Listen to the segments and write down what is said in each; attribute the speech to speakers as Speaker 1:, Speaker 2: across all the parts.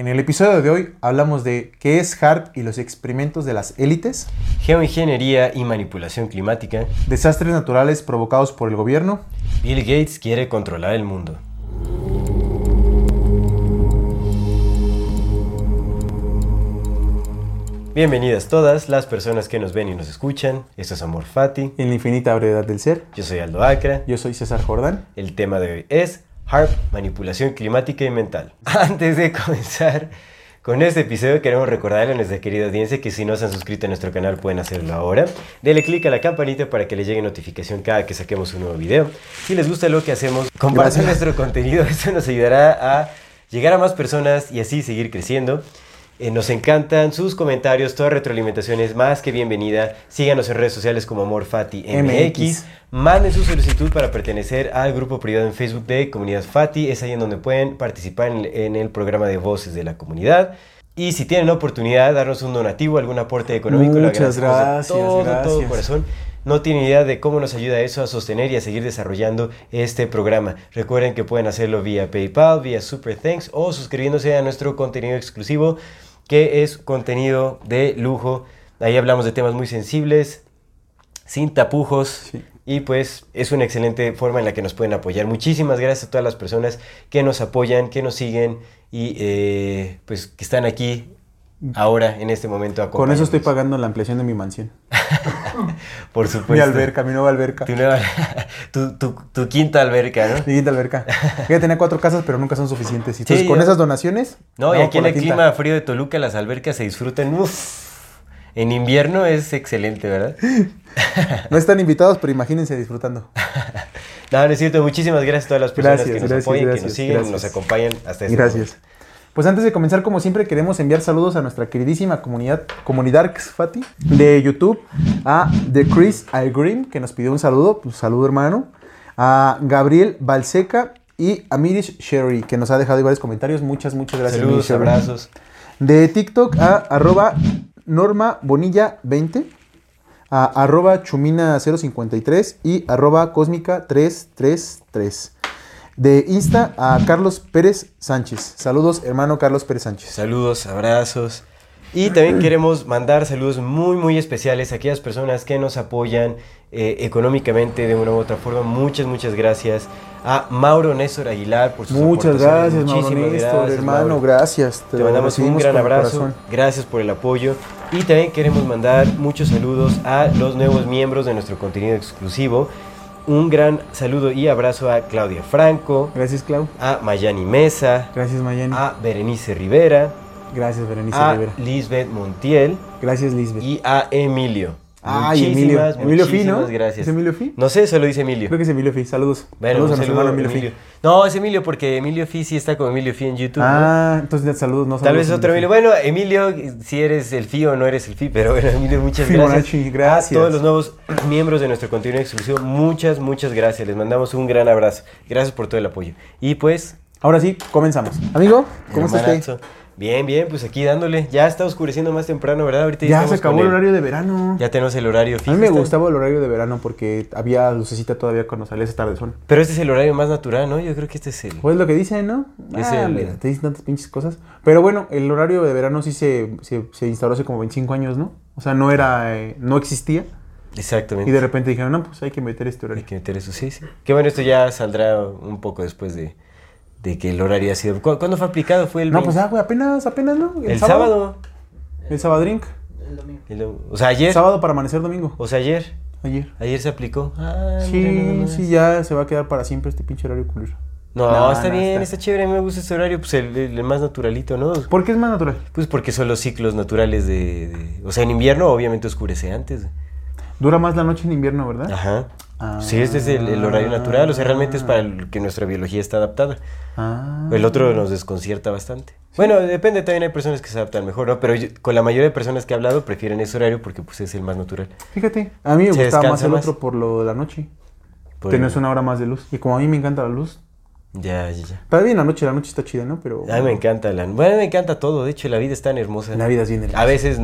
Speaker 1: En el episodio de hoy hablamos de qué es HARP y los experimentos de las élites,
Speaker 2: Geoingeniería y manipulación climática.
Speaker 1: desastres naturales provocados por el gobierno,
Speaker 2: Bill Gates quiere controlar el mundo. Bienvenidas todas las personas que nos ven y nos escuchan. Esto es Amor Fati.
Speaker 1: en la infinita brevedad del ser.
Speaker 2: Yo soy Aldo Acra.
Speaker 1: Yo soy César Jordán.
Speaker 2: El tema de hoy es HARP, manipulación climática y mental. Antes de comenzar con este episodio, queremos recordarle a nuestra querida audiencia que si no se han suscrito a nuestro canal pueden hacerlo ahora. Dele click a la campanita para que les llegue notificación cada que saquemos un nuevo video. Si les gusta lo que hacemos, compartan nuestro contenido. Esto nos ayudará a llegar a más personas y así seguir creciendo. Eh, nos encantan sus comentarios, toda retroalimentación es más que bienvenida. Síganos en redes sociales como AmorFati MX. Manden su solicitud para pertenecer al grupo privado en Facebook de Comunidad Fati. Es ahí en donde pueden participar en, en el programa de voces de la comunidad. Y si tienen la oportunidad darnos un donativo, algún aporte económico,
Speaker 1: Muchas
Speaker 2: agradecemos de
Speaker 1: gracias,
Speaker 2: todo, todo
Speaker 1: gracias.
Speaker 2: corazón. No tienen idea de cómo nos ayuda eso a sostener y a seguir desarrollando este programa. Recuerden que pueden hacerlo vía PayPal, vía Super Thanks o suscribiéndose a nuestro contenido exclusivo, que es contenido de lujo. Ahí hablamos de temas muy sensibles, sin tapujos.
Speaker 1: Sí.
Speaker 2: Y pues es una excelente forma en la que nos pueden apoyar. Muchísimas gracias a todas las personas que nos apoyan, que nos siguen y eh, pues que están aquí ahora en este momento
Speaker 1: Con eso estoy pagando la ampliación de mi mansión.
Speaker 2: Por supuesto.
Speaker 1: Mi alberca, mi nueva alberca.
Speaker 2: Tu, nueva- tu, tu- tu quinta alberca, ¿no?
Speaker 1: Mi quinta alberca. Ya tenía cuatro casas, pero nunca son suficientes. Y Entonces,
Speaker 2: Sí,
Speaker 1: con
Speaker 2: yo-
Speaker 1: esas donaciones.
Speaker 2: No, y aquí en el
Speaker 1: quinta.
Speaker 2: clima frío de Toluca las albercas se disfrutan. Uf. En invierno es excelente, ¿verdad?
Speaker 1: No están invitados, pero imagínense disfrutando.
Speaker 2: No, no es cierto. Muchísimas gracias a todas las personas
Speaker 1: Gracias,
Speaker 2: que nos
Speaker 1: gracias,
Speaker 2: apoyan, que nos siguen, nos acompañan hasta este
Speaker 1: Gracias. Pues antes de comenzar, como siempre, queremos enviar saludos a nuestra queridísima comunidad, comunidad Fati, de YouTube, a The Chris Algrim, que nos pidió un saludo, pues saludo hermano, a Gabriel Balseca y a Mirish Sherry, que nos ha dejado varios comentarios. Muchas, muchas gracias.
Speaker 2: Saludos,
Speaker 1: Mirish
Speaker 2: abrazos.
Speaker 1: De TikTok a arroba Norma Bonilla 20, a arroba Chumina053 y arroba Cósmica 333. De Insta a Carlos Pérez Sánchez. Saludos, hermano Carlos Pérez Sánchez.
Speaker 2: Saludos, abrazos. Y también queremos mandar saludos muy, muy especiales a aquellas personas que nos apoyan eh, económicamente de una u otra forma. Muchas, muchas gracias a Mauro Néstor Aguilar por sus
Speaker 1: Muchas gracias, Mauro
Speaker 2: Muchísimas
Speaker 1: Néstor,
Speaker 2: gracias,
Speaker 1: hermano,
Speaker 2: Mauro.
Speaker 1: gracias.
Speaker 2: Te mandamos un gran abrazo. Gracias por el apoyo. Y también queremos mandar muchos saludos a los nuevos miembros de nuestro contenido exclusivo. Un gran saludo y abrazo a Claudia Franco,
Speaker 1: Gracias, Clau.
Speaker 2: a Mayani Mesa,
Speaker 1: Gracias, Mayani.
Speaker 2: a Berenice Rivera,
Speaker 1: Gracias, Berenice
Speaker 2: a
Speaker 1: Rivera.
Speaker 2: Lisbeth Montiel
Speaker 1: Gracias, Lisbeth.
Speaker 2: y a Emilio.
Speaker 1: Ay, Emilio.
Speaker 2: Muchísimas,
Speaker 1: Emilio Fi, ¿no?
Speaker 2: gracias.
Speaker 1: ¿Es Emilio Fi?
Speaker 2: No sé, solo dice Emilio.
Speaker 1: Creo que es Emilio Fi. Saludos.
Speaker 2: Bueno,
Speaker 1: saludos a
Speaker 2: saludo,
Speaker 1: hermano Emilio,
Speaker 2: Emilio.
Speaker 1: Fi.
Speaker 2: No, es Emilio porque Emilio Fi sí está como Emilio Fi en YouTube. ¿no?
Speaker 1: Ah, entonces saludos, no
Speaker 2: Tal
Speaker 1: saludos,
Speaker 2: vez otro Emilio. Bueno, Emilio, si eres el FI o no eres el FI, pero bueno, Emilio, muchas
Speaker 1: Fibonacci,
Speaker 2: gracias.
Speaker 1: gracias.
Speaker 2: A todos los nuevos miembros de nuestro contenido exclusivo, muchas, muchas gracias. Les mandamos un gran abrazo. Gracias por todo el apoyo. Y pues,
Speaker 1: Ahora sí, comenzamos. Amigo, ¿cómo estás?
Speaker 2: Bien, bien, pues aquí dándole. Ya está oscureciendo más temprano, ¿verdad? Ahorita
Speaker 1: Ya se
Speaker 2: estamos
Speaker 1: acabó el horario de verano.
Speaker 2: Ya tenemos el horario fijo.
Speaker 1: A mí me gustaba el horario de verano porque había lucecita todavía cuando salía esa tardezón.
Speaker 2: Pero este es el horario más natural, ¿no? Yo creo que este es el.
Speaker 1: Pues lo que dicen, ¿no?
Speaker 2: Es
Speaker 1: Ah,
Speaker 2: el-
Speaker 1: le- te dicen tantas pinches cosas. Pero bueno, el horario de verano sí se, se, se instauró hace como 25 años, ¿no? O sea, no era, eh, no existía.
Speaker 2: Exactamente.
Speaker 1: Y de repente dijeron, no, pues hay que meter este
Speaker 2: Hay
Speaker 1: horario.
Speaker 2: que meter eso, sí, sí. Qué bueno, esto ya saldrá un poco después de, de que el horario ha sido. ¿Cu- ¿Cuándo fue aplicado? Fue el
Speaker 1: No,
Speaker 2: 20?
Speaker 1: pues ah, güey, apenas, apenas, ¿no?
Speaker 2: El sábado.
Speaker 1: El sábado drink.
Speaker 2: El- o sea, ayer.
Speaker 1: Sábado para amanecer domingo.
Speaker 2: O sea, ayer.
Speaker 1: Ayer.
Speaker 2: Ayer se aplicó. Ah, mira
Speaker 1: Sí,
Speaker 2: más.
Speaker 1: sí, ya se va a quedar para siempre este pinche horario culero.
Speaker 2: No,
Speaker 1: No,
Speaker 2: está
Speaker 1: no,
Speaker 2: bien,
Speaker 1: está-
Speaker 2: está... chévere. A mí me gusta este horario, pues el, el más naturalito, ¿no?
Speaker 1: ¿Por qué es más natural?
Speaker 2: Pues porque son los ciclos naturales de, de- O sea, en invierno obviamente oscurece antes.
Speaker 1: Dura más la noche en invierno, ¿verdad?
Speaker 2: Ajá. Sí, este es el, el horario natural, o sea, realmente es para el que nuestra biología está adaptada.
Speaker 1: Ah.
Speaker 2: El otro nos desconcierta bastante. Bueno, depende, también hay personas que se adaptan mejor, ¿no? Pero yo- con la mayoría de personas que he hablado prefieren ese horario porque pues es el más natural.
Speaker 1: Fíjate, a mí me
Speaker 2: Se
Speaker 1: gustaba más el
Speaker 2: más.
Speaker 1: otro por lo de la noche.
Speaker 2: Por-
Speaker 1: Tienes una hora más de luz. Y como a mí me encanta la luz,
Speaker 2: Ya, ya, ya.
Speaker 1: Para bien la noche, la noche está chida, ¿no? Pero
Speaker 2: A mí me encanta la... Bueno, me encanta todo, de hecho la vida es tan hermosa.
Speaker 1: la vida es bien hermosa.
Speaker 2: A veces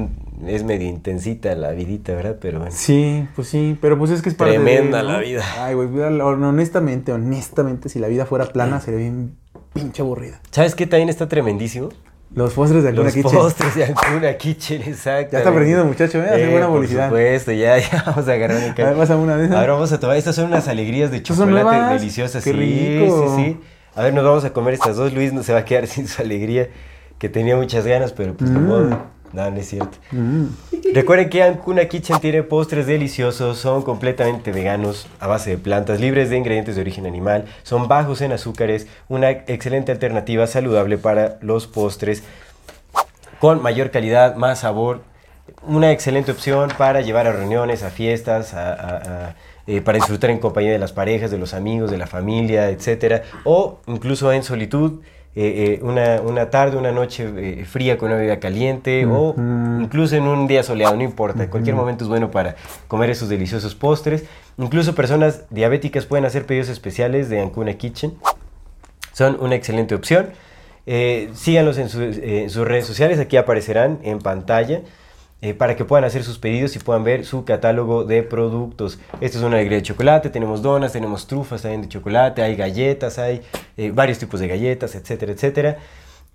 Speaker 2: es medio intensita la vidita, ¿verdad? Pero bueno.
Speaker 1: Sí, pues sí, pero pues es que es de,
Speaker 2: Tremenda
Speaker 1: ¿no?
Speaker 2: la vida.
Speaker 1: Ay, güey, honestamente, honestamente, si la vida fuera plana, sería bien pinche aburrida.
Speaker 2: ¿Sabes qué también está tremendísimo?
Speaker 1: Los postres de
Speaker 2: Los
Speaker 1: kitchen.
Speaker 2: postres de Ancuna Kitchen, exacto.
Speaker 1: Ya está aprendiendo, muchacho, ¿eh? Hace buena publicidad.
Speaker 2: Por supuesto, ya, ya vamos a agarrar el
Speaker 1: A ver, una de esas.
Speaker 2: Ahora vamos a tomar. Estas son unas alegrías de
Speaker 1: ¿Estas son
Speaker 2: chocolate deliciosas.
Speaker 1: ¡Qué
Speaker 2: sí,
Speaker 1: rico!
Speaker 2: sí, sí. A ver, nos vamos a comer estas dos. Luis no se va a quedar sin su alegría, que tenía muchas ganas, pero pues
Speaker 1: Mm.
Speaker 2: modo. No, no es cierto.
Speaker 1: Mm.
Speaker 2: Recuerden que Ancuna Kitchen tiene postres deliciosos, son completamente veganos, a base de plantas, libres de ingredientes de origen animal, son bajos en azúcares, una excelente alternativa saludable para los postres, con mayor calidad, más sabor, una excelente opción para llevar a reuniones, a fiestas, a- a- a, eh, para disfrutar en compañía de las parejas, de los amigos, de la familia, etcétera, o incluso en solitud. Eh, eh, una, una tarde, una noche eh, fría con una bebida caliente o incluso en un día soleado, no importa, en cualquier momento es bueno para comer esos deliciosos postres. Incluso personas diabéticas pueden hacer pedidos especiales de Ancuna Kitchen. Son una excelente opción. Síganlos en, su- en sus redes sociales, aquí aparecerán en pantalla. Eh, para que puedan hacer sus pedidos y puedan ver su catálogo de productos. Esta es una alegría de chocolate, tenemos donas, tenemos trufas también de chocolate, hay galletas, hay eh, varios tipos de galletas, etcétera, etcétera.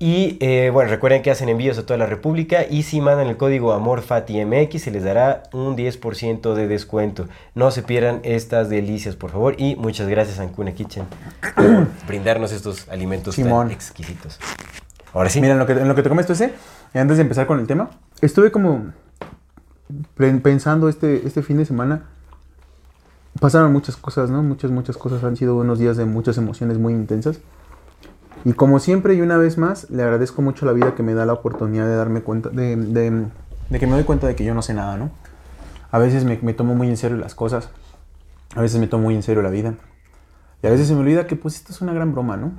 Speaker 2: Y eh, bueno, recuerden que hacen envíos a toda la República y si mandan el código AMORFATIMX se les dará un 10% de descuento. No se pierdan estas delicias, por favor. Y muchas gracias Ancuna Kitchen por brindarnos estos alimentos
Speaker 1: Simón.
Speaker 2: tan exquisitos. Ahora sí.
Speaker 1: Mira, en lo, que, en lo que te comes tú ese, antes de empezar con el tema, estuve como pe- pensando este, este fin de semana. Pasaron muchas cosas, ¿no? Muchas, muchas cosas. Han sido unos días de muchas emociones muy intensas. Y como siempre y una vez más, le agradezco mucho la vida que me da la oportunidad de darme cuenta, de, de- de que me doy cuenta de que yo no sé nada, ¿no? A veces me, me tomo muy en serio las cosas. A veces me tomo muy en serio la vida. Y a veces se me olvida que pues esto es una gran broma, ¿no?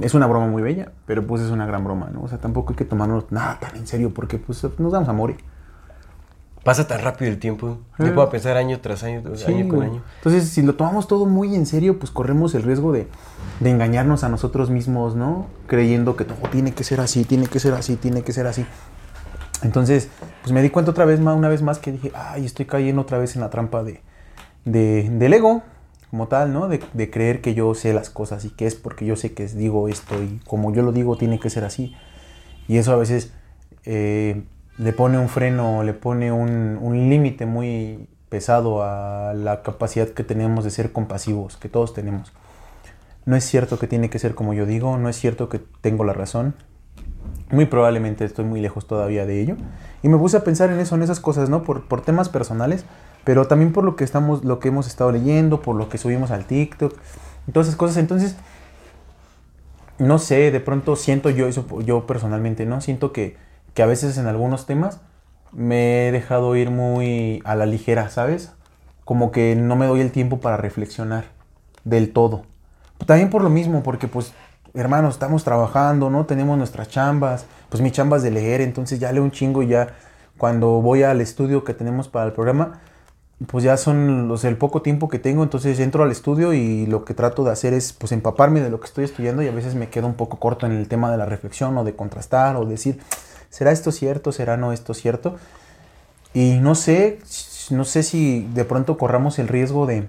Speaker 1: Es una broma muy bella, pero pues es una gran broma, ¿no? O sea, tampoco hay que tomarnos nada tan en serio porque pues nos vamos a morir.
Speaker 2: Pasa tan rápido el tiempo.
Speaker 1: Eh.
Speaker 2: Yo puedo pensar año tras año,
Speaker 1: Sí,
Speaker 2: año con año.
Speaker 1: Entonces, si lo tomamos todo muy en serio, pues corremos el riesgo de, de engañarnos a nosotros mismos, ¿no? Creyendo que todo tiene que ser así, tiene que ser así, tiene que ser así. Entonces, pues me di cuenta otra vez más, una vez más que dije, ay, estoy cayendo otra vez en la trampa de, de- del ego, como tal, ¿no? De, creer que yo sé las cosas y que es porque yo sé que digo esto y como yo lo digo tiene que ser así. Y eso a veces eh, le pone un freno, le pone un, límite muy pesado a la capacidad que tenemos de ser compasivos, que todos tenemos. No es cierto que tiene que ser como yo digo, no es cierto que tengo la razón. Muy probablemente estoy muy lejos todavía de ello. Y me puse a pensar en eso, en esas cosas, ¿no? Por temas personales, pero también por lo que estamos, lo que hemos estado leyendo, por lo que subimos al TikTok, y todas esas cosas. Entonces, no sé, de pronto siento yo eso, yo personalmente, ¿no? Siento que, que a veces en algunos temas me he dejado ir muy a la ligera, ¿sabes? Como que no me doy el tiempo para reflexionar del todo. También por lo mismo, porque pues, hermanos, estamos trabajando, ¿no? Tenemos nuestras chambas, pues mi chamba es de leer, entonces ya leo un chingo y ya cuando voy al estudio que tenemos para el programa, pues ya son los el poco tiempo que tengo, entonces entro al estudio y lo que trato de hacer es pues empaparme de lo que estoy estudiando y a veces me quedo un poco corto en el tema de la reflexión o de contrastar o decir, ¿será esto cierto? ¿Será no esto cierto? Y no sé, no sé si de pronto corramos el riesgo de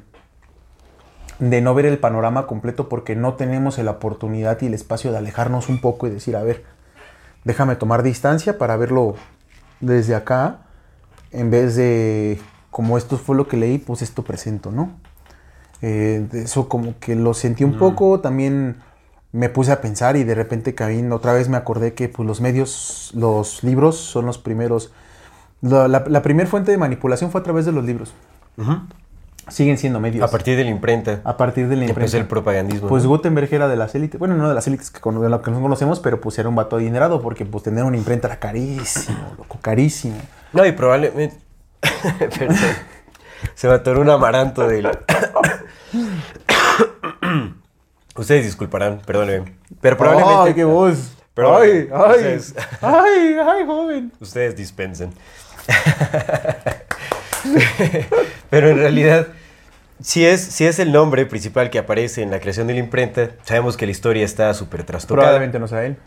Speaker 1: de no ver el panorama completo porque no tenemos la oportunidad y el espacio de alejarnos un poco y decir, a ver, déjame tomar distancia para verlo desde acá, en vez de, como esto fue lo que leí, pues esto presento, ¿no? Eh, eso como que lo sentí un poco, también me puse a pensar y de repente caí, otra vez me acordé que pues, los medios, los libros son los primeros, la, la, la primera fuente de manipulación fue a través de los libros, siguen siendo medios.
Speaker 2: A partir de la imprenta.
Speaker 1: A partir de la
Speaker 2: empezó
Speaker 1: imprenta.
Speaker 2: el propagandismo.
Speaker 1: Pues. Gutenberg era de las élites, bueno, no de las élites que, con, de lo que no conocemos, pero pues era un vato adinerado porque pues tener una imprenta era carísimo, loco, carísimo.
Speaker 2: No, y probablemente. Perdón. Se me atoró un amaranto del. Ustedes disculparán, perdónenme. Pero probablemente.
Speaker 1: ¡Ay, qué voz!
Speaker 2: Pero-
Speaker 1: ¡Ay, ay!
Speaker 2: Ustedes-
Speaker 1: ¡Ay, ay, joven!
Speaker 2: Ustedes dispensen. Pero en realidad, si es, si es el nombre principal que aparece en la creación de la imprenta, sabemos que la historia está súper trastocada.
Speaker 1: Probablemente no sea él.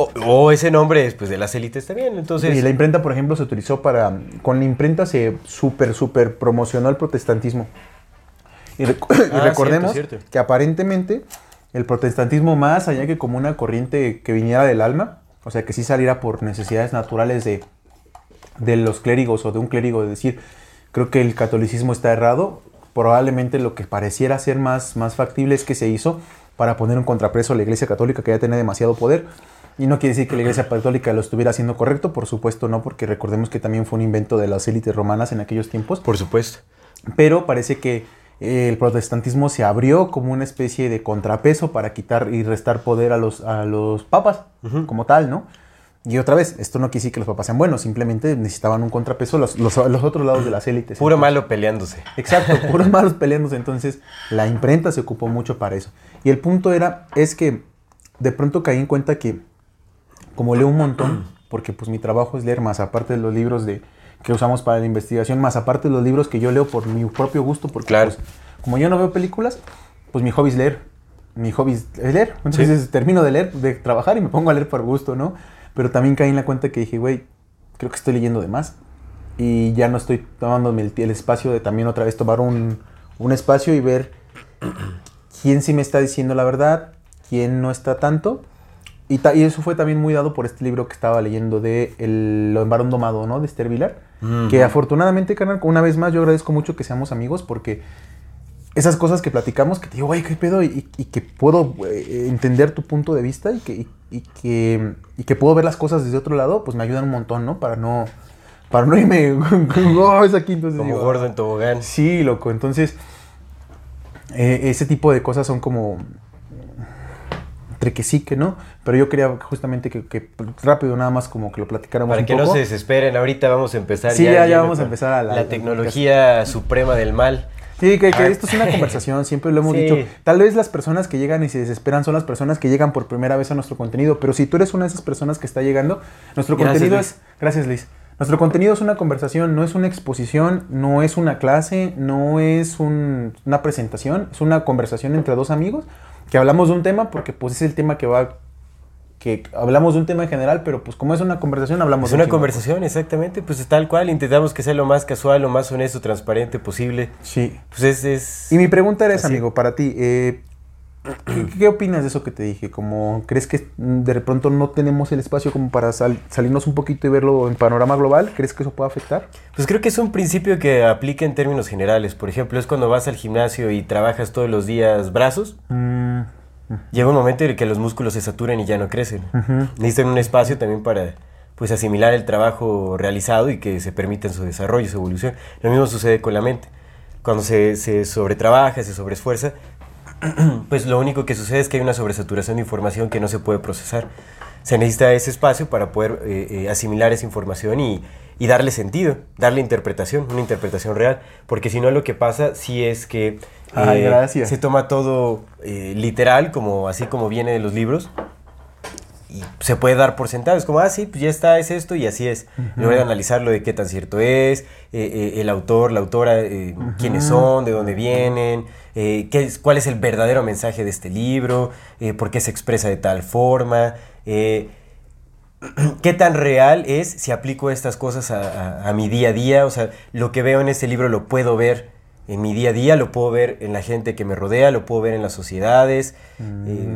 Speaker 2: O, o ese nombre es pues, de las élites también. Entonces,
Speaker 1: Y la imprenta, por ejemplo, se utilizó para... Con la imprenta se súper, súper promocionó el protestantismo. Y,
Speaker 2: Ah,
Speaker 1: recordemos
Speaker 2: cierto, cierto.
Speaker 1: que aparentemente el protestantismo, más allá que como una corriente que viniera del alma, o sea, que sí saliera por necesidades naturales de, de los clérigos o de un clérigo, de decir, creo que el catolicismo está errado, probablemente lo que pareciera ser más, más factible es que se hizo para poner un contrapeso a la Iglesia Católica que ya tiene demasiado poder. Y no quiere decir que la Iglesia Católica lo estuviera haciendo correcto, por supuesto no, porque recordemos que también fue un invento de las élites romanas en aquellos tiempos
Speaker 2: por supuesto.
Speaker 1: pero parece que eh, el protestantismo se abrió como una especie de contrapeso para quitar y restar poder a los, a los papas, como tal, ¿no? Y otra vez, esto no quiere decir que los papas sean buenos, simplemente necesitaban un contrapeso los, los, los otros lados de las élites.
Speaker 2: Puro
Speaker 1: Entonces-
Speaker 2: malo peleándose.
Speaker 1: Exacto, puros malos peleándose. Entonces, la imprenta se ocupó mucho para eso. Y el punto era, es que de pronto caí en cuenta que, como leo un montón, porque pues mi trabajo es leer más aparte de los libros de, que usamos para la investigación, más aparte de los libros que yo leo por mi propio gusto, porque
Speaker 2: Claro.
Speaker 1: pues, como yo no veo películas, pues mi hobby es leer. Mi hobby es leer. Entonces termino de leer, de trabajar y me pongo a leer por gusto, ¿no? Pero también caí en la cuenta que dije, güey, creo que estoy leyendo de más. Y ya no estoy tomándome el, el espacio de también otra vez tomar un, un espacio y ver quién sí me está diciendo la verdad, quién no está tanto. Y, ta- y eso fue también muy dado por este libro que estaba leyendo de El Lo Varón Domado, ¿no? De Esther Vilar. Que afortunadamente, carnal, una vez más yo agradezco mucho que seamos amigos porque esas cosas que platicamos, que te digo, güey, qué pedo, y, y que puedo eh, entender tu punto de vista y que, y, y que, y que puedo ver las cosas desde otro lado, pues me ayudan un montón, ¿no? Para no, para no irme, oh, es aquí, entonces
Speaker 2: Como
Speaker 1: digo,
Speaker 2: gordo en tobogán.
Speaker 1: Sí, loco. Entonces, eh, ese tipo de cosas son como. Entre que sí, que no. Pero yo quería justamente que, que rápido, nada más como que lo platicáramos
Speaker 2: Para
Speaker 1: un
Speaker 2: que
Speaker 1: poco.
Speaker 2: no se desesperen, ahorita vamos a empezar.
Speaker 1: Sí, ya- ya
Speaker 2: lleno
Speaker 1: vamos a empezar a la-
Speaker 2: la tecnología suprema del mal.
Speaker 1: Sí, que, que
Speaker 2: Ah.
Speaker 1: esto es una conversación, siempre lo hemos
Speaker 2: Sí.
Speaker 1: dicho. Tal vez las personas que llegan y se desesperan son las personas que llegan por primera vez a nuestro contenido, pero si tú eres una de esas personas que está llegando, nuestro
Speaker 2: Gracias,
Speaker 1: contenido es... Gracias, Liz. Nuestro contenido es una conversación, no es una exposición, no es una clase, no es un- una presentación, es una conversación entre dos amigos que hablamos de un tema porque pues es el tema que va... que hablamos de un tema en general, pero pues como es una conversación hablamos
Speaker 2: Es
Speaker 1: de un
Speaker 2: una conversación, exactamente, pues tal cual. Intentamos que sea lo más casual, lo más honesto, transparente posible.
Speaker 1: Sí.
Speaker 2: Pues es... es...
Speaker 1: Y mi pregunta
Speaker 2: Así.
Speaker 1: amigo, para ti. eh, ¿qué, qué opinas de eso que te dije? Como, ¿Crees que de pronto no tenemos el espacio como para sal- salirnos un poquito y verlo en panorama global? ¿Crees que eso puede afectar?
Speaker 2: Pues creo que es un principio que aplica en términos generales. Por ejemplo, es cuando vas al gimnasio y trabajas todos los días brazos.
Speaker 1: Mm,
Speaker 2: Llega un momento en el que los músculos se saturan y ya no crecen. Necesitan un espacio también para pues asimilar el trabajo realizado y que se permitan su desarrollo, su evolución. Lo mismo sucede con la mente. Cuando se, se sobretrabaja, se sobreesfuerza, pues lo único que sucede es que hay una sobresaturación de información que no se puede procesar. Se necesita ese espacio para poder eh, eh, asimilar esa información y, y darle sentido, darle interpretación, una interpretación real. Porque si no, lo que pasa sí es que
Speaker 1: Ay, gracias.
Speaker 2: se toma todo eh, literal, como así como viene de los libros, y se puede dar por sentado. Es como, ah, sí, pues ya está, es esto y así es. En lugar de analizarlo de qué tan cierto es, eh, eh, el autor, la autora, eh, quiénes son, de dónde vienen, eh, qué es, cuál es el verdadero mensaje de este libro, eh, por qué se expresa de tal forma. eh, ¿Qué tan real es si aplico estas cosas a, a- a mi día a día? O sea, lo que veo en este libro lo puedo ver en mi día a día, lo puedo ver en la gente que me rodea, lo puedo ver en las sociedades. Eh,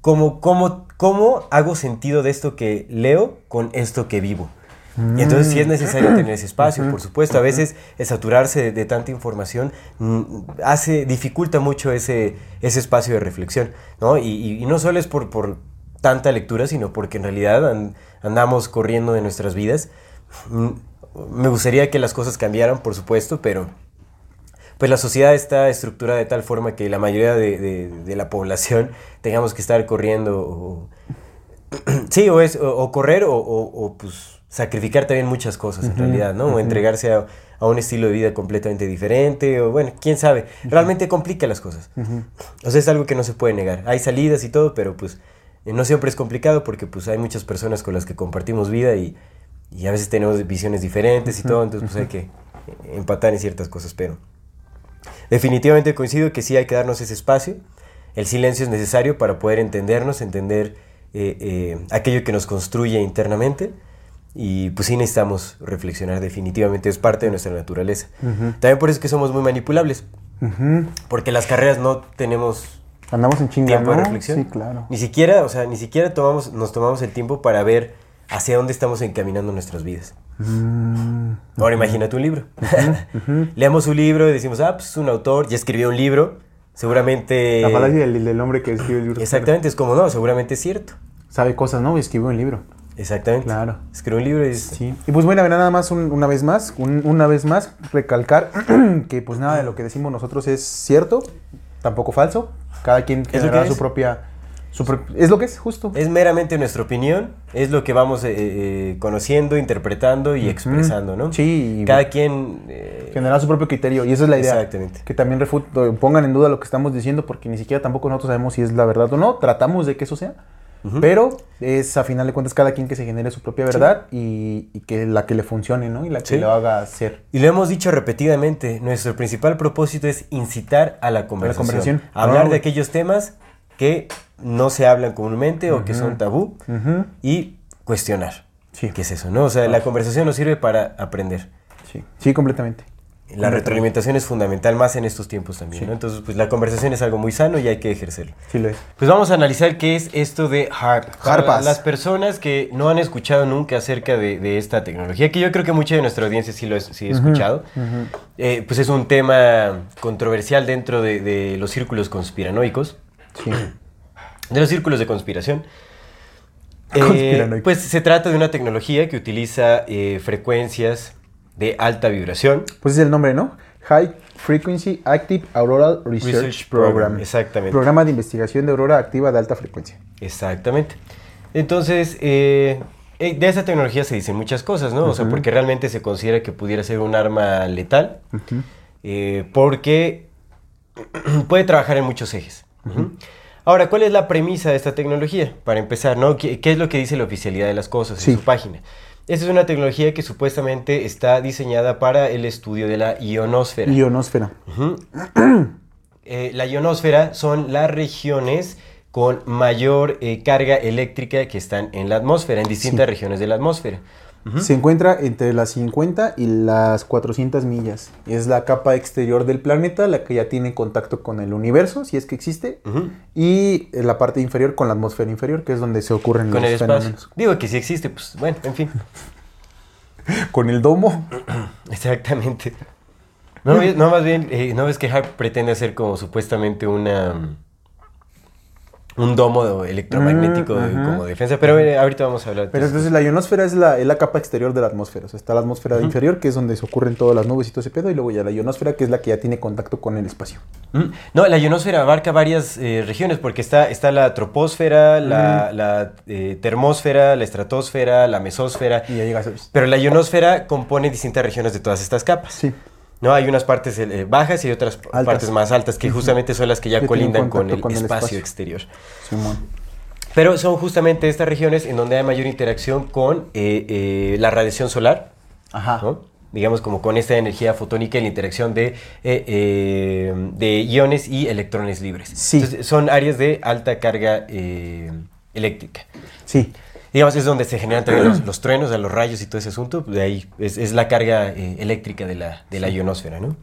Speaker 2: ¿cómo, cómo, cómo hago sentido de esto que leo con esto que vivo? Y entonces sí es necesario tener ese espacio, por supuesto. A veces el saturarse de, de tanta información mm, hace, dificulta mucho ese, ese espacio de reflexión, ¿no? Y, y- y no solo es por, por tanta lectura, sino porque en realidad an- andamos corriendo de nuestras vidas. Mm, Me gustaría que las cosas cambiaran, por supuesto, pero pues la sociedad está estructurada de tal forma que la mayoría de, de- de la población tengamos que estar corriendo o, sí, o, es, o, o correr o, pues sacrificar también muchas cosas en realidad, ¿no? O entregarse a, a un estilo de vida completamente diferente, o bueno, quién sabe. Realmente complica las cosas. O sea, es algo que no se puede negar. Hay salidas y todo, pero pues eh, no siempre es complicado porque pues hay muchas personas con las que compartimos vida y, y a veces tenemos visiones diferentes y todo, entonces pues hay que empatar en ciertas cosas, pero definitivamente coincido que sí hay que darnos ese espacio. El silencio es necesario para poder entendernos, entender eh, eh, aquello que nos construye internamente. Y pues sí necesitamos reflexionar, definitivamente es parte de nuestra naturaleza. También por eso es que somos muy manipulables, porque las carreras no tenemos
Speaker 1: Andamos en chinga,
Speaker 2: tiempo de reflexión.
Speaker 1: Sí, claro.
Speaker 2: Ni siquiera, o sea, ni siquiera tomamos, nos tomamos el tiempo para ver hacia dónde estamos encaminando nuestras vidas.
Speaker 1: Mm,
Speaker 2: Ahora imagínate un libro. Leamos un libro y decimos, ah, pues es un autor, ya escribió un libro, seguramente...
Speaker 1: La falacia del, del hombre que escribe el libro.
Speaker 2: Exactamente, es como, no, seguramente es cierto.
Speaker 1: Sabe cosas, ¿no? Y escribió un libro.
Speaker 2: Exactamente.
Speaker 1: Claro.
Speaker 2: Escribió un libro y.
Speaker 1: Sí. Y pues bueno, nada más un- una vez más, un- una vez más, recalcar que pues nada de lo que decimos nosotros es cierto, tampoco falso. Cada quien
Speaker 2: es.
Speaker 1: su propia... su pro- es lo que es, justo.
Speaker 2: Es meramente nuestra opinión, es lo que vamos eh, eh, conociendo, interpretando y expresando, ¿no?
Speaker 1: Sí,
Speaker 2: Cada quien... eh,
Speaker 1: generar su propio criterio. Y esa es la idea.
Speaker 2: Exactamente.
Speaker 1: Que también refut- pongan en duda lo que estamos diciendo porque ni siquiera tampoco nosotros sabemos si es la verdad o no. Tratamos de que eso sea. Pero es a final de cuentas cada quien que se genere su propia verdad y, y que la que le funcione, ¿no? Y la que
Speaker 2: Sí.
Speaker 1: lo haga ser.
Speaker 2: Y lo hemos dicho repetidamente, nuestro principal propósito es incitar a la conversación.
Speaker 1: conversación.
Speaker 2: Hablar
Speaker 1: Ah,
Speaker 2: de aquellos temas que no se hablan comúnmente o que son tabú y cuestionar.
Speaker 1: Sí.
Speaker 2: ¿Qué es eso? ¿no? O sea, la conversación nos sirve para aprender.
Speaker 1: Sí, sí, completamente.
Speaker 2: La retroalimentación es fundamental más en estos tiempos también. ¿no? Entonces, pues la conversación es algo muy sano y hay que ejercerlo.
Speaker 1: Sí lo es.
Speaker 2: Pues vamos a analizar qué es esto de HARP. Para
Speaker 1: Harpas.
Speaker 2: las personas que no han escuchado nunca acerca de, de esta tecnología, que yo creo que mucha de nuestra audiencia sí lo ha sí ha escuchado, eh, pues es un tema controversial dentro de, de los círculos conspiranoicos,
Speaker 1: Sí.
Speaker 2: de los círculos de conspiración. Eh, pues se trata de una tecnología que utiliza eh, frecuencias de alta vibración.
Speaker 1: Pues es el nombre, ¿no? High Frequency Active Auroral Research,
Speaker 2: Research
Speaker 1: Program.
Speaker 2: Program, exactamente.
Speaker 1: Programa de investigación de aurora activa de alta frecuencia.
Speaker 2: Exactamente. Entonces, eh, eh, de esa tecnología se dicen muchas cosas, ¿no? O sea, porque realmente se considera que pudiera ser un arma letal, eh, porque puede trabajar en muchos ejes. Ahora, ¿cuál es la premisa de esta tecnología? Para empezar, ¿no? ¿Qué, qué es lo que dice la oficialidad de las cosas
Speaker 1: Sí.
Speaker 2: en su página? Esta es una tecnología que supuestamente está diseñada para el estudio de la ionosfera.
Speaker 1: Ionosfera.
Speaker 2: Eh, la ionosfera son las regiones con mayor eh, carga eléctrica que están en la atmósfera, en distintas regiones de la atmósfera.
Speaker 1: Se encuentra entre las 50 y las 400 millas. Es la capa exterior del planeta, la que ya tiene contacto con el universo, si es que existe, y la parte inferior con la atmósfera inferior, que es donde se ocurren
Speaker 2: Con
Speaker 1: los
Speaker 2: el
Speaker 1: fenómenos.
Speaker 2: Digo que sí existe, pues bueno, en fin.
Speaker 1: Con el domo.
Speaker 2: Exactamente. No, más bien, eh, ¿no ves que Harp pretende hacer como supuestamente una... un domo electromagnético de-
Speaker 1: Mm,
Speaker 2: como defensa? Pero eh, ahorita vamos a hablar de
Speaker 1: Pero
Speaker 2: eso.
Speaker 1: entonces la ionosfera es la, es la capa exterior de la atmósfera. O sea, está la atmósfera inferior, que es donde se ocurren todas las nubes y todo ese pedo, y luego ya la ionosfera, que es la que ya tiene contacto con el espacio.
Speaker 2: Mm. No, la ionosfera abarca varias eh, regiones porque está, está la troposfera, la, la, eh, termósfera, la estratosfera, la mesósfera.
Speaker 1: Y ya llegas a...
Speaker 2: Pero la ionosfera compone distintas regiones de todas estas capas.
Speaker 1: Sí.
Speaker 2: No, hay unas partes eh, bajas y otras
Speaker 1: Altas.
Speaker 2: partes más altas que justamente son las que ya colindan con el,
Speaker 1: con el
Speaker 2: espacio,
Speaker 1: espacio.
Speaker 2: exterior.
Speaker 1: Simón.
Speaker 2: Pero son justamente estas regiones en donde hay mayor interacción con eh, eh, la radiación solar.
Speaker 1: Ajá.
Speaker 2: ¿no? digamos como con esta energía fotónica y la interacción de, eh, eh, de iones y electrones libres.
Speaker 1: Sí.
Speaker 2: Entonces, son áreas de alta carga eh, eléctrica.
Speaker 1: Sí.
Speaker 2: Digamos, es donde se generan también los, los truenos, los rayos y todo ese asunto. De ahí es, es la carga eh, eléctrica de la, de la ionosfera, ¿no?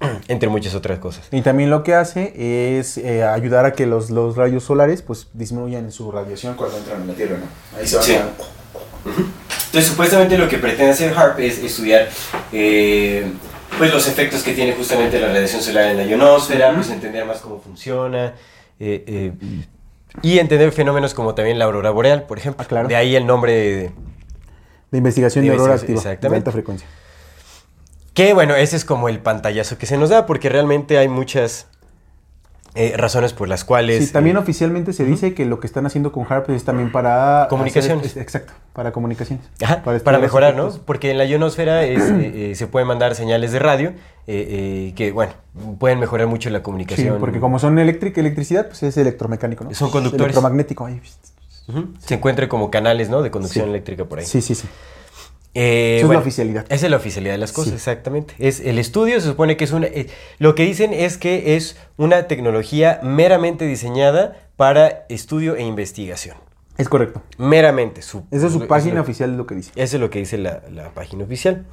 Speaker 2: Entre muchas otras cosas.
Speaker 1: Y también lo que hace es eh, ayudar a que los, los rayos solares pues disminuyan su radiación cuando entran en la Tierra, ¿no? Ahí se va
Speaker 2: Sí.
Speaker 1: a-
Speaker 2: Entonces, supuestamente lo que pretende hacer HARP es estudiar eh, pues, los efectos que tiene justamente la radiación solar en la ionosfera, pues entender más cómo funciona eh, eh, y entender fenómenos como también la aurora boreal, por ejemplo.
Speaker 1: Ah, claro.
Speaker 2: De ahí el nombre de...
Speaker 1: De investigación
Speaker 2: De
Speaker 1: de aurora activa, de alta frecuencia.
Speaker 2: Que bueno, ese es como el pantallazo que se nos da porque realmente hay muchas eh, razones por las cuales...
Speaker 1: Sí, también
Speaker 2: eh,
Speaker 1: oficialmente se dice que lo que están haciendo con HARP es también para...
Speaker 2: Comunicaciones.
Speaker 1: hacer- exacto, para comunicaciones.
Speaker 2: Ajá, para,
Speaker 1: estudiar
Speaker 2: mejorar, ¿no? Porque en la ionosfera es, eh, eh, se pueden mandar señales de radio eh, eh, que, bueno, pueden mejorar mucho la
Speaker 1: Sí,
Speaker 2: comunicación.
Speaker 1: porque como son eléctrica, electricidad, pues es electromecánico, ¿no?
Speaker 2: Son conductores.
Speaker 1: Electromagnético. ahí.
Speaker 2: Se encuentra como canales, ¿no? De conducción
Speaker 1: Sí.
Speaker 2: eléctrica por ahí.
Speaker 1: Sí, sí, sí.
Speaker 2: Eh,
Speaker 1: es la oficialidad.
Speaker 2: Esa es la oficialidad de las cosas,
Speaker 1: Sí.
Speaker 2: exactamente. Es el estudio, se supone que es una... eh, lo que dicen es que es una tecnología meramente diseñada para estudio e investigación.
Speaker 1: Es correcto.
Speaker 2: Meramente. Su,
Speaker 1: Esa es su página
Speaker 2: lo-
Speaker 1: oficial, lo que dice.
Speaker 2: Eso es lo que dice la, la página oficial.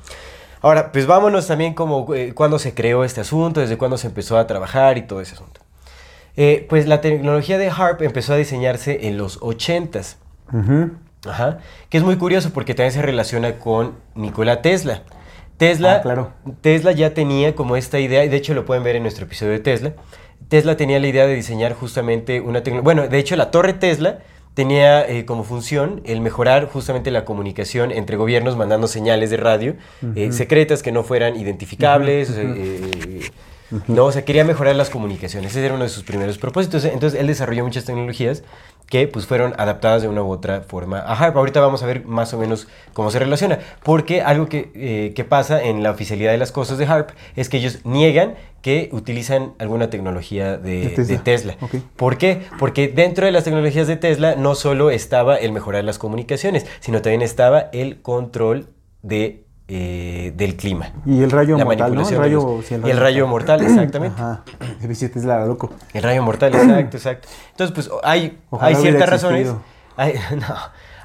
Speaker 2: Ahora, pues vámonos también como eh, cuándo se creó este asunto, desde cuándo se empezó a trabajar y todo ese asunto. Eh, pues la tecnología de HARP empezó a diseñarse en los 80s.
Speaker 1: Ujú.
Speaker 2: Ajá. Que es muy curioso porque también se relaciona con Nikola Tesla. Tesla,
Speaker 1: Ah, claro.
Speaker 2: Tesla ya tenía como esta idea, y de hecho lo pueden ver en nuestro episodio de Tesla. Tesla tenía la idea de diseñar justamente una tecnología. Bueno, de hecho, la torre Tesla tenía eh, como función el mejorar justamente la comunicación entre gobiernos mandando señales de radio eh, secretas que no fueran identificables. eh, no, o sea, quería mejorar las comunicaciones. Ese era uno de sus primeros propósitos. Entonces, él desarrolló muchas tecnologías que pues fueron adaptadas de una u otra forma a HARP. Ahorita vamos a ver más o menos cómo se relaciona. Porque algo que, eh, que pasa en la oficialidad de las cosas de HARP es que ellos niegan que utilizan alguna tecnología de,
Speaker 1: De Tesla.
Speaker 2: de Tesla.
Speaker 1: Ok.
Speaker 2: ¿Por qué? Porque dentro de las tecnologías de Tesla no solo estaba el mejorar las comunicaciones, sino también estaba el control de, eh, del clima.
Speaker 1: Y el rayo
Speaker 2: La
Speaker 1: mortal, ¿no? El rayo,
Speaker 2: luz.
Speaker 1: sí,
Speaker 2: Y el rayo mortal, exactamente.
Speaker 1: Ajá. Era loco.
Speaker 2: El rayo mortal, exacto, exacto. Entonces, pues hay,
Speaker 1: Ojalá
Speaker 2: hay ciertas razones. Hay, no,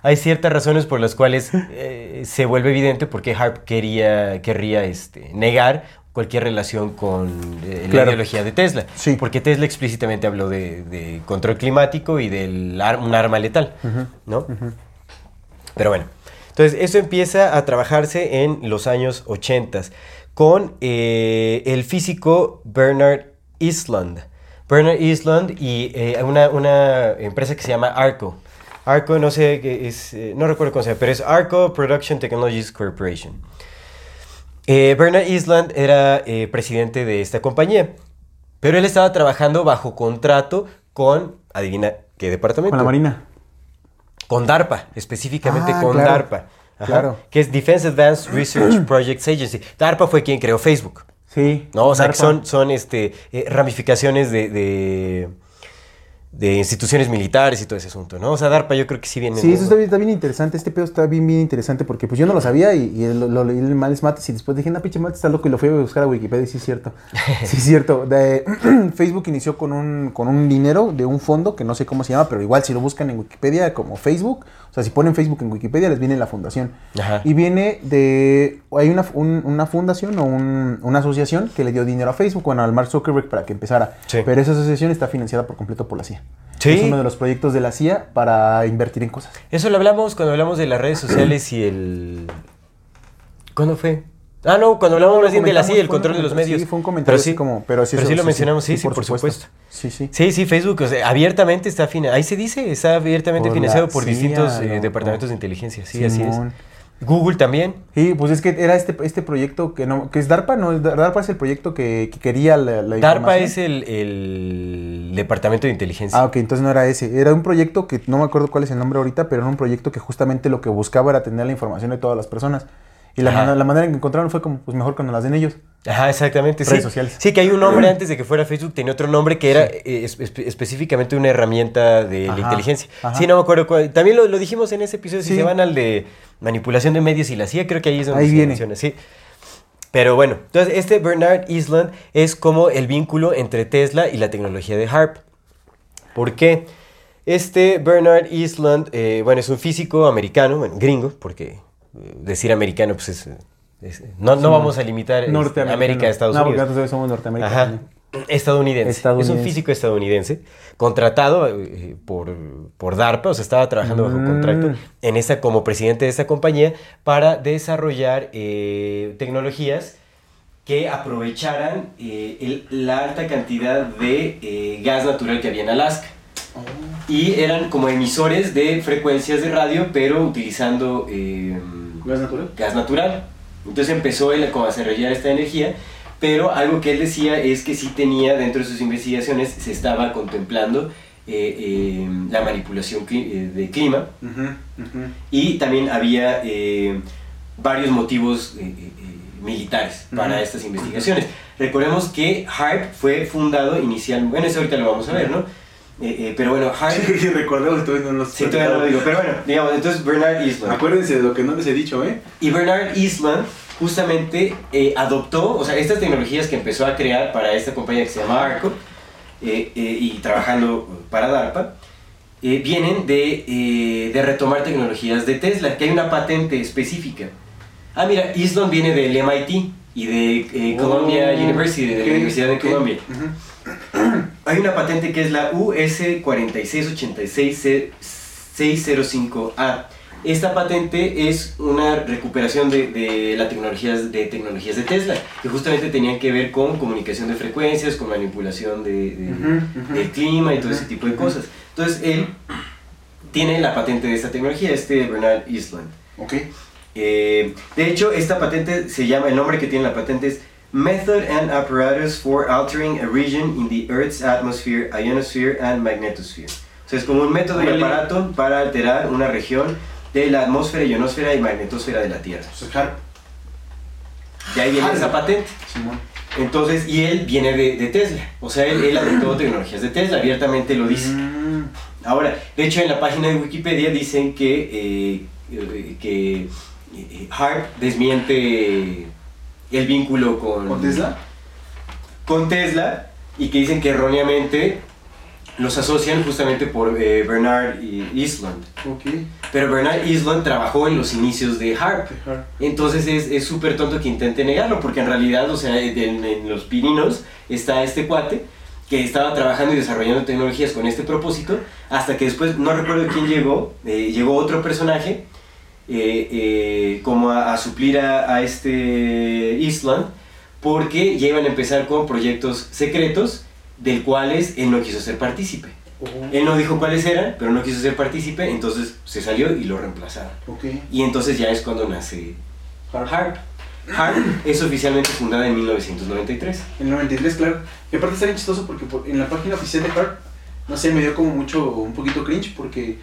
Speaker 2: hay ciertas razones por las cuales eh, se vuelve evidente por qué Harp quería, querría este, negar cualquier relación con eh, la ideología de Tesla.
Speaker 1: Sí.
Speaker 2: Porque Tesla explícitamente habló de, de control climático y de un arma letal, ¿no? Pero bueno, entonces eso empieza a trabajarse en los años 80 con eh, el físico Bernard Eastland. Bernard Eastland y eh, una, una empresa que se llama ARCO. ARCO, no sé, es, eh, no recuerdo cómo se llama, pero es ARCO Production Technologies Corporation. Eh, Bernard Eastland era eh, presidente de esta compañía, pero él estaba trabajando bajo contrato con, adivina qué departamento.
Speaker 1: Con la Marina.
Speaker 2: Con DARPA, específicamente
Speaker 1: Ah,
Speaker 2: con
Speaker 1: claro,
Speaker 2: DARPA. Ajá,
Speaker 1: claro.
Speaker 2: Que es Defense Advanced Research Projects Agency. DARPA fue quien creó Facebook.
Speaker 1: Sí.
Speaker 2: ¿no? O sea, que son, son este, eh, ramificaciones de, de, de instituciones militares y todo ese asunto, ¿no? O sea, DARPA yo creo que sí viene...
Speaker 1: Sí, eso está bien, está bien interesante. Este pedo está bien, bien interesante porque pues yo no lo sabía y, y lo, lo leí en Males Mates y después dije, no, pinche Mates está loco y lo fui a buscar a Wikipedia y sí es cierto. Sí es cierto. De- Facebook inició con un, con un dinero de un fondo que no sé cómo se llama, pero igual si lo buscan en Wikipedia como Facebook, o sea, si ponen Facebook en Wikipedia les viene la fundación.
Speaker 2: Ajá.
Speaker 1: Y viene de, hay una, un- una fundación o un- una asociación que le dio dinero a Facebook, bueno, al Mark Zuckerberg para que empezara.
Speaker 2: Sí.
Speaker 1: Pero esa asociación está financiada por completo por la CIA.
Speaker 2: Sí.
Speaker 1: Es uno de los proyectos de la CIA para invertir en cosas.
Speaker 2: Eso lo hablamos cuando hablamos de las redes sociales y el... ¿Cuándo fue? Ah, no, cuando hablamos más bien de la CIA, el control de los medios.
Speaker 1: Sí, fue un comentario
Speaker 2: Pero
Speaker 1: así
Speaker 2: sí,
Speaker 1: como, pero sí,
Speaker 2: pero sí lo mencionamos, sí, sí, por supuesto.
Speaker 1: Sí, sí.
Speaker 2: Sí, sí, Facebook, o sea, abiertamente está financiado. Ahí se dice, está abiertamente
Speaker 1: Por
Speaker 2: financiado por
Speaker 1: CIA,
Speaker 2: distintos eh, departamentos de inteligencia. Sí, así es. Google también.
Speaker 1: Sí, pues es que era este, este proyecto que no, que es DARPA, no, DARPA es el proyecto que, que quería la, la
Speaker 2: DARPA es el, el departamento de inteligencia.
Speaker 1: Ah, ok, entonces no era ese. Era un proyecto que no me acuerdo cuál es el nombre ahorita, pero era un proyecto que justamente lo que buscaba era tener la información de todas las personas. Y la, manera, la manera en que encontraron fue como, pues mejor cuando las den ellos.
Speaker 2: Ajá, exactamente.
Speaker 1: Redes
Speaker 2: sí.
Speaker 1: sociales.
Speaker 2: Sí, que hay un nombre antes de que fuera Facebook, tenía otro nombre que era eh, espe- específicamente una herramienta de
Speaker 1: Ajá,
Speaker 2: la inteligencia.
Speaker 1: ajá.
Speaker 2: Sí, no me acuerdo cuál. También lo, lo dijimos en ese episodio, si se van al de manipulación de medios y la CIA, creo que ahí es donde
Speaker 1: Ahí
Speaker 2: se
Speaker 1: viene.
Speaker 2: menciona, sí. Pero bueno, entonces este Bernard Eastland es como el vínculo entre Tesla y la tecnología de HARP. ¿Por qué? Este Bernard Eastland, eh, bueno, es un físico americano, bueno, gringo, porque decir americano, pues es... es- no, no vamos a limitar América a Estados
Speaker 1: no,
Speaker 2: Unidos.
Speaker 1: porque nosotros somos Norteamérica.
Speaker 2: Ajá. Estadounidense.
Speaker 1: Estadounidense.
Speaker 2: Es un físico estadounidense, contratado eh, por, por DARPA, o sea, estaba trabajando bajo
Speaker 1: Mm.
Speaker 2: contrato en esa, como presidente de esta compañía para desarrollar eh, tecnologías que aprovecharan eh, el- la alta cantidad de eh, gas natural que había en Alaska. Y eran como emisores de frecuencias de radio, pero utilizando eh,
Speaker 1: ¿Gas natural?
Speaker 2: gas natural. Entonces empezó él a desarrollar esta energía pero algo que él decía es que sí tenía dentro de sus investigaciones, se estaba contemplando eh, eh, la manipulación eh, de clima y también había eh, varios motivos militares para estas investigaciones. Recordemos que HARP fue fundado inicialmente, bueno, eso ahorita lo vamos a ver, ¿no? Eh, eh, pero bueno, HARP...
Speaker 1: Sí, recordemos, todavía no nos
Speaker 2: Sí, todavía no lo digo, pero bueno, digamos, entonces Bernard Eastland.
Speaker 1: Acuérdense de lo que no les he dicho, ¿eh?
Speaker 2: Y Bernard Eastland justamente eh, adoptó, o sea, estas tecnologías que empezó a crear para esta compañía que se llama Arco eh, eh, y trabajando para DARPA, eh, vienen de, de retomar tecnologías de Tesla, que hay una patente específica. Ah, mira, Eastland viene del MIT y de Columbia
Speaker 1: Oh,
Speaker 2: University, de la Universidad de
Speaker 1: ok.
Speaker 2: Columbia.
Speaker 1: Ujú.
Speaker 2: Hay una patente que es la US 4686605A. Esta patente es una recuperación de, de las tecnologías de tecnologías de Tesla, que justamente tenían que ver con comunicación de frecuencias, con manipulación de, de-
Speaker 1: Ujú, ujú.
Speaker 2: del clima y todo ese tipo de cosas. Entonces él tiene la patente de esta tecnología, este Bernard Eastland.
Speaker 1: Ok.
Speaker 2: Eh, de hecho, esta patente se llama, el nombre que tiene la patente es Method and Apparatus for Altering a Region in the Earth's Atmosphere, Ionosphere and Magnetosphere. O sea, es como un método y aparato para alterar una región de la atmósfera, ionosfera y magnetosfera de la Tierra. De ahí viene esa patente. Entonces, y él viene de, de Tesla. O sea, él, él adoptó tecnologías de Tesla, abiertamente lo dice.
Speaker 1: Mm.
Speaker 2: Ahora, de hecho en la página de Wikipedia dicen que, eh, eh, que eh, Harp desmiente el vínculo con,
Speaker 1: ¿Con Tesla?
Speaker 2: con Tesla y que dicen que erróneamente los asocian justamente por eh, Bernard y Eastland.
Speaker 1: Ok.
Speaker 2: Pero Bernard Eastland trabajó en los inicios de Harp. Entonces es es súper tonto que intente negarlo, porque en realidad, o sea, en, en los Pirinos está este cuate que estaba trabajando y desarrollando tecnologías con este propósito, hasta que después, no recuerdo quién llegó, eh, llegó otro personaje eh, eh, como a, a suplir a, a este Island, porque ya iban a empezar con proyectos secretos, del cuales él no quiso ser partícipe. Él no dijo cuáles eran, pero no quiso ser partícipe, entonces se salió y lo reemplazaron.
Speaker 1: Ok.
Speaker 2: Y entonces ya es cuando nace
Speaker 1: HARP.
Speaker 2: HARP. HARP es oficialmente fundada en 1993.
Speaker 1: En el 93, claro. Y aparte está bien chistoso porque por- en la página oficial de HARP, no sé, me dio como mucho, un poquito cringe porque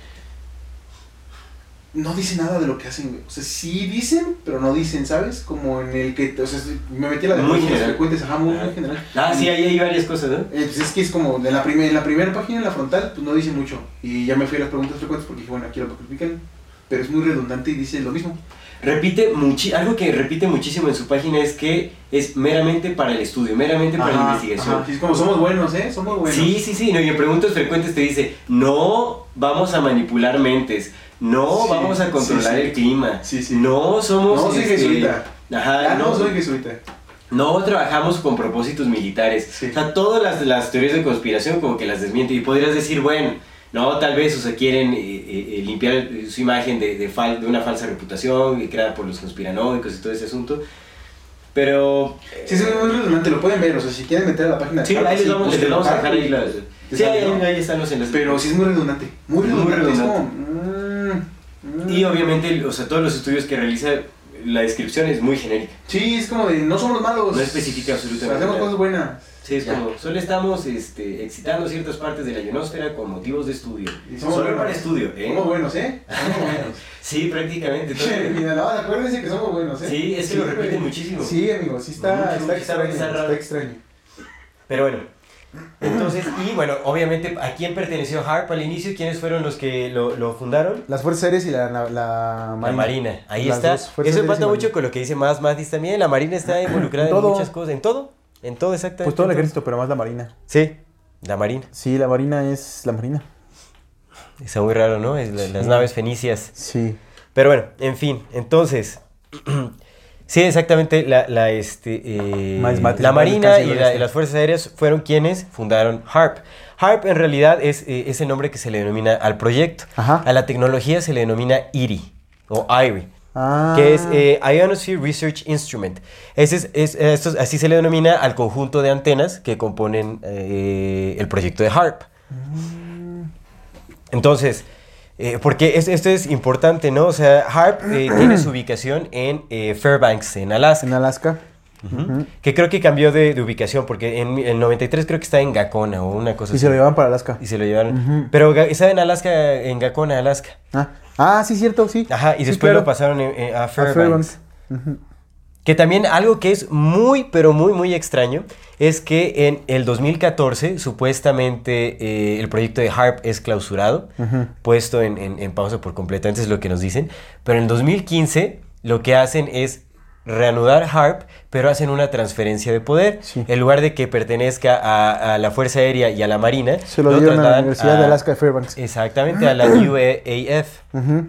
Speaker 1: no dice nada de lo que hacen, güey. O sea, sí dicen, pero no dicen, ¿sabes? Como en el que, o sea, me metí a la de
Speaker 2: Muy
Speaker 1: frecuentes, ajá, muy,
Speaker 2: Ajá.
Speaker 1: muy general.
Speaker 2: Ah, sí, ahí hay varias cosas, ¿no?
Speaker 1: Eh, pues es que es como, en la, primer, en la primera página, en la frontal, pues no dice mucho. Y ya me fui a las preguntas frecuentes porque dije, bueno, aquí lo explican. Pero es muy redundante y dice lo mismo.
Speaker 2: Repite muchi algo que repite muchísimo en su página es que es meramente para el estudio, meramente para la investigación.
Speaker 1: ajá. Sí, es como somos buenos, ¿eh? Somos buenos.
Speaker 2: Sí, sí, sí, no, y en preguntas frecuentes te dice, no vamos a manipular mentes, no
Speaker 1: Sí,
Speaker 2: vamos a controlar
Speaker 1: sí, sí.
Speaker 2: el clima,
Speaker 1: Sí, sí.
Speaker 2: no somos...
Speaker 1: No, soy
Speaker 2: este,
Speaker 1: jesuita.
Speaker 2: Ajá,
Speaker 1: Ah, no, soy jesuita.
Speaker 2: No trabajamos con propósitos militares. O sea, todas las, las teorías de conspiración como que las desmiente. Y podrías decir, bueno, no, tal vez, o sea, quieren eh, eh, eh, limpiar su imagen de, de, fal- de una falsa reputación creada por los conspiranoicos y todo ese asunto. Pero...
Speaker 1: Sí, es muy redundante, lo pueden ver. O sea, si quieren meter a la página
Speaker 2: Sí, ahí les
Speaker 1: sí,
Speaker 2: vamos, les
Speaker 1: busquen
Speaker 2: vamos a dejar ahí las... Sí, ahí, están los enlaces.
Speaker 1: Pero sí es muy redundante. Muy
Speaker 2: Muy
Speaker 1: redundante. es
Speaker 2: redundante.
Speaker 1: como, mm.
Speaker 2: Y obviamente, o sea, todos los estudios que realiza, la descripción es muy genérica.
Speaker 1: Sí, es como de no somos malos.
Speaker 2: No especifica absolutamente
Speaker 1: Hacemos
Speaker 2: nada.
Speaker 1: cosas buenas.
Speaker 2: Sí, es
Speaker 1: Ya.
Speaker 2: como, solo estamos este, excitando ciertas partes de la ionosfera con motivos de estudio.
Speaker 1: Somos
Speaker 2: Solo
Speaker 1: buenos.
Speaker 2: para estudio, ¿eh?
Speaker 1: Somos buenos, ¿eh? Somos buenos.
Speaker 2: Sí, prácticamente. todo.
Speaker 1: Mira, no, acuérdense que somos buenos, ¿eh?
Speaker 2: Sí, es que lo repiten muchísimo.
Speaker 1: Sí, amigo, sí está,
Speaker 2: Mucho,
Speaker 1: está
Speaker 2: está-
Speaker 1: extraño.
Speaker 2: está
Speaker 1: Está,
Speaker 2: raro.
Speaker 1: extraño.
Speaker 2: Pero bueno. Entonces, y bueno, obviamente, ¿a quién perteneció Harp al inicio? ¿Quiénes fueron los que lo, lo fundaron?
Speaker 1: Las fuerzas aéreas y la, la, la
Speaker 2: La Marina, ahí
Speaker 1: Las
Speaker 2: está. Eso empata mucho
Speaker 1: Marina.
Speaker 2: con lo que dice más Matis también. La Marina está involucrada en, muchas cosas. ¿En todo? En todo, exactamente.
Speaker 1: Pues todo el ejército, pero más la marina.
Speaker 2: Sí, la Marina.
Speaker 1: Sí, la marina es la marina.
Speaker 2: Está muy raro, ¿no? Es la- las naves fenicias.
Speaker 1: Sí.
Speaker 2: Pero bueno, en fin, entonces. sí, exactamente. La, la, este, eh, la Marina y, la-
Speaker 1: este.
Speaker 2: y las Fuerzas Aéreas fueron quienes fundaron HARP. HARP en realidad es, eh, es el nombre que se le denomina al proyecto.
Speaker 1: Ajá.
Speaker 2: A la tecnología se le denomina IRI o IRI.
Speaker 1: Ah.
Speaker 2: que es eh, Ionosphere Research Instrument. Ese es, es- esto, así se le denomina al conjunto de antenas que componen eh, el proyecto de HARP. Entonces, eh, porque es- esto es importante, ¿no? O sea, HARP eh, tiene su ubicación en eh, Fairbanks, en Alaska.
Speaker 1: En Alaska.
Speaker 2: Que creo que cambió de, de ubicación, porque en el 93 creo que está en Gacona o una cosa
Speaker 1: Y
Speaker 2: así.
Speaker 1: se lo llevaban para Alaska.
Speaker 2: Y se lo llevaron.
Speaker 1: Ujú.
Speaker 2: Pero ga- estaba en Alaska, en Gacona, Alaska.
Speaker 1: Ah, ah sí, cierto, sí.
Speaker 2: Ajá, y
Speaker 1: Sí,
Speaker 2: después
Speaker 1: claro.
Speaker 2: lo pasaron en- en- a
Speaker 1: A
Speaker 2: Fairbanks. Que también algo que es muy, pero muy, muy extraño es que en el 2014 supuestamente eh, el proyecto de HARP es clausurado, puesto en, en- en pausa por completo, antes es lo que nos dicen, pero en el 2015 lo que hacen es reanudar HARP, pero hacen una transferencia de poder.
Speaker 1: Sí.
Speaker 2: En lugar de que pertenezca a, a la Fuerza Aérea y a la Marina,
Speaker 1: Se lo dieron a la Universidad de Alaska de Fairbanks.
Speaker 2: Exactamente, a la UAF.
Speaker 1: Ujú.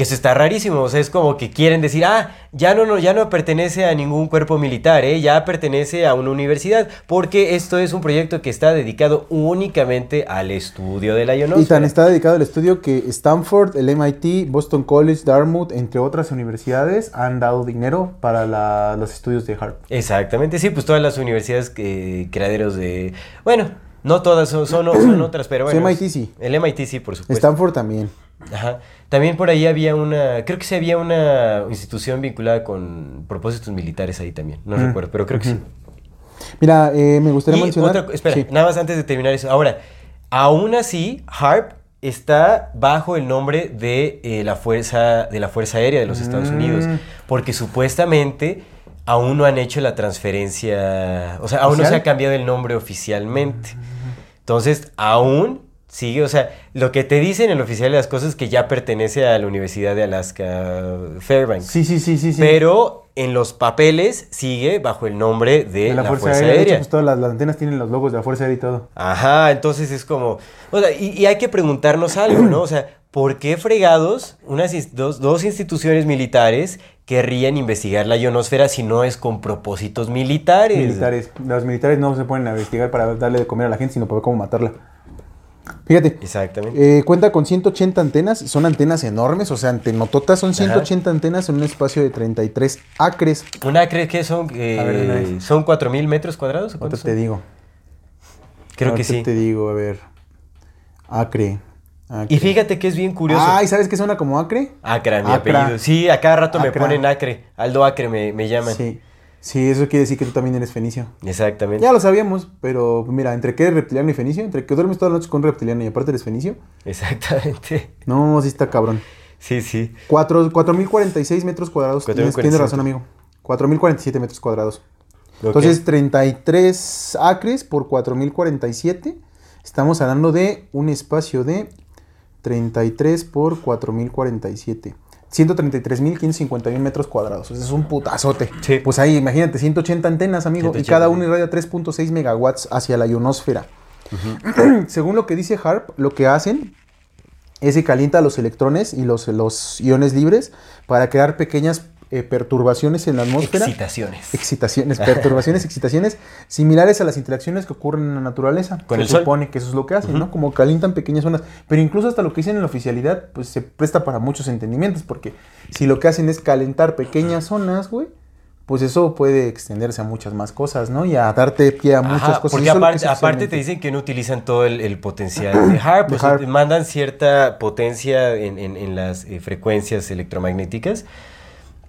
Speaker 2: Que eso está rarísimo, o sea, es como que quieren decir, ah, ya no, no, ya no pertenece a ningún cuerpo militar, ¿eh? ya pertenece a una universidad, porque esto es un proyecto que está dedicado únicamente al estudio de la
Speaker 1: Y tan
Speaker 2: ionosfera.
Speaker 1: está dedicado al estudio que Stanford, el MIT, Boston College, Dartmouth, entre otras universidades, han dado dinero para la- los estudios de HARP.
Speaker 2: Exactamente, sí, pues todas las universidades que, creaderos de... Bueno, no todas son, son, son otras, pero bueno.
Speaker 1: MIT sí.
Speaker 2: El MIT sí, por supuesto.
Speaker 1: Stanford también.
Speaker 2: Ajá. También por ahí había una, creo que sí había una institución vinculada con propósitos militares ahí también, no
Speaker 1: Mm.
Speaker 2: recuerdo, pero creo que sí.
Speaker 1: Mira, eh, me gustaría
Speaker 2: Y
Speaker 1: mencionar...
Speaker 2: otra espera,
Speaker 1: Sí.
Speaker 2: nada más antes de terminar eso. Ahora, aún así, HARP está bajo el nombre de, eh, la, fuerza, de la Fuerza Aérea de los Estados
Speaker 1: Mm.
Speaker 2: Unidos, porque supuestamente aún no han hecho la transferencia, o sea, aún no se
Speaker 1: ¿Oficial?
Speaker 2: ha cambiado el nombre oficialmente. Entonces, aún sigue, o sea, lo que te dicen en el oficial de las cosas es que ya pertenece a la Universidad de Alaska Fairbanks.
Speaker 1: Sí, sí, sí, sí. sí.
Speaker 2: Pero en los papeles sigue bajo el nombre de,
Speaker 1: de
Speaker 2: la, Fuerza, Aérea.
Speaker 1: De hecho, pues, todas las, las antenas tienen los logos de la Fuerza Aérea y todo.
Speaker 2: Ajá, entonces es como. O sea, y, y hay que preguntarnos algo, ¿no? O sea, ¿por qué fregados unas dos, dos instituciones militares querrían investigar la ionosfera si no es con propósitos militares?
Speaker 1: Militares. Los militares no se ponen a investigar para darle de comer a la gente, sino para ver cómo matarla. Fíjate.
Speaker 2: Exactamente.
Speaker 1: eh, cuenta con 180 antenas, son antenas enormes, o sea, antenototas, son 180 antenas en un espacio de 33 acres.
Speaker 2: ¿Una cree que son, eh,
Speaker 1: A ver,
Speaker 2: son 4.000 metros cuadrados? ¿o
Speaker 1: ¿Cuánto te
Speaker 2: son?
Speaker 1: digo?
Speaker 2: Creo que sí.
Speaker 1: te digo, a ver. Acre. acre.
Speaker 2: Y fíjate que es bien curioso.
Speaker 1: Ay, ¿sabes qué suena como acre?
Speaker 2: Acra, mi
Speaker 1: Acra.
Speaker 2: apellido. Sí, a cada rato me ponen Acre. Aldo Acre me, me llaman.
Speaker 1: Sí. Sí, eso quiere decir que tú también eres fenicio.
Speaker 2: Exactamente.
Speaker 1: Ya lo sabíamos, pero mira, entre que eres reptiliano y fenicio, entre que duermes todas las noches con un reptiliano y aparte eres fenicio,
Speaker 2: Exactamente.
Speaker 1: no, sí está cabrón.
Speaker 2: Sí, sí.
Speaker 1: Cuatro- 4.046 metros cuadrados. Tienes,
Speaker 2: 4.047.
Speaker 1: tienes razón, amigo. 4.047 metros cuadrados.
Speaker 2: Ok.
Speaker 1: Entonces, 33 acres por 4.047. Estamos hablando de un espacio de 33 por 4.047. 133.551 metros cuadrados. O sea, es un putazote.
Speaker 2: Sí.
Speaker 1: Pues ahí, imagínate, 180 antenas, amigo.
Speaker 2: 180,
Speaker 1: y cada una irradia 3.6 megawatts hacia la ionosfera. Según lo que dice HARP, lo que hacen es que calienta los electrones y los, los iones libres para crear pequeñas eh, perturbaciones en la atmósfera.
Speaker 2: Excitaciones.
Speaker 1: Excitaciones, perturbaciones, excitaciones similares a las interacciones que ocurren en la naturaleza.
Speaker 2: Con
Speaker 1: se
Speaker 2: el sol.
Speaker 1: supone que eso es lo que hacen, ¿no? Como calientan pequeñas zonas. Pero incluso hasta lo que dicen en la oficialidad, pues se presta para muchos entendimientos, porque si lo que hacen es calentar pequeñas zonas, güey, pues eso puede extenderse a muchas más cosas, ¿no? Y a darte pie a muchas
Speaker 2: Ajá,
Speaker 1: cosas.
Speaker 2: porque aparte, te dicen que no utilizan todo el, el potencial de HARP, te mandan cierta potencia en, en- en las eh, frecuencias electromagnéticas,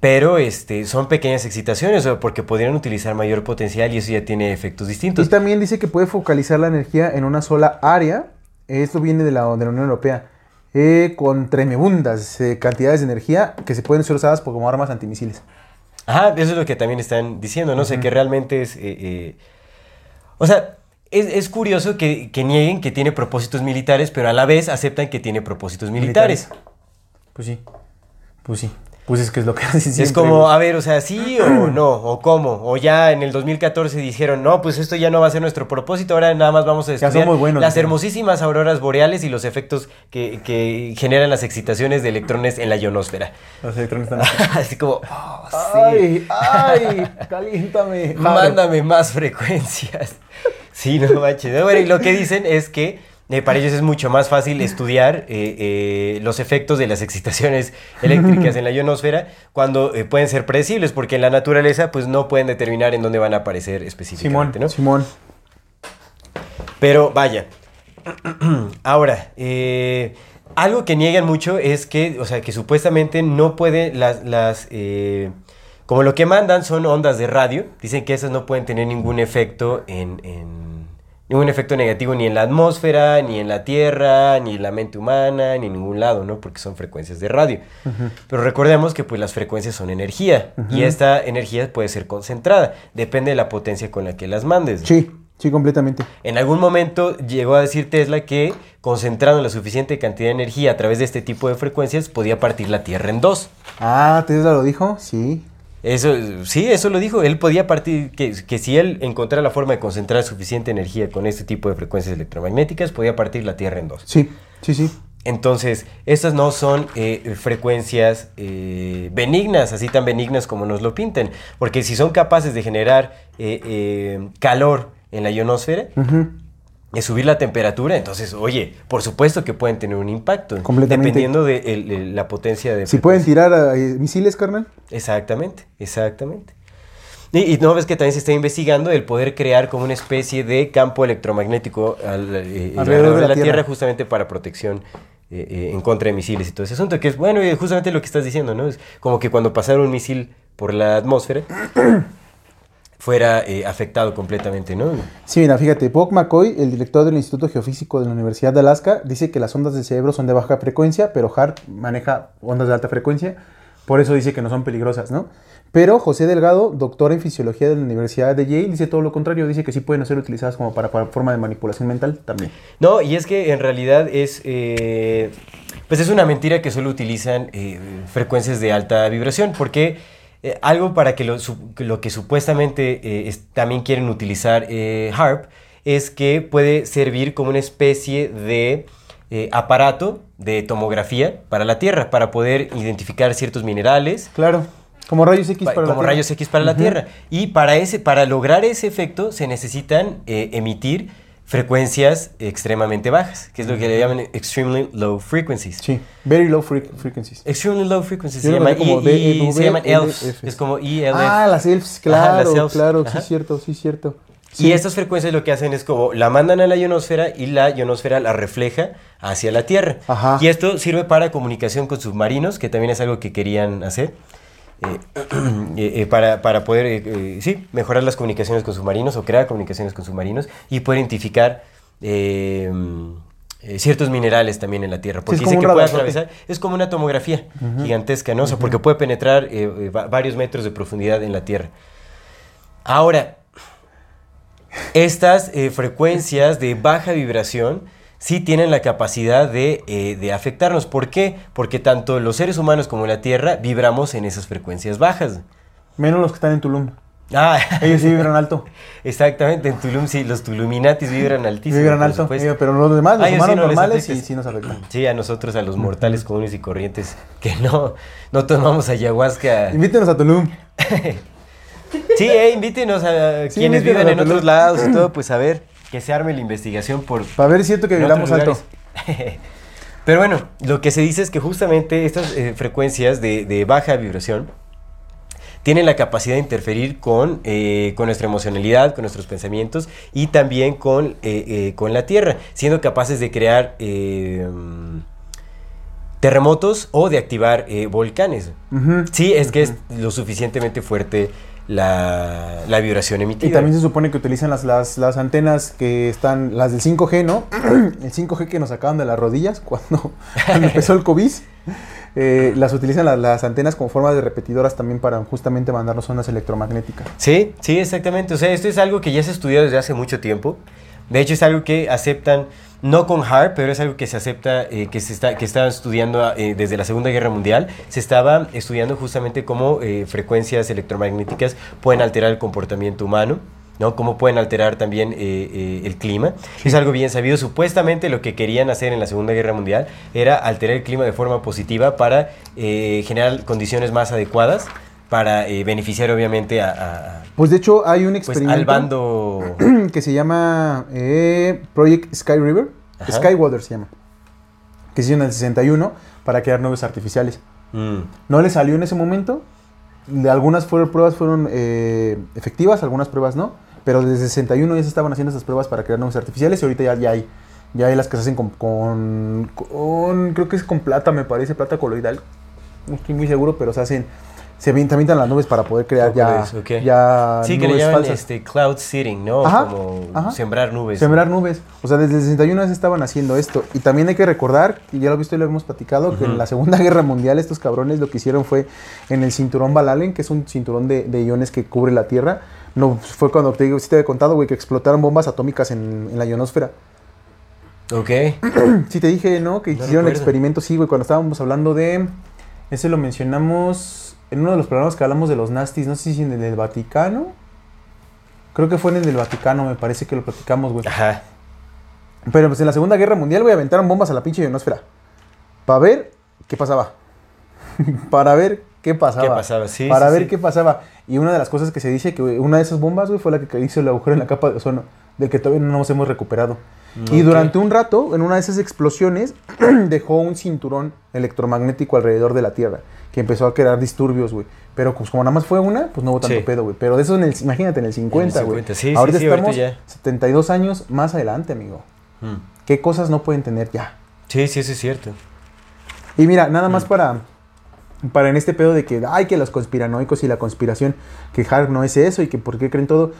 Speaker 2: pero este, son pequeñas excitaciones, porque podrían utilizar mayor potencial y eso ya tiene efectos distintos.
Speaker 1: Y también dice que puede focalizar la energía en una sola área. Esto viene de la, de la Unión Europea. eh, con tremebundas eh, cantidades de energía que se pueden ser usadas como armas antimisiles.
Speaker 2: Ajá, eso es lo que también están diciendo, ¿no? O sea, que realmente es... eh, o sea, es, es curioso que, que nieguen que tiene propósitos militares, pero a la vez aceptan que tiene propósitos militares.
Speaker 1: Pues sí. Pues sí. Pues es que es lo que hacen
Speaker 2: es como, a ver, o sea, sí o no, o cómo. O ya en el 2014 dijeron, no, pues esto ya no va a ser nuestro propósito, ahora nada más vamos a estudiar
Speaker 1: buenos,
Speaker 2: las
Speaker 1: ¿no?
Speaker 2: hermosísimas auroras boreales y los efectos que, que generan las excitaciones de electrones en la ionosfera.
Speaker 1: Los electrones están...
Speaker 2: Así como, oh, sí,
Speaker 1: ¡Ay! ¡Ay! ¡Caliéntame!
Speaker 2: mándame más frecuencias. Sí, no manches. No, bueno, y lo que dicen es que eh, para ellos es mucho más fácil estudiar eh, eh, los efectos de las excitaciones eléctricas en la ionosfera cuando eh, pueden ser predecibles, porque en la naturaleza pues no pueden determinar en dónde van a aparecer
Speaker 1: Simón,
Speaker 2: específicamente, ¿no?
Speaker 1: Simón.
Speaker 2: Pero vaya. Ahora, algo que niegan mucho es que, o sea, que supuestamente no puede las, las como lo que mandan son ondas de radio, dicen que esas no pueden tener ningún efecto en, en- ningún efecto negativo ni en la atmósfera, ni en la Tierra, ni en la mente humana, ni en ningún lado, ¿no? Porque son frecuencias de radio. Pero recordemos que pues las frecuencias son energía y esta energía puede ser concentrada, depende de la potencia con la que las mandes.
Speaker 1: Sí, sí, completamente.
Speaker 2: En algún momento llegó a decir Tesla que concentrando la suficiente cantidad de energía a través de este tipo de frecuencias podía partir la Tierra en dos.
Speaker 1: Ah, Tesla lo dijo, sí.
Speaker 2: Eso, sí, eso lo dijo. Él podía partir, que, que si él encontrara la forma de concentrar suficiente energía con este tipo de frecuencias electromagnéticas, podía partir la Tierra en dos.
Speaker 1: Sí, sí, sí.
Speaker 2: Entonces, estas no son eh, frecuencias eh, benignas, así tan benignas como nos lo pintan. Porque si son capaces de generar eh, eh, calor en la ionosfera. De subir la temperatura, entonces, oye, por supuesto que pueden tener un impacto.
Speaker 1: Completamente.
Speaker 2: Dependiendo de el- el- la potencia de...
Speaker 1: Si pueden tirar eh, misiles, carnal.
Speaker 2: Exactamente, exactamente. Y, y no ves que también se está investigando el poder crear como una especie de campo electromagnético al- eh, alrededor, de la, tierra. justamente para protección eh, en contra de misiles y todo ese asunto, que es bueno, y justamente lo que estás diciendo, ¿no? Es como que cuando pasara un misil por la atmósfera fuera eh, afectado completamente, ¿no?
Speaker 1: Sí, mira, fíjate, Bob McCoy, el director del Instituto Geofísico de la Universidad de Alaska, dice que las ondas del cerebro son de baja frecuencia, pero Hart maneja ondas de alta frecuencia, por eso dice que no son peligrosas, ¿no? Pero José Delgado, doctor en fisiología de la Universidad de Yale, dice todo lo contrario, dice que sí pueden ser utilizadas como para, para forma de manipulación mental también.
Speaker 2: No, y es que en realidad es, eh, pues es una mentira que solo utilizan eh, frecuencias de alta vibración, porque eh, algo para que lo, su- que lo que supuestamente eh, es- también quieren utilizar eh, HARP es que puede servir como una especie de aparato de tomografía para la Tierra, para poder identificar ciertos minerales,
Speaker 1: Claro, como rayos X
Speaker 2: Pa-
Speaker 1: para la
Speaker 2: como
Speaker 1: Tierra.
Speaker 2: rayos X para la. Tierra. Y para, ese, para lograr ese efecto se necesitan emitir frecuencias extremadamente bajas, que es lo que le llaman extremely low frequencies.
Speaker 1: Sí, very low fre- frequencies.
Speaker 2: Extremely low frequencies
Speaker 1: Yo
Speaker 2: se
Speaker 1: conozco como
Speaker 2: y- y
Speaker 1: DEV,
Speaker 2: se llaman ELFs,
Speaker 1: LF.
Speaker 2: es como ELF.
Speaker 1: Ah, las elfs,
Speaker 2: Ajá,
Speaker 1: claro,
Speaker 2: las elfs,
Speaker 1: claro,
Speaker 2: ajá.
Speaker 1: sí cierto, sí cierto.
Speaker 2: Y
Speaker 1: Sí.
Speaker 2: estas frecuencias lo que hacen es como la mandan a la ionosfera y la ionosfera la refleja hacia la Tierra.
Speaker 1: Ajá.
Speaker 2: Y esto sirve para comunicación con submarinos, que también es algo que querían hacer. Eh, eh, para, para poder eh, sí, mejorar las comunicaciones con submarinos o crear comunicaciones con submarinos y poder identificar eh, ciertos minerales también en la Tierra. Porque
Speaker 1: es
Speaker 2: dice que puede atravesar, es como una tomografía gigantesca, ¿no? O sea, porque puede penetrar va- varios metros de profundidad en la Tierra. Ahora, estas eh, frecuencias de baja vibración sí tienen la capacidad de, eh, de afectarnos. ¿Por qué? Porque tanto los seres humanos como la Tierra vibramos en esas frecuencias bajas.
Speaker 1: Menos los que están en Tulum.
Speaker 2: Ah,
Speaker 1: Ellos sí vibran alto.
Speaker 2: exactamente, en Tulum sí, los Tuluminatis vibran altísimo.
Speaker 1: vibran alto.
Speaker 2: supuesto.
Speaker 1: eh, Pero los demás, los
Speaker 2: A ellos sí
Speaker 1: humanos
Speaker 2: no les
Speaker 1: normales, sí, sí nos afectan.
Speaker 2: Sí, a nosotros, a los mortales comunes y corrientes, que no, no tomamos ayahuasca.
Speaker 1: Invítenos a Tulum.
Speaker 2: Sí, eh, invítenos a
Speaker 1: Sí,
Speaker 2: quienes viven en otros lados y todo, pues a ver, que se arme la investigación por,
Speaker 1: Para ver si es cierto que
Speaker 2: otros
Speaker 1: alto.
Speaker 2: Pero bueno, lo que se dice es que justamente estas eh, frecuencias de, de baja vibración tienen la capacidad de interferir con, eh, con nuestra emocionalidad, con nuestros pensamientos y también con, eh, con la Tierra, siendo capaces de crear terremotos o de activar volcanes.
Speaker 1: Ujú.
Speaker 2: Sí, es que es lo suficientemente fuerte la, la vibración emitida.
Speaker 1: Y también se supone que utilizan las, las, las antenas que están, las del 5G, ¿no? El 5G que nos sacaban de las rodillas cuando, cuando empezó el COVID. eh, las utilizan las, las antenas como forma de repetidoras también para justamente mandarnos ondas electromagnéticas.
Speaker 2: Sí, sí, exactamente. O sea, esto es algo que ya se ha estudiado desde hace mucho tiempo. De hecho, es algo que aceptan, no con HARP, pero es algo que se acepta, eh, que se está, que estaban estudiando eh, desde la Segunda Guerra Mundial. Se estaba estudiando justamente cómo eh, frecuencias electromagnéticas pueden alterar el comportamiento humano. ¿no? Cómo pueden alterar también eh, eh, el clima. Es algo bien sabido. Supuestamente lo que querían hacer en la Segunda Guerra Mundial era alterar el clima de forma positiva para eh, generar condiciones más adecuadas para eh, beneficiar obviamente a, a-
Speaker 1: Pues de hecho hay un
Speaker 2: pues,
Speaker 1: experimento
Speaker 2: al bando...
Speaker 1: que se llama eh, Project Sky River,
Speaker 2: Ajá.
Speaker 1: Skywater se llama, que se hizo en el 61 para crear nubes artificiales.
Speaker 2: Mm,
Speaker 1: No le salió en ese momento. Algunas fueron, pruebas fueron eh, efectivas, algunas pruebas no. Pero desde el 61 ya se estaban haciendo esas pruebas para crear nubes artificiales y ahorita ya, ya hay. Ya hay las que se hacen con, con, con- Creo que es con plata, me parece, plata coloidal. no estoy muy seguro, pero se hacen, se avientan las nubes para poder crear ya,
Speaker 2: Pobres, ok.
Speaker 1: ya
Speaker 2: Sí, que le
Speaker 1: nubes
Speaker 2: llaman
Speaker 1: falsas.
Speaker 2: este, cloud seeding, ¿no?
Speaker 1: Ajá,
Speaker 2: Como
Speaker 1: ajá.
Speaker 2: sembrar nubes.
Speaker 1: Sembrar nubes. O sea, desde el 61 ya estaban haciendo esto. Y también hay que recordar, y ya lo he visto y lo hemos platicado, que en la Segunda Guerra Mundial estos cabrones lo que hicieron fue en el cinturón Van Allen, que es un cinturón de, de iones que cubre la Tierra. No, fue cuando te digo, sí te había contado, güey, que explotaron bombas atómicas en, en la ionosfera.
Speaker 2: Ok.
Speaker 1: Sí te dije, ¿no? Que
Speaker 2: No
Speaker 1: hicieron
Speaker 2: recuerdo.
Speaker 1: experimentos, sí, güey, cuando estábamos hablando de... Ese lo mencionamos en uno de los programas que hablamos de los nastis, no sé si en el del Vaticano. Creo que fue en el del Vaticano, me parece que lo platicamos, güey.
Speaker 2: Ajá.
Speaker 1: Pero pues en la Segunda Guerra Mundial, güey, aventaron bombas a la pinche ionosfera. Para ver qué pasaba. Para ver qué pasaba.
Speaker 2: ¿Qué pasaba? Sí,
Speaker 1: Para
Speaker 2: sí,
Speaker 1: ver
Speaker 2: sí.
Speaker 1: qué pasaba. Y una de las cosas que se dice que una de esas bombas, güey, fue la que hizo el agujero en la capa de ozono, del que todavía no nos hemos recuperado. Y durante un rato, en una de esas explosiones, dejó un cinturón electromagnético alrededor de la Tierra, que empezó a crear disturbios, güey. Pero pues como nada más fue una, pues no hubo tanto
Speaker 2: Sí.
Speaker 1: pedo, güey. Pero de eso, en el, imagínate, en el 50, güey.
Speaker 2: 50, sí, sí,
Speaker 1: ahorita
Speaker 2: sí, ahorita
Speaker 1: estamos
Speaker 2: ya.
Speaker 1: 72 años más adelante, amigo.
Speaker 2: Mm.
Speaker 1: ¿Qué cosas no pueden tener ya?
Speaker 2: Sí, sí, eso es cierto.
Speaker 1: Y mira, nada más para, para en este pedo de que, ay, que los conspiranoicos y la conspiración, que Harp no es eso y que por qué creen todo.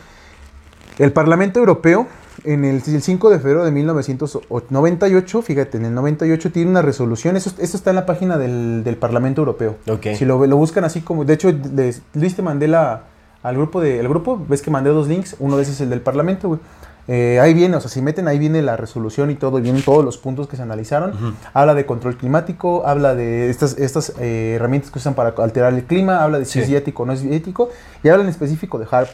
Speaker 1: El Parlamento Europeo, en el, el 5 de febrero de 1998, fíjate, en el 98 tiene una resolución, eso, eso está en la página del, del Parlamento Europeo.
Speaker 2: Ok.
Speaker 1: Si lo, lo buscan así como, de hecho, les- Luis te mandé la, al grupo de, el grupo, ves que mandé dos links, uno de esos es el del Parlamento, güey. Eh, ahí viene, o sea, si meten ahí viene la resolución y todo, y vienen todos los puntos que se analizaron. Habla de control climático, habla de estas, estas eh, herramientas que usan para alterar el clima, habla de si
Speaker 2: Sí.
Speaker 1: es ético o no es ético, y habla en específico de HARP.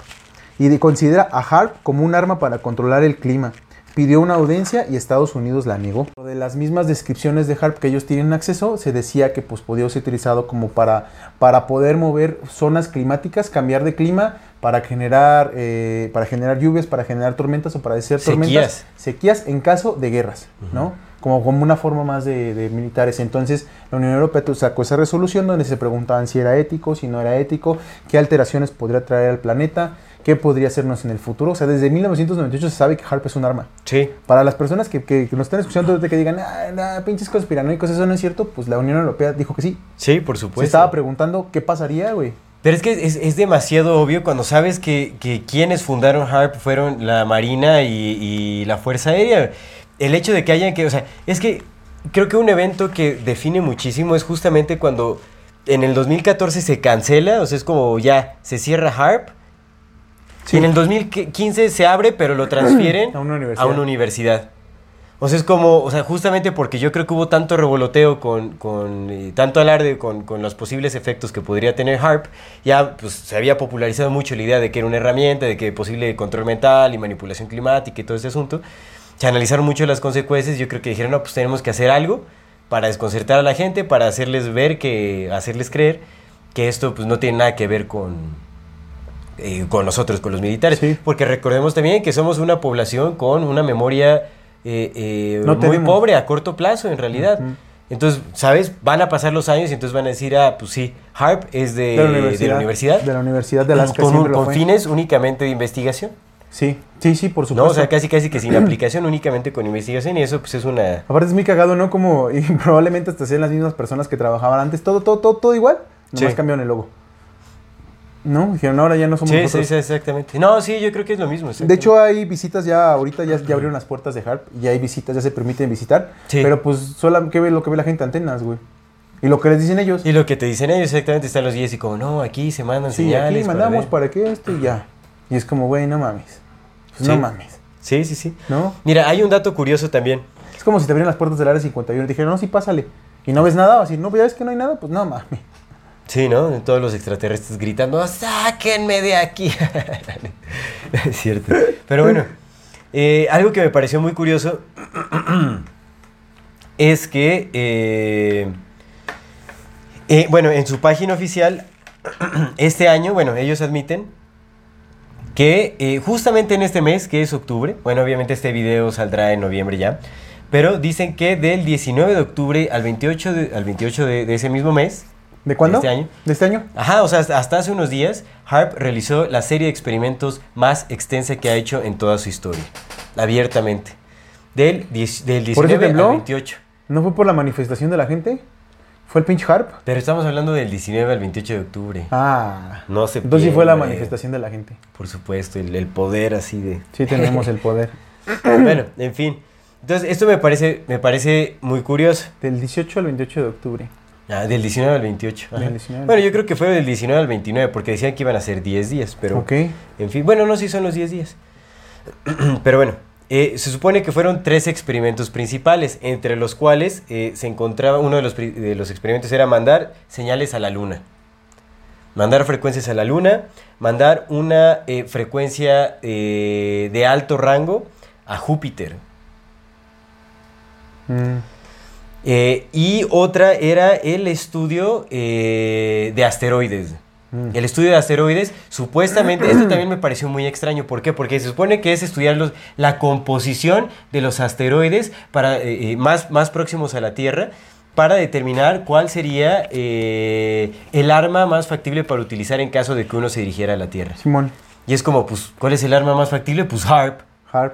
Speaker 1: Y de- considera a HARP como un arma para controlar el clima. Pidió una audiencia y Estados Unidos la negó. De las mismas descripciones de HARP que ellos tienen acceso, se decía que pues, podía ser utilizado como para, para poder mover zonas climáticas, cambiar de clima, para generar, eh, para generar lluvias, para generar tormentas o para hacer tormentas.
Speaker 2: Sequías.
Speaker 1: Sequías en caso de guerras, ¿no? Como, como una forma más de, de militares. Entonces, la Unión Europea sacó esa resolución donde se preguntaban si era ético, si no era ético, qué alteraciones podría traer al planeta, qué podría hacernos en el futuro. O sea, desde 1998 se sabe que HARP es un arma.
Speaker 2: Sí.
Speaker 1: Para las personas que, que- que nos están escuchando ahorita que digan, ah, nah, pinches conspiranoicos, eso no es cierto, pues la Unión Europea dijo que sí.
Speaker 2: Sí, por
Speaker 1: Se
Speaker 2: supuesto.
Speaker 1: estaba preguntando qué pasaría, güey.
Speaker 2: Pero es que es, es demasiado obvio cuando sabes que, que quienes fundaron HARP fueron la Marina y, y la Fuerza Aérea. El hecho de que hayan que, o sea, es que creo que un evento que define muchísimo es justamente cuando en el 2014 se cancela, o sea, es como ya se cierra HARP.
Speaker 1: Sí.
Speaker 2: En el 2015 se abre, pero lo transfieren
Speaker 1: A una universidad.
Speaker 2: a una universidad. O sea, es como, o sea, justamente porque yo creo que hubo tanto revoloteo con, con eh, tanto alarde con, con los posibles efectos que podría tener HARP, ya pues se había popularizado mucho la idea de que era una herramienta, de que posible control mental y manipulación climática y todo ese asunto. Se analizaron mucho las consecuencias, yo creo que dijeron, no, pues tenemos que hacer algo para desconcertar a la gente, para hacerles ver que, hacerles creer que esto pues no tiene nada que ver con, eh, con nosotros, con los militares.
Speaker 1: Sí.
Speaker 2: Porque recordemos también que somos una población con una memoria eh, eh,
Speaker 1: No
Speaker 2: muy
Speaker 1: tenemos.
Speaker 2: pobre a corto plazo, en realidad. Entonces, ¿sabes? Van a pasar los años y entonces van a decir, ah, pues sí, HARP es de, de la universidad.
Speaker 1: De la Universidad de Alaska.
Speaker 2: con, un-
Speaker 1: siempre lo
Speaker 2: con fines únicamente de investigación.
Speaker 1: Sí, sí, sí, por
Speaker 2: ¿no?
Speaker 1: supuesto.
Speaker 2: O sea, casi casi que sin aplicación, únicamente con investigación y eso pues es una...
Speaker 1: Aparte es muy cagado, ¿no? Como y probablemente hasta sean las mismas personas que trabajaban antes. Todo, todo, todo, todo igual. Nomás
Speaker 2: Sí.
Speaker 1: cambiaron el logo. ¿No? Dijeron, ahora ya no somos
Speaker 2: Sí, sí,
Speaker 1: nosotros.
Speaker 2: sí, exactamente. No, sí, yo creo que es lo mismo.
Speaker 1: De hecho, hay visitas ya, ahorita ya, ya abrieron las puertas de HARP y hay visitas, ya se permiten visitar.
Speaker 2: Sí.
Speaker 1: Pero pues solo que ve lo que ve la gente antenas, güey. Y lo que les dicen ellos.
Speaker 2: Y lo que te dicen ellos exactamente están los guías y como, no, aquí se mandan
Speaker 1: sí,
Speaker 2: señales.
Speaker 1: aquí
Speaker 2: para
Speaker 1: mandamos
Speaker 2: ver".
Speaker 1: para, que esto y ya. Y es como, güey, no mames. Pues
Speaker 2: Sí.
Speaker 1: No mames.
Speaker 2: Sí, sí, sí.
Speaker 1: ¿No?
Speaker 2: Mira, hay un dato curioso también.
Speaker 1: Es como si te abrieran las puertas del área 51 y te dijeron, no, sí, pásale. Y no ves nada, así, no, ya ves que no hay nada, pues no mames.
Speaker 2: Sí, ¿no? Todos los extraterrestres gritando, sáquenme de aquí. es cierto. Pero bueno, eh, algo que me pareció muy curioso es que, eh, eh, bueno, en su página oficial, este año, bueno, ellos admiten que justamente en este mes, que es octubre, bueno, obviamente este video saldrá en noviembre ya, pero dicen que del 19 de octubre al 28 de, al 28 de- de ese mismo mes,
Speaker 1: ¿De cuándo?
Speaker 2: ¿De este año?
Speaker 1: ¿De este año?
Speaker 2: Ajá, o sea, hasta hace unos días, Harp realizó la serie de experimentos más extensa que ha hecho en toda su historia, abiertamente. Del, 10 del
Speaker 1: ¿Por eso
Speaker 2: 19
Speaker 1: tembló?
Speaker 2: al 28.
Speaker 1: ¿No fue por la manifestación de la gente? ¿Fue el pinche Harp?
Speaker 2: Pero estamos hablando del 19 al 28 de octubre.
Speaker 1: Ah.
Speaker 2: No se
Speaker 1: Entonces sí fue la manifestación de la gente.
Speaker 2: Por supuesto, el, el poder así de...
Speaker 1: Sí tenemos el poder.
Speaker 2: bueno, en fin. Entonces, esto me parece, me parece muy curioso.
Speaker 1: Del 18 al 28 de octubre.
Speaker 2: Ah, del 19 al 28. ajá.
Speaker 1: Del 19 al
Speaker 2: Bueno, yo creo que fue del 19 al 29 porque decían que iban a ser 10 días, pero...
Speaker 1: Ok.
Speaker 2: En fin, bueno, no, sí son los 10 días. Pero bueno, eh, se supone que fueron tres experimentos principales, entre los cuales eh, se encontraba, uno de los, de los experimentos era mandar señales a la luna. Mandar frecuencias a la luna, mandar una eh, frecuencia de alto rango a Júpiter.
Speaker 1: Mm.
Speaker 2: Eh, y otra era el estudio eh, de asteroides.
Speaker 1: Mm.
Speaker 2: El estudio de asteroides, supuestamente, esto también me pareció muy extraño. ¿Por qué? Porque se supone que es estudiar los- la composición de los asteroides para, eh, más, más próximos a la Tierra para determinar cuál sería el arma más factible para utilizar en caso de que uno se dirigiera a la Tierra.
Speaker 1: Simón.
Speaker 2: Y es como, pues, ¿cuál es el arma más factible? Pues HARP.
Speaker 1: Harp.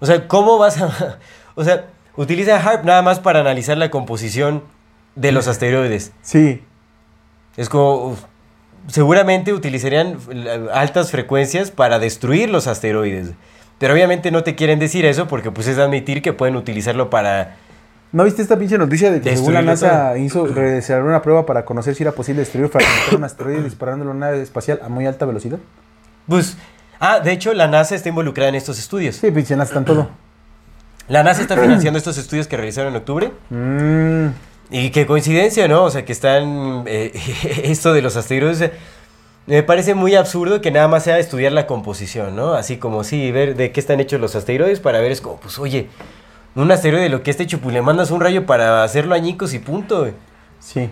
Speaker 2: O sea, ¿cómo vas a...? O sea, utiliza HARP nada más para analizar la composición de los asteroides.
Speaker 1: Sí.
Speaker 2: Es como... uf, seguramente utilizarían altas frecuencias para destruir los asteroides. Pero obviamente no te quieren decir eso porque pues es admitir que pueden utilizarlo para...
Speaker 1: ¿No viste esta pinche noticia de que según la NASA hizo realizar una prueba para conocer si era posible destruir fragmentar un asteroide disparándolo a una nave espacial a muy alta velocidad?
Speaker 2: Pues... Ah, de hecho la NASA está involucrada en estos estudios.
Speaker 1: Sí, pinche NASA está en todo.
Speaker 2: La NASA está financiando estos estudios que realizaron en octubre.
Speaker 1: Mm.
Speaker 2: Y qué coincidencia, ¿no? O sea, que están... eh, esto de los asteroides... eh, Me parece muy absurdo que nada más sea estudiar la composición, ¿no? Así como, sí, ver de qué están hechos los asteroides para ver, es como, pues, oye, un asteroide de lo que está hecho, pues le mandas un rayo para hacerlo añicos y punto. güey.
Speaker 1: Sí.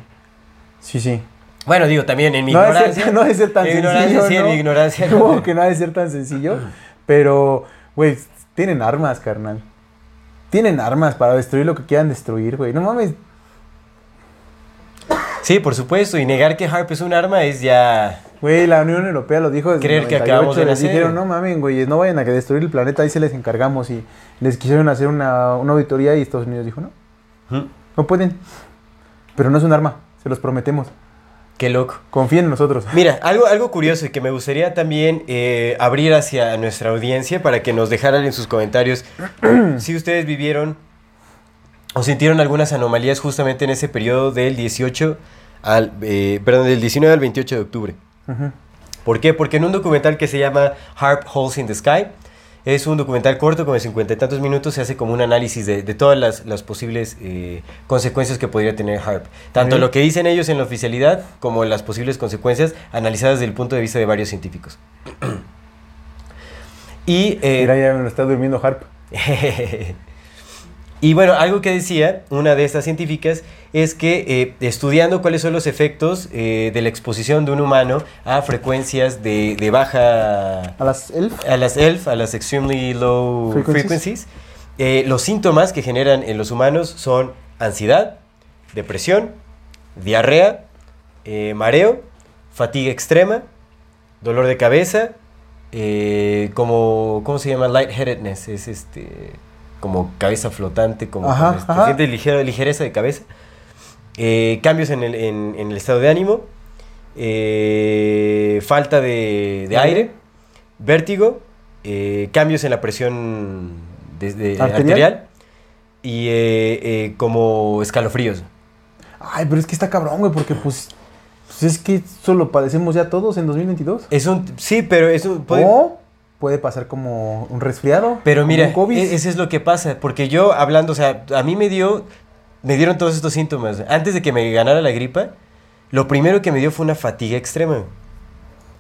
Speaker 1: Sí, sí.
Speaker 2: Bueno, digo, también en mi
Speaker 1: no
Speaker 2: ignorancia...
Speaker 1: ser, no ha de ser tan sencillo.
Speaker 2: ignorancia, sí, en mi ignorancia.
Speaker 1: Que no ha de ser tan sencillo. Pero, güey, tienen armas, carnal. Tienen armas para destruir lo que quieran destruir, güey. No mames.
Speaker 2: Sí, por supuesto, y negar que HARP es un arma es ya...
Speaker 1: Güey, la Unión Europea lo dijo desde
Speaker 2: Creer que
Speaker 1: 98,
Speaker 2: acabamos de
Speaker 1: les dijeron, no mames, güey, no vayan a que destruir el planeta, ahí se les encargamos. Y les quisieron hacer una, una auditoría y Estados Unidos dijo, no,
Speaker 2: ¿Mm?
Speaker 1: no pueden. Pero no es un arma, se los prometemos.
Speaker 2: Qué loco.
Speaker 1: Confíen en nosotros.
Speaker 2: Mira, algo, algo curioso y que me gustaría también eh, abrir hacia nuestra audiencia para que nos dejaran en sus comentarios si ustedes vivieron o sintieron algunas anomalías justamente en ese periodo del 18 al, eh, perdón, del 19 al 28 de octubre. ¿Por qué? Porque en un documental que se llama Harp Holes in the Sky, es un documental corto, como de cincuenta y tantos minutos, se hace como un análisis de, de todas las, las posibles eh, consecuencias que podría tener HARP. Tanto lo que dicen ellos en la oficialidad como las posibles consecuencias analizadas desde el punto de vista de varios científicos. y eh,
Speaker 1: Mira, ya me lo está durmiendo Harp.
Speaker 2: y bueno, algo que decía una de estas científicas es que eh, estudiando cuáles son los efectos eh, de la exposición de un humano a frecuencias de, de baja...
Speaker 1: A las elf.
Speaker 2: A las ELF, a las Extremely Low
Speaker 1: Frequencies.
Speaker 2: Frequencies, eh, los síntomas que generan en los humanos son ansiedad, depresión, diarrea, mareo, fatiga extrema, dolor de cabeza, como, ¿cómo se llama? Lightheadedness, es este, como cabeza flotante, como
Speaker 1: Ajá,
Speaker 2: con este,
Speaker 1: ajá.
Speaker 2: sientes ligereza de cabeza, eh, cambios en el, en- en el estado de ánimo, eh, falta de, de
Speaker 1: Aire.
Speaker 2: vértigo, eh, cambios en la presión de- de-
Speaker 1: Arterial.
Speaker 2: y como escalofríos.
Speaker 1: Ay, pero es que está cabrón, güey, porque pues, pues es que eso lo padecemos ya todos en 2022.
Speaker 2: Es un, sí, pero es un... puede-
Speaker 1: O puede pasar como un resfriado.
Speaker 2: Pero mira, e- ese es lo que pasa, porque yo hablando, o sea, a mí me dio, me dieron todos estos síntomas. Antes de que me ganara la gripa, lo primero que me dio fue una fatiga extrema.
Speaker 1: pero,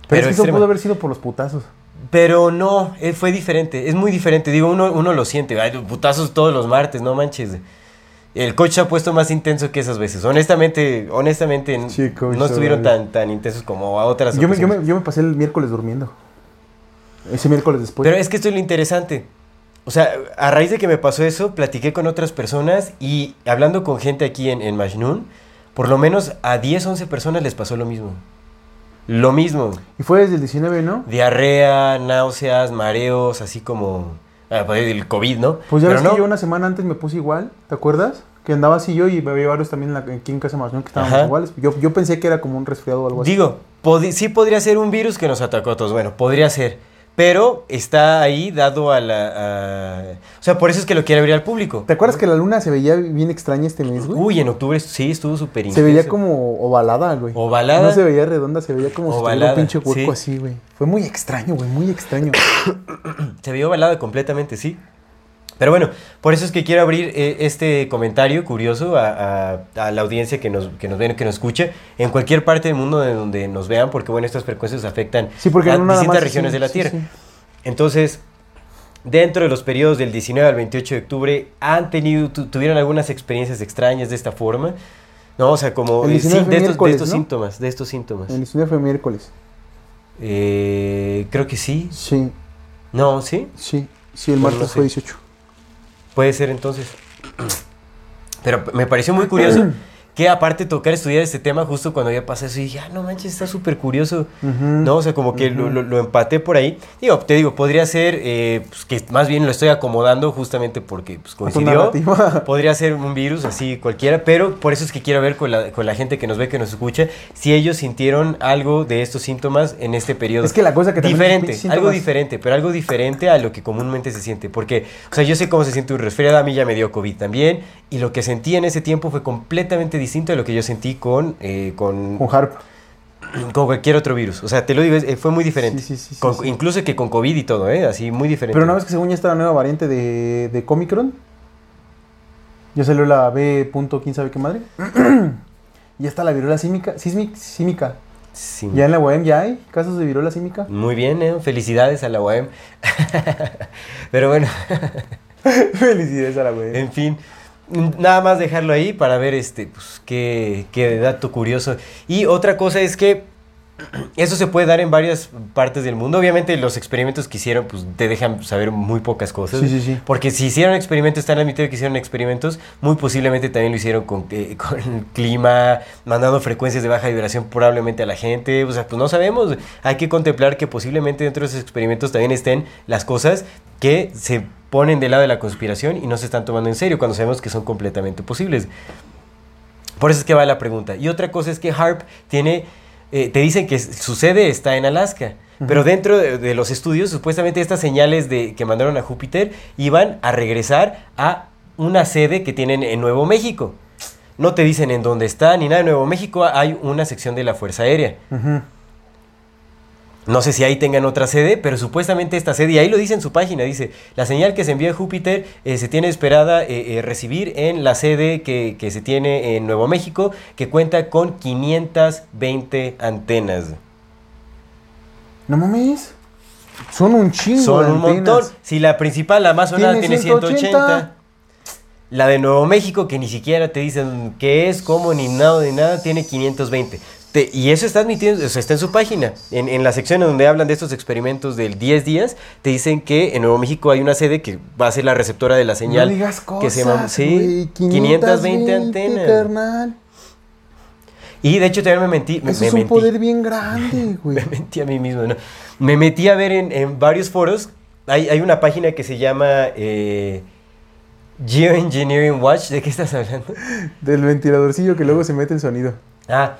Speaker 2: pero
Speaker 1: es que eso pudo haber sido por los putazos.
Speaker 2: Pero no, eh, fue diferente, es muy diferente. Digo, uno, uno lo siente, ay, putazos todos los martes, no manches. El coach se ha puesto más intenso que esas veces. Honestamente, honestamente,
Speaker 1: coach,
Speaker 2: no estuvieron tan, tan intensos como a otras
Speaker 1: Yo me, yo, me, yo me pasé el miércoles durmiendo. Ese miércoles después.
Speaker 2: Pero es que esto es lo interesante. O sea, a raíz de que me pasó eso, platiqué con otras personas y hablando con gente aquí en, en Majnun, por lo menos a 10, 11 personas les pasó lo mismo. Lo mismo.
Speaker 1: Y fue desde el 19, ¿no?
Speaker 2: Diarrea, náuseas, mareos, así como... ah, pues, el COVID, ¿no?
Speaker 1: Pues ya
Speaker 2: Pero
Speaker 1: ves
Speaker 2: no,
Speaker 1: que yo una semana antes me puse igual, ¿te acuerdas? Que andaba así yo y había varios también en la- aquí en Casa ¿no? Que estábamos
Speaker 2: Ajá.
Speaker 1: iguales. Yo, yo pensé que era como un resfriado o algo así.
Speaker 2: Digo, podi- sí podría ser un virus que nos atacó a todos. Bueno, podría ser. Pero está ahí dado a la... a- O sea, por eso es que lo quiere abrir al público.
Speaker 1: ¿Te acuerdas que la luna se veía bien extraña este mes, güey?
Speaker 2: Uy, en octubre sí estuvo súper
Speaker 1: se veía como ovalada, güey.
Speaker 2: Ovalada.
Speaker 1: No se veía redonda, se veía como si
Speaker 2: Ovalada,
Speaker 1: un pinche hueco
Speaker 2: sí.
Speaker 1: así, güey. Fue muy extraño, güey, muy extraño.
Speaker 2: Se vio balada completamente, sí. Pero bueno, por eso es que quiero abrir eh, este comentario curioso a, a- a la audiencia que nos, que nos ve, que nos escucha, en cualquier parte del mundo de donde nos vean, porque bueno, estas frecuencias afectan
Speaker 1: Sí, porque
Speaker 2: a
Speaker 1: no
Speaker 2: distintas regiones
Speaker 1: sí,
Speaker 2: de la Tierra.
Speaker 1: sí.
Speaker 2: Entonces, dentro de los periodos del 19 al 28 de octubre, ¿han tenido, tu- tuvieron algunas experiencias extrañas de esta forma? No, o sea, como eh,
Speaker 1: 19
Speaker 2: sí,
Speaker 1: fue
Speaker 2: de, estos, de estos
Speaker 1: ¿no?
Speaker 2: síntomas, de estos síntomas.
Speaker 1: El 19 fue miércoles.
Speaker 2: Eh, creo que sí.
Speaker 1: Sí,
Speaker 2: No, ¿sí?
Speaker 1: sí. Sí, el martes
Speaker 2: no sé.
Speaker 1: fue 18.
Speaker 2: Puede ser entonces. Pero me pareció muy curioso que aparte tocar estudiar este tema justo cuando había pasado eso y dije, ah, no manches, está súper curioso. No, o sea, como que lo, lo- lo empaté por ahí. Digo, te digo, podría ser eh, pues, que más bien lo estoy acomodando justamente porque pues, coincidió. Podría ser un virus así cualquiera, pero por eso es que quiero ver con la, con la gente que nos ve, que nos escucha, si ellos sintieron algo de estos síntomas en este periodo.
Speaker 1: Es que la cosa que también
Speaker 2: Diferente, algo diferente, pero algo diferente a lo que comúnmente se siente. Porque, o sea, yo sé cómo se siente un resfriado, a mí ya me dio COVID también, y lo que sentí en ese tiempo fue completamente distinto a lo que yo sentí con, eh, con,
Speaker 1: Con Harp.
Speaker 2: con cualquier otro virus. O sea, te lo digo, eh, fue muy diferente.
Speaker 1: Sí, sí, sí,
Speaker 2: Con-. Incluso que con COVID y todo, ¿eh? Así, muy diferente.
Speaker 1: Pero una vez que según ya está la nueva variante de, de Comicron, ya salió la B. punto quién sabe qué madre. ya está la viruela símica, sísmic- símica.
Speaker 2: Sí.
Speaker 1: Ya en la UEM ya hay casos de viruela símica.
Speaker 2: Muy bien, ¿eh? Felicidades a la UAM. Pero bueno,
Speaker 1: Felicidades a la UEM.
Speaker 2: en fin. Nada más dejarlo ahí para ver este, pues, qué, qué dato curioso. Y otra cosa es que eso se puede dar en varias partes del mundo. Obviamente los experimentos que hicieron pues te dejan saber muy pocas cosas.
Speaker 1: Sí, sí, sí.
Speaker 2: Porque si hicieron experimentos, están admitidos que hicieron experimentos, muy posiblemente también lo hicieron con, eh, con el clima, mandando frecuencias de baja vibración probablemente a la gente. O sea, pues no sabemos. Hay que contemplar que posiblemente dentro de esos experimentos también estén las cosas que se ponen del lado de la conspiración y no se están tomando en serio cuando sabemos que son completamente posibles. Por eso es que va la pregunta. Y otra cosa es que HARP tiene, eh, te dicen que su sede está en Alaska, pero dentro de, de los estudios, supuestamente estas señales de, que mandaron a Júpiter iban a regresar a una sede que tienen en Nuevo México. No te dicen en dónde está ni nada. En Nuevo México hay una sección de la Fuerza Aérea. No sé si ahí tengan otra sede, pero supuestamente esta sede, y ahí lo dice en su página, dice, la señal que se envía a Júpiter eh, se tiene esperada eh, eh, recibir en la sede que, que se tiene en Nuevo México, que cuenta con 520 antenas.
Speaker 1: No mames. Son un chingo.
Speaker 2: Son un
Speaker 1: antenas.
Speaker 2: montón. Si la principal, la más sonada,
Speaker 1: Tiene
Speaker 2: tiene 180.
Speaker 1: 180.
Speaker 2: La de Nuevo México, que ni siquiera te dicen qué es, cómo, ni nada, ni nada, tiene 520. Te- y eso está admitido, o sea, está en su página. En, en la sección donde hablan de estos experimentos del 10 días, te dicen que en Nuevo México hay una sede que va a ser la receptora de la señal.
Speaker 1: no digas cosas,
Speaker 2: que se llama, sí,
Speaker 1: güey,
Speaker 2: 520 antenas.
Speaker 1: carnal.
Speaker 2: Y de hecho también me mentí. Me,
Speaker 1: Eso
Speaker 2: me
Speaker 1: es un
Speaker 2: mentí.
Speaker 1: poder bien grande, güey.
Speaker 2: Me mentí a mí mismo, ¿no? Me metí a ver en, en varios foros. Hay, hay una página que se llama eh, Geoengineering Watch. ¿De qué estás hablando?
Speaker 1: Del ventiladorcillo que luego se mete el sonido.
Speaker 2: Ah,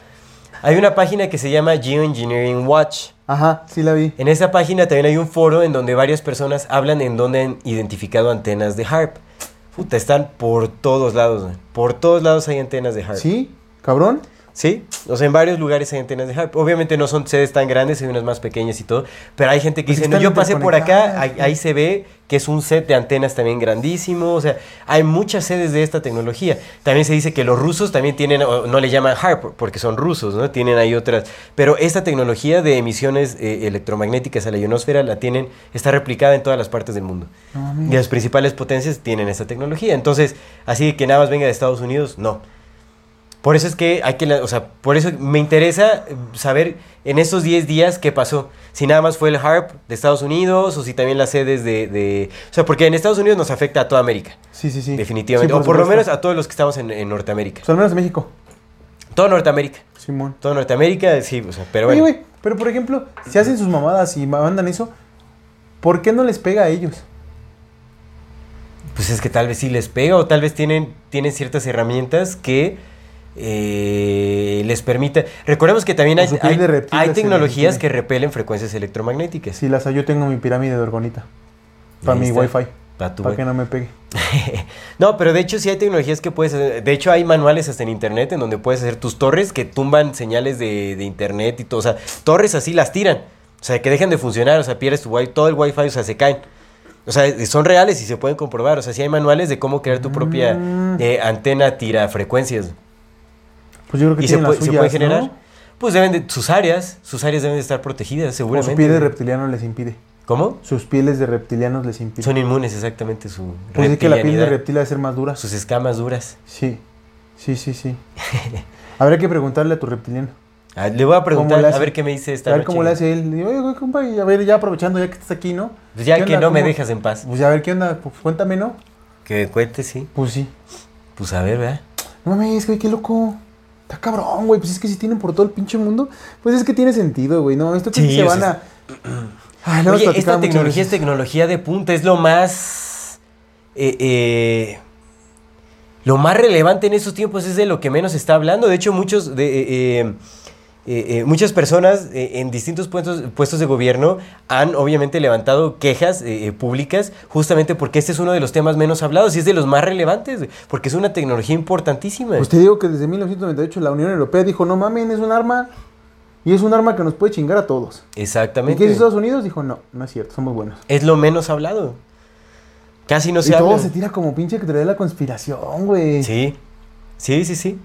Speaker 2: hay una página que se llama Geoengineering Watch.
Speaker 1: Ajá, sí la vi.
Speaker 2: En esa página también hay un foro en donde varias personas hablan en donde han identificado antenas de HARP. Puta, están por todos lados, güey. Por todos lados hay antenas de HARP.
Speaker 1: ¿Sí? ¿Cabrón?
Speaker 2: Sí, o sea, en varios lugares hay antenas de HARP. Obviamente no son sedes tan grandes, hay unas más pequeñas y todo, pero hay gente que
Speaker 1: Pues
Speaker 2: dice, no, yo pasé por acá, ahí, se ve que es un set de antenas también grandísimo, o sea, hay muchas sedes de esta tecnología. También se dice que los rusos también tienen, o no le llaman HARP porque son rusos, ¿no? Tienen ahí otras, pero esta tecnología de emisiones eh, electromagnéticas a la ionosfera la tienen, está replicada en todas las partes del mundo.
Speaker 1: Mames.
Speaker 2: Y las principales potencias tienen esta tecnología. Entonces, así que nada más venga de Estados Unidos, no. Por eso es que hay que, o sea, por eso me interesa saber en estos 10 días qué pasó. Si nada más fue el HARP de Estados Unidos o si también las sedes de, de- O sea, porque en Estados Unidos nos afecta a toda América,
Speaker 1: Sí, sí, sí.
Speaker 2: definitivamente.
Speaker 1: Sí,
Speaker 2: o por lo menos a todos los que estamos en, en Norteamérica.
Speaker 1: Pues al menos México.
Speaker 2: Todo Norteamérica.
Speaker 1: Simón.
Speaker 2: Todo Norteamérica, sí, o sea, pero
Speaker 1: Oye,
Speaker 2: bueno.
Speaker 1: güey, pero por ejemplo, si hacen sus mamadas y mandan eso, ¿por qué no les pega a ellos?
Speaker 2: Pues es que tal vez sí les pega o tal vez tienen, tienen ciertas herramientas que eh, les permita... Recordemos que también hay, hay, hay tecnologías que repelen frecuencias electromagnéticas.
Speaker 1: Sí, las yo tengo mi pirámide de orgonita. Para mi wifi. Para que no me pegue.
Speaker 2: no, pero de hecho sí hay tecnologías que puedes hacer. De hecho hay manuales hasta en internet en donde puedes hacer tus torres que tumban señales de, de internet y todo. O sea, torres así las tiran. O sea, que dejan de funcionar. O sea, pierdes tu wifi, todo el wifi, o sea, se caen. O sea, son reales y se pueden comprobar. O sea, sí hay manuales de cómo crear tu propia
Speaker 1: Mm.
Speaker 2: eh, antena tira frecuencias.
Speaker 1: Pues yo creo que
Speaker 2: Y se puede, se generar.
Speaker 1: ¿no?
Speaker 2: Pues deben de, sus áreas, sus áreas deben de estar protegidas,
Speaker 1: O su
Speaker 2: seguramente.
Speaker 1: piel de reptiliano les impide.
Speaker 2: ¿Cómo?
Speaker 1: Sus pieles de reptilianos les impide.
Speaker 2: Son inmunes exactamente su
Speaker 1: pues es que la piel de reptil debe ser más dura.
Speaker 2: sus escamas duras.
Speaker 1: Sí, sí, sí, sí. Habría que preguntarle a tu reptiliano.
Speaker 2: Ah, le voy a preguntar a ver qué me dice esta
Speaker 1: a ver
Speaker 2: noche.
Speaker 1: cómo le hace él. Le digo, oye, güey, compa, y a ver, ya aprovechando, ya que estás aquí, ¿no?
Speaker 2: Pues ya
Speaker 1: ¿Qué
Speaker 2: que
Speaker 1: onda?
Speaker 2: no me dejas en paz.
Speaker 1: Pues a ver, ¿qué onda? Pues cuéntame, ¿no?
Speaker 2: Que me cuentes, sí.
Speaker 1: Pues sí.
Speaker 2: Pues a ver, ¿verdad?
Speaker 1: No mames, güey, qué loco. Está cabrón, güey. Pues es que si tienen por todo el pinche mundo, pues es que tiene sentido, güey. No, esto que se van
Speaker 2: sea,
Speaker 1: a. Ay,
Speaker 2: Oye, esta tecnología es tecnología de punta, es lo más... eh, eh, lo más relevante en estos tiempos es de lo que menos se está hablando. De hecho, muchos de... eh, eh, eh, muchas personas eh, en distintos puestos, puestos de gobierno han obviamente levantado quejas eh, eh, públicas justamente porque este es uno de los temas menos hablados y es de los más relevantes, porque es una tecnología importantísima.
Speaker 1: Pues te digo que desde 1998 la Unión Europea dijo, no mames, es un arma. Y es un arma que nos puede chingar a todos. ¿Y
Speaker 2: Exactamente.
Speaker 1: qué hizo Estados Unidos? Dijo, no, no es cierto, somos buenos.
Speaker 2: Es lo menos hablado. Casi no
Speaker 1: y
Speaker 2: se
Speaker 1: todo
Speaker 2: habla.
Speaker 1: se tira como pinche que trae de la conspiración, güey.
Speaker 2: Sí. Sí, sí, sí.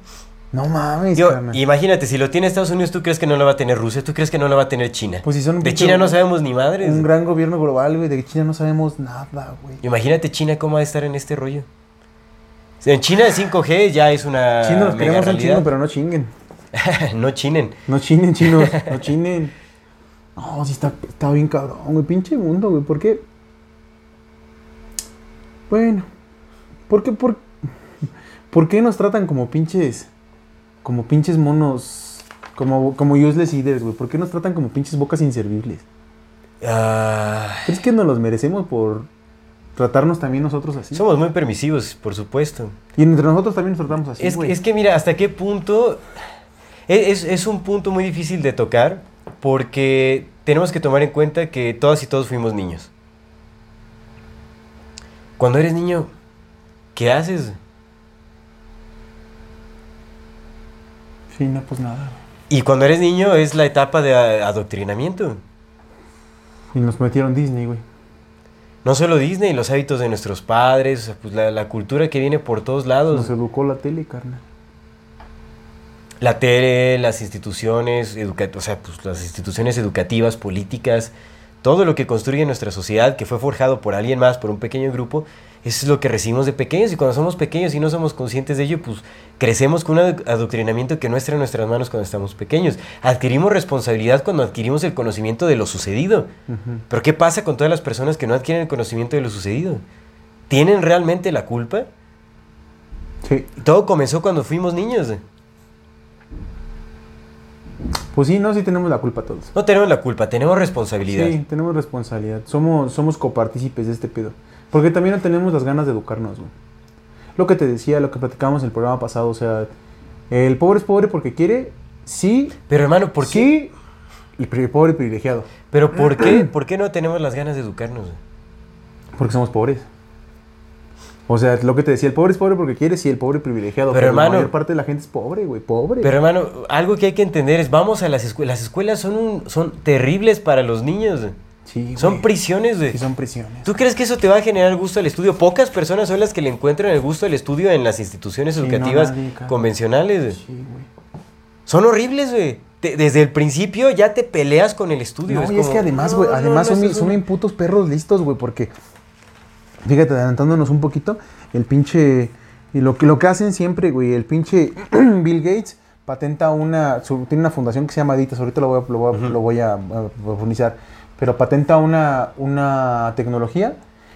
Speaker 1: No mames, carnal.
Speaker 2: imagínate, si lo tiene Estados Unidos, ¿tú crees que no lo va a tener Rusia? ¿Tú crees que no lo va a tener China?
Speaker 1: Pues si son
Speaker 2: de China no sabemos ni madres.
Speaker 1: Un gran gobierno global, güey. De China no sabemos nada, güey.
Speaker 2: Imagínate China cómo va a estar en este rollo. O sea, En China el 5G ya es una
Speaker 1: Chinos,
Speaker 2: mega
Speaker 1: queremos un chino, pero no chinguen.
Speaker 2: no chinen.
Speaker 1: No chinen, chinos. No chinen. No, sí está, está bien cabrón, güey. Pinche mundo, güey. ¿Por qué? Bueno. ¿Por qué, por, ¿por qué nos tratan como pinches... Como pinches monos... Como, como useless leaders, güey. ¿Por qué nos tratan como pinches bocas inservibles?
Speaker 2: Ah,
Speaker 1: ¿Crees que nos los merecemos por tratarnos también nosotros así?
Speaker 2: somos muy permisivos, por supuesto.
Speaker 1: Y entre nosotros también nos tratamos así,
Speaker 2: es,
Speaker 1: güey.
Speaker 2: que, es que mira, hasta qué punto... Es- es un punto muy difícil de tocar porque tenemos que tomar en cuenta que todas y todos fuimos niños. Cuando eres niño, ¿qué haces?
Speaker 1: Sí, no, pues nada.
Speaker 2: Y cuando eres niño es la etapa de adoctrinamiento.
Speaker 1: Y nos metieron Disney, güey.
Speaker 2: No solo Disney, los hábitos de nuestros padres, o sea, pues la, la cultura que viene por todos lados.
Speaker 1: Nos educó la tele, carnal.
Speaker 2: La tele, las instituciones, educa- o sea, pues las instituciones educativas, políticas, todo lo que construye nuestra sociedad, que fue forjado por alguien más, por un pequeño grupo, eso es lo que recibimos de pequeños. Y cuando somos pequeños y no somos conscientes de ello, pues crecemos con un ado- adoctrinamiento que no está en nuestras manos cuando estamos pequeños. Adquirimos responsabilidad cuando adquirimos el conocimiento de lo sucedido. Pero ¿qué pasa con todas las personas que no adquieren el conocimiento de lo sucedido? ¿Tienen realmente la culpa?
Speaker 1: Sí.
Speaker 2: Todo comenzó cuando fuimos niños.
Speaker 1: Pues sí, no, sí tenemos la culpa todos.
Speaker 2: No tenemos la culpa, tenemos responsabilidad.
Speaker 1: Sí, tenemos responsabilidad. Somos, somos copartícipes de este pedo. Porque también no tenemos las ganas de educarnos, güey. Lo que te decía, lo que platicábamos en el programa pasado, o sea, el pobre es pobre porque quiere, sí,
Speaker 2: Pero hermano, ¿por qué?
Speaker 1: sí, el pobre privilegiado.
Speaker 2: Pero ¿por qué? ¿Por qué no tenemos las ganas de educarnos?
Speaker 1: Porque somos pobres. O sea, lo que te decía, el pobre es pobre porque quiere, sí, el pobre privilegiado.
Speaker 2: Pero,
Speaker 1: la
Speaker 2: hermano-
Speaker 1: mayor parte de la gente es pobre, güey, pobre.
Speaker 2: Pero hermano, algo que hay que entender es, vamos a las escuelas. Las escuelas son, un- son terribles para los niños.
Speaker 1: sí,
Speaker 2: Son prisiones. güey.
Speaker 1: Sí, son prisiones.
Speaker 2: ¿Tú crees que eso te va a generar gusto al estudio? Pocas personas son las que le encuentran el gusto al estudio en las instituciones
Speaker 1: Sí, no,
Speaker 2: educativas
Speaker 1: nadie,
Speaker 2: convencionales. güey.
Speaker 1: Sí, güey.
Speaker 2: Son horribles, güey. Te- Desde el principio ya te peleas con el estudio.
Speaker 1: No, y es que además, güey,
Speaker 2: no,
Speaker 1: además son,
Speaker 2: es
Speaker 1: son
Speaker 2: un-
Speaker 1: bien putos perros listos, güey, porque, fíjate, adelantándonos un poquito, el pinche, y lo que, lo que hacen siempre, güey, el pinche Bill Gates patenta una, su- tiene una fundación que se llama Aditas, ahorita lo voy a, lo voy a, lo voy a, a profundizar, pero patenta una, una tecnología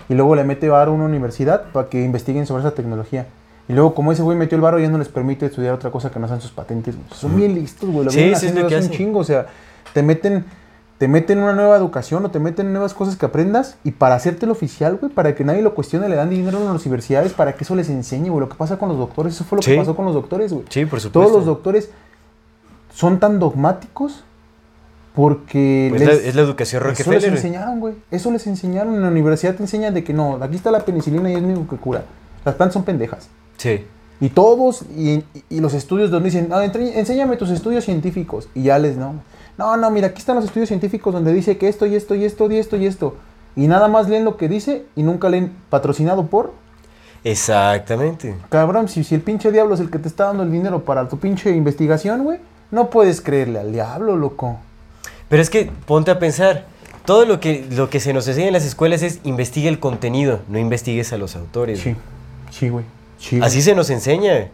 Speaker 1: y luego le mete varo a una universidad para que investiguen sobre esa tecnología. Y luego, como ese güey metió el varo, ya no les permite estudiar otra cosa que no sean sus patentes. Son bien listos, güey. Lo
Speaker 2: Sí, sí, es lo que
Speaker 1: hace un
Speaker 2: hacen.
Speaker 1: chingo. O sea, te meten, te meten una nueva educación o te meten nuevas cosas que aprendas y para hacértelo oficial, güey, para que nadie lo cuestione, le dan dinero a las universidades para que eso les enseñe, güey. Lo que pasa con los doctores, eso fue lo
Speaker 2: Sí.
Speaker 1: que pasó con los doctores, güey.
Speaker 2: Sí, por supuesto.
Speaker 1: Todos los doctores son tan dogmáticos porque
Speaker 2: Pues
Speaker 1: les-
Speaker 2: es la educación
Speaker 1: eso les
Speaker 2: Rockefeller.
Speaker 1: enseñaron, güey. Eso les enseñaron en la universidad. Te enseñan de que no, aquí está la penicilina y es lo único que cura. Las plantas son pendejas.
Speaker 2: Sí.
Speaker 1: Y todos, y, y los estudios donde dicen, "Ah, enséñame tus estudios científicos. Y ya les, no. No, no, mira, aquí están los estudios científicos donde dice que esto y esto y esto y esto y esto. Y nada más leen lo que dice y nunca leen patrocinado por.
Speaker 2: Exactamente.
Speaker 1: Cabrón, si, si el pinche diablo es el que te está dando el dinero para tu pinche investigación, güey, no puedes creerle al diablo, loco.
Speaker 2: Pero es que ponte a pensar, todo lo que, lo que se nos enseña en las escuelas es investigue el contenido, no investigues a los autores.
Speaker 1: Sí, sí, güey. Sí, güey.
Speaker 2: Así se nos enseña.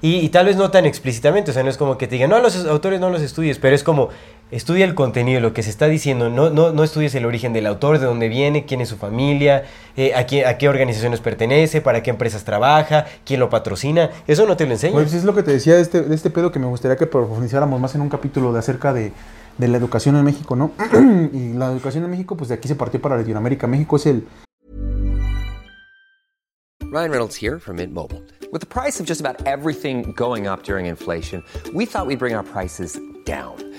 Speaker 2: Y, y tal vez no tan explícitamente, o sea, no es como que te digan, no, los autores no los estudies, pero es como, estudia el contenido, lo que se está diciendo, no, no, no estudies el origen del autor, de dónde viene, quién es su familia, eh, a, qué, a qué organizaciones pertenece, para qué empresas trabaja, quién lo patrocina, eso no te lo enseña.
Speaker 1: Pues es lo que te decía de este, de este pedo que me gustaría que profundizáramos más en un capítulo de acerca de, de la educación en México, ¿no? y la educación en México, pues de aquí se partió para Latinoamérica. México es el,
Speaker 3: Ryan Reynolds here from Mint Mobile. With the price of just about everything going up during inflation, we thought we'd bring our prices down.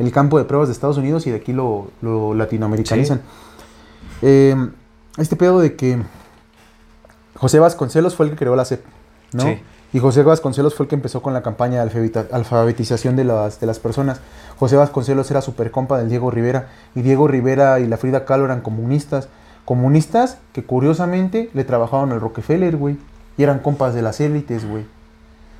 Speaker 1: El campo de pruebas de Estados Unidos y de aquí lo, lo latinoamericanizan. Eh, este pedo de que José Vasconcelos fue el que creó la CEP, ¿no?
Speaker 2: Sí.
Speaker 1: Y José Vasconcelos fue el que empezó con la campaña de alfabetización de las, de las personas. José Vasconcelos era super compa del Diego Rivera. Y Diego Rivera y la Frida Kahlo eran comunistas. Comunistas que curiosamente le trabajaban al Rockefeller, güey. Y eran compas de las élites, güey.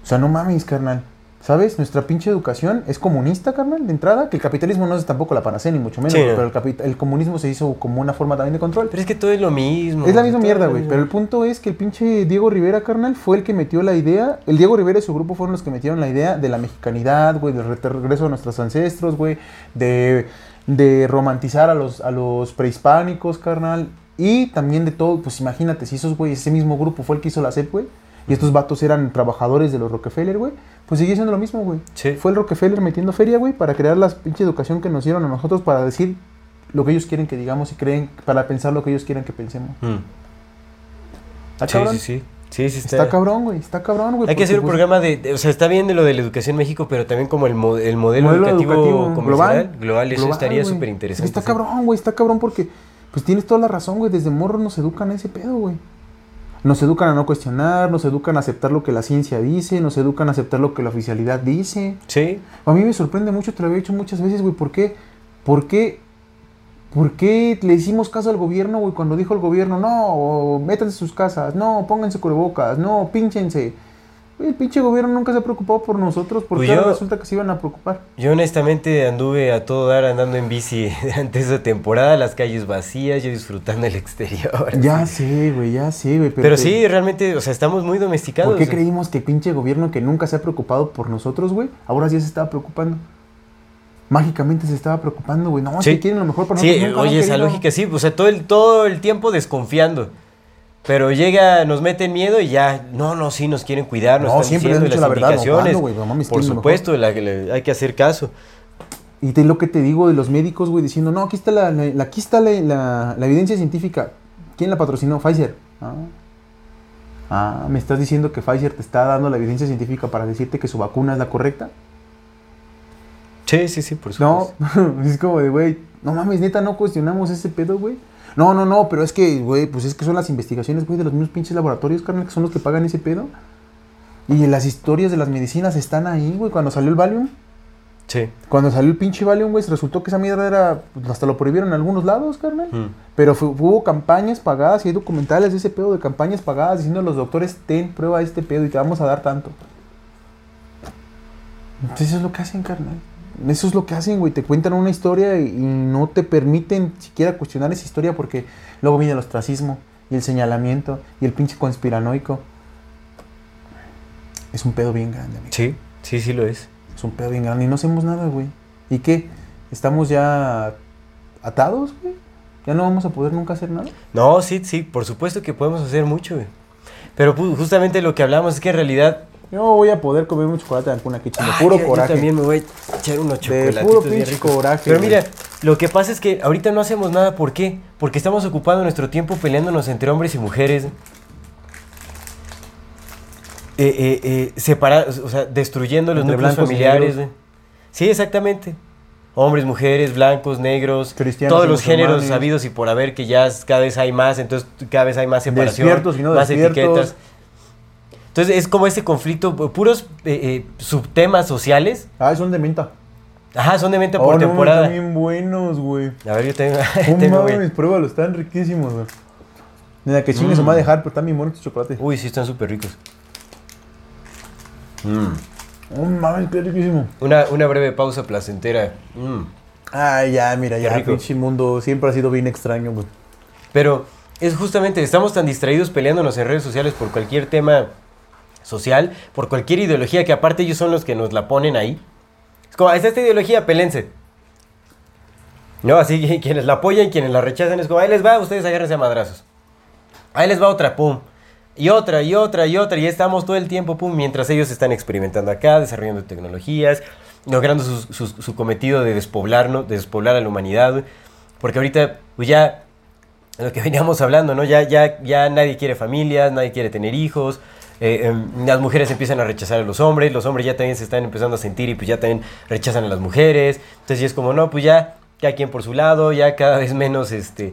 Speaker 1: O sea, no mames, carnal. ¿Sabes? Nuestra pinche educación es comunista, carnal, de entrada. Que el capitalismo no es tampoco la panacea, ni mucho menos.
Speaker 2: Sí.
Speaker 1: Pero el, capi- el comunismo se hizo como una forma también de control.
Speaker 2: Pero es que todo es lo mismo.
Speaker 1: Es la misma mierda, güey. Pero el punto es que el pinche Diego Rivera, carnal, fue el que metió la idea. El Diego Rivera y su grupo fueron los que metieron la idea de la mexicanidad, güey, del re- regreso de nuestros ancestros, güey, de, de romantizar a los, a los prehispánicos, carnal. Y también de todo, pues imagínate, si esos güeyes, ese mismo grupo fue el que hizo la CEP, güey. Y estos vatos eran trabajadores de los Rockefeller, güey. Pues sigue siendo lo mismo, güey.
Speaker 2: Sí.
Speaker 1: Fue el Rockefeller metiendo feria, güey, para crear la pinche educación que nos dieron a nosotros para decir lo que ellos quieren que digamos y creen, para pensar lo que ellos quieren que pensemos.
Speaker 2: Mm.
Speaker 1: Está
Speaker 2: Sí,
Speaker 1: cabrón.
Speaker 2: sí, sí. Sí, sí está.
Speaker 1: Está cabrón, güey. Está cabrón, güey.
Speaker 2: Hay que hacer un
Speaker 1: pues,
Speaker 2: programa de, de- O sea, está bien de lo de la educación en México, pero también como el, mo- el modelo,
Speaker 1: modelo
Speaker 2: educativo,
Speaker 1: educativo
Speaker 2: convencional, global, eso
Speaker 1: global,
Speaker 2: estaría súper
Speaker 1: Es
Speaker 2: interesante.
Speaker 1: está cabrón, güey. Está cabrón porque, pues tienes toda la razón, güey. Desde morro nos educan a ese pedo, güey. Nos educan a no cuestionar, nos educan a aceptar lo que la ciencia dice, nos educan a aceptar lo que la oficialidad dice.
Speaker 2: Sí,
Speaker 1: A mí me sorprende mucho, te lo había dicho muchas veces, güey. ¿Por qué? ¿Por qué? ¿Por qué le hicimos caso al gobierno, güey? Cuando dijo el gobierno, no, métanse en sus casas, no, pónganse cubrebocas, no, pínchense. El pinche gobierno nunca se ha preocupado por nosotros, porque
Speaker 2: Pues
Speaker 1: ahora resulta que se iban a preocupar.
Speaker 2: yo honestamente anduve a todo dar andando en bici durante esa temporada, las calles vacías, yo disfrutando el exterior.
Speaker 1: Ya sé, güey, ya sé, güey.
Speaker 2: Pero sí, realmente, o sea, estamos muy domesticados.
Speaker 1: ¿Por qué creímos que el pinche gobierno que nunca se ha preocupado por nosotros, güey, ahora sí se estaba preocupando? Mágicamente se estaba preocupando, güey. No,
Speaker 2: Sí.
Speaker 1: si quieren lo mejor para
Speaker 2: Sí,
Speaker 1: nosotros. nunca han
Speaker 2: oye, esa lógica sí, o sea, todo el, todo el tiempo desconfiando. Pero llega, nos meten miedo y ya, no, no, sí, nos quieren cuidar, nos
Speaker 1: No,
Speaker 2: están
Speaker 1: siempre
Speaker 2: diciendo las
Speaker 1: la verdad, no,
Speaker 2: indicaciones.
Speaker 1: No mames,
Speaker 2: Por
Speaker 1: ¿quién es lo
Speaker 2: supuesto, la- la- hay que hacer caso.
Speaker 1: Y te, lo que te digo de los médicos, güey, diciendo, no, aquí está la, aquí está la, evidencia científica. ¿Quién la patrocinó? Pfizer. Ah. Ah, ¿me estás diciendo que Pfizer te está dando la evidencia científica para decirte que su vacuna es la correcta?
Speaker 2: Sí, sí, sí, por
Speaker 1: No,
Speaker 2: supuesto.
Speaker 1: es como de, güey, no mames, neta, no cuestionamos ese pedo, güey. No, no, no, pero es que, güey, pues es que son las investigaciones, güey, de los mismos pinches laboratorios, carnal, que son los que pagan ese pedo. Y las historias de las medicinas están ahí, güey, cuando salió el Valium.
Speaker 2: Sí.
Speaker 1: Cuando salió el pinche Valium, güey, resultó que esa mierda era. pues, hasta lo prohibieron en algunos lados, carnal.
Speaker 2: Mm.
Speaker 1: Pero hubo campañas pagadas y hay documentales de ese pedo de campañas pagadas diciendo a los doctores: ten prueba de este pedo y te vamos a dar tanto. Entonces, eso es lo que hacen, carnal. Eso es lo que hacen, güey. Te cuentan una historia y, y no te permiten siquiera cuestionar esa historia porque luego viene el ostracismo y el señalamiento y el pinche conspiranoico. Es un pedo bien grande, amigo.
Speaker 2: Sí, sí, sí lo es.
Speaker 1: Es un pedo bien grande y no hacemos nada, güey. ¿Y qué? ¿Estamos ya atados, güey? ¿Ya no vamos a poder nunca hacer nada?
Speaker 2: No, sí, sí, por supuesto que podemos hacer mucho, güey. Pero pu- justamente lo que hablamos es que en realidad...
Speaker 1: Yo voy a poder comer un chocolate de alguna de
Speaker 2: Ay,
Speaker 1: puro
Speaker 2: yo-
Speaker 1: coraje.
Speaker 2: Yo también me voy a echar unos
Speaker 1: De
Speaker 2: chocolatitos
Speaker 1: puro
Speaker 2: bien
Speaker 1: pinche coraje,
Speaker 2: Pero mira, lo que pasa es que ahorita no hacemos nada. ¿Por qué? Porque estamos ocupando nuestro tiempo peleándonos entre hombres y mujeres. Eh, eh, eh, separa- o sea, destruyendo los núcleos familiares. Sí, exactamente. Hombres, mujeres, blancos, negros,
Speaker 1: Cristianos
Speaker 2: todos los géneros sabidos y por haber que ya cada vez hay más, entonces cada vez hay más separación,
Speaker 1: no
Speaker 2: más etiquetas. Entonces es como ese conflicto, pu- puros eh, eh, subtemas sociales.
Speaker 1: Ah, son de menta.
Speaker 2: Ajá, son de venta
Speaker 1: Oh,
Speaker 2: por
Speaker 1: no,
Speaker 2: temporada.
Speaker 1: Están bien buenos, güey.
Speaker 2: A ver, yo tengo.
Speaker 1: Mames, pruébalo, están riquísimos, güey. Mira, que chingue se me va a dejar, pero están bien buenos estos chocolates.
Speaker 2: Uy, sí, están súper ricos.
Speaker 1: Oh, mames, qué riquísimo.
Speaker 2: Una, una breve pausa placentera. Mm.
Speaker 1: Ay, ya, mira,
Speaker 2: Qué
Speaker 1: ya,
Speaker 2: rico.
Speaker 1: pinche mundo siempre ha sido bien extraño, güey.
Speaker 2: Pero es justamente, estamos tan distraídos peleándonos en redes sociales por cualquier tema social, por cualquier ideología, que aparte ellos son los que nos la ponen ahí. Es como, es esta ideología, pelense. No, así quienes la apoyan, quienes la rechazan, es como, ahí les va, ustedes agárrense a madrazos. Ahí les va otra, pum. Y otra, y otra, y otra, y estamos todo el tiempo, pum, mientras ellos están experimentando acá, desarrollando tecnologías, logrando su, cometido de despoblarnos, de despoblar a la humanidad. Porque ahorita, pues ya, lo que veníamos hablando, ¿no? Ya, ya, ya nadie quiere familias, nadie quiere tener hijos. Eh, em, las mujeres empiezan a rechazar a los hombres, los hombres ya también se están empezando a sentir y pues ya también rechazan a las mujeres. Entonces ya es como, no, pues ya, cada quien por su lado, ya cada vez menos, este,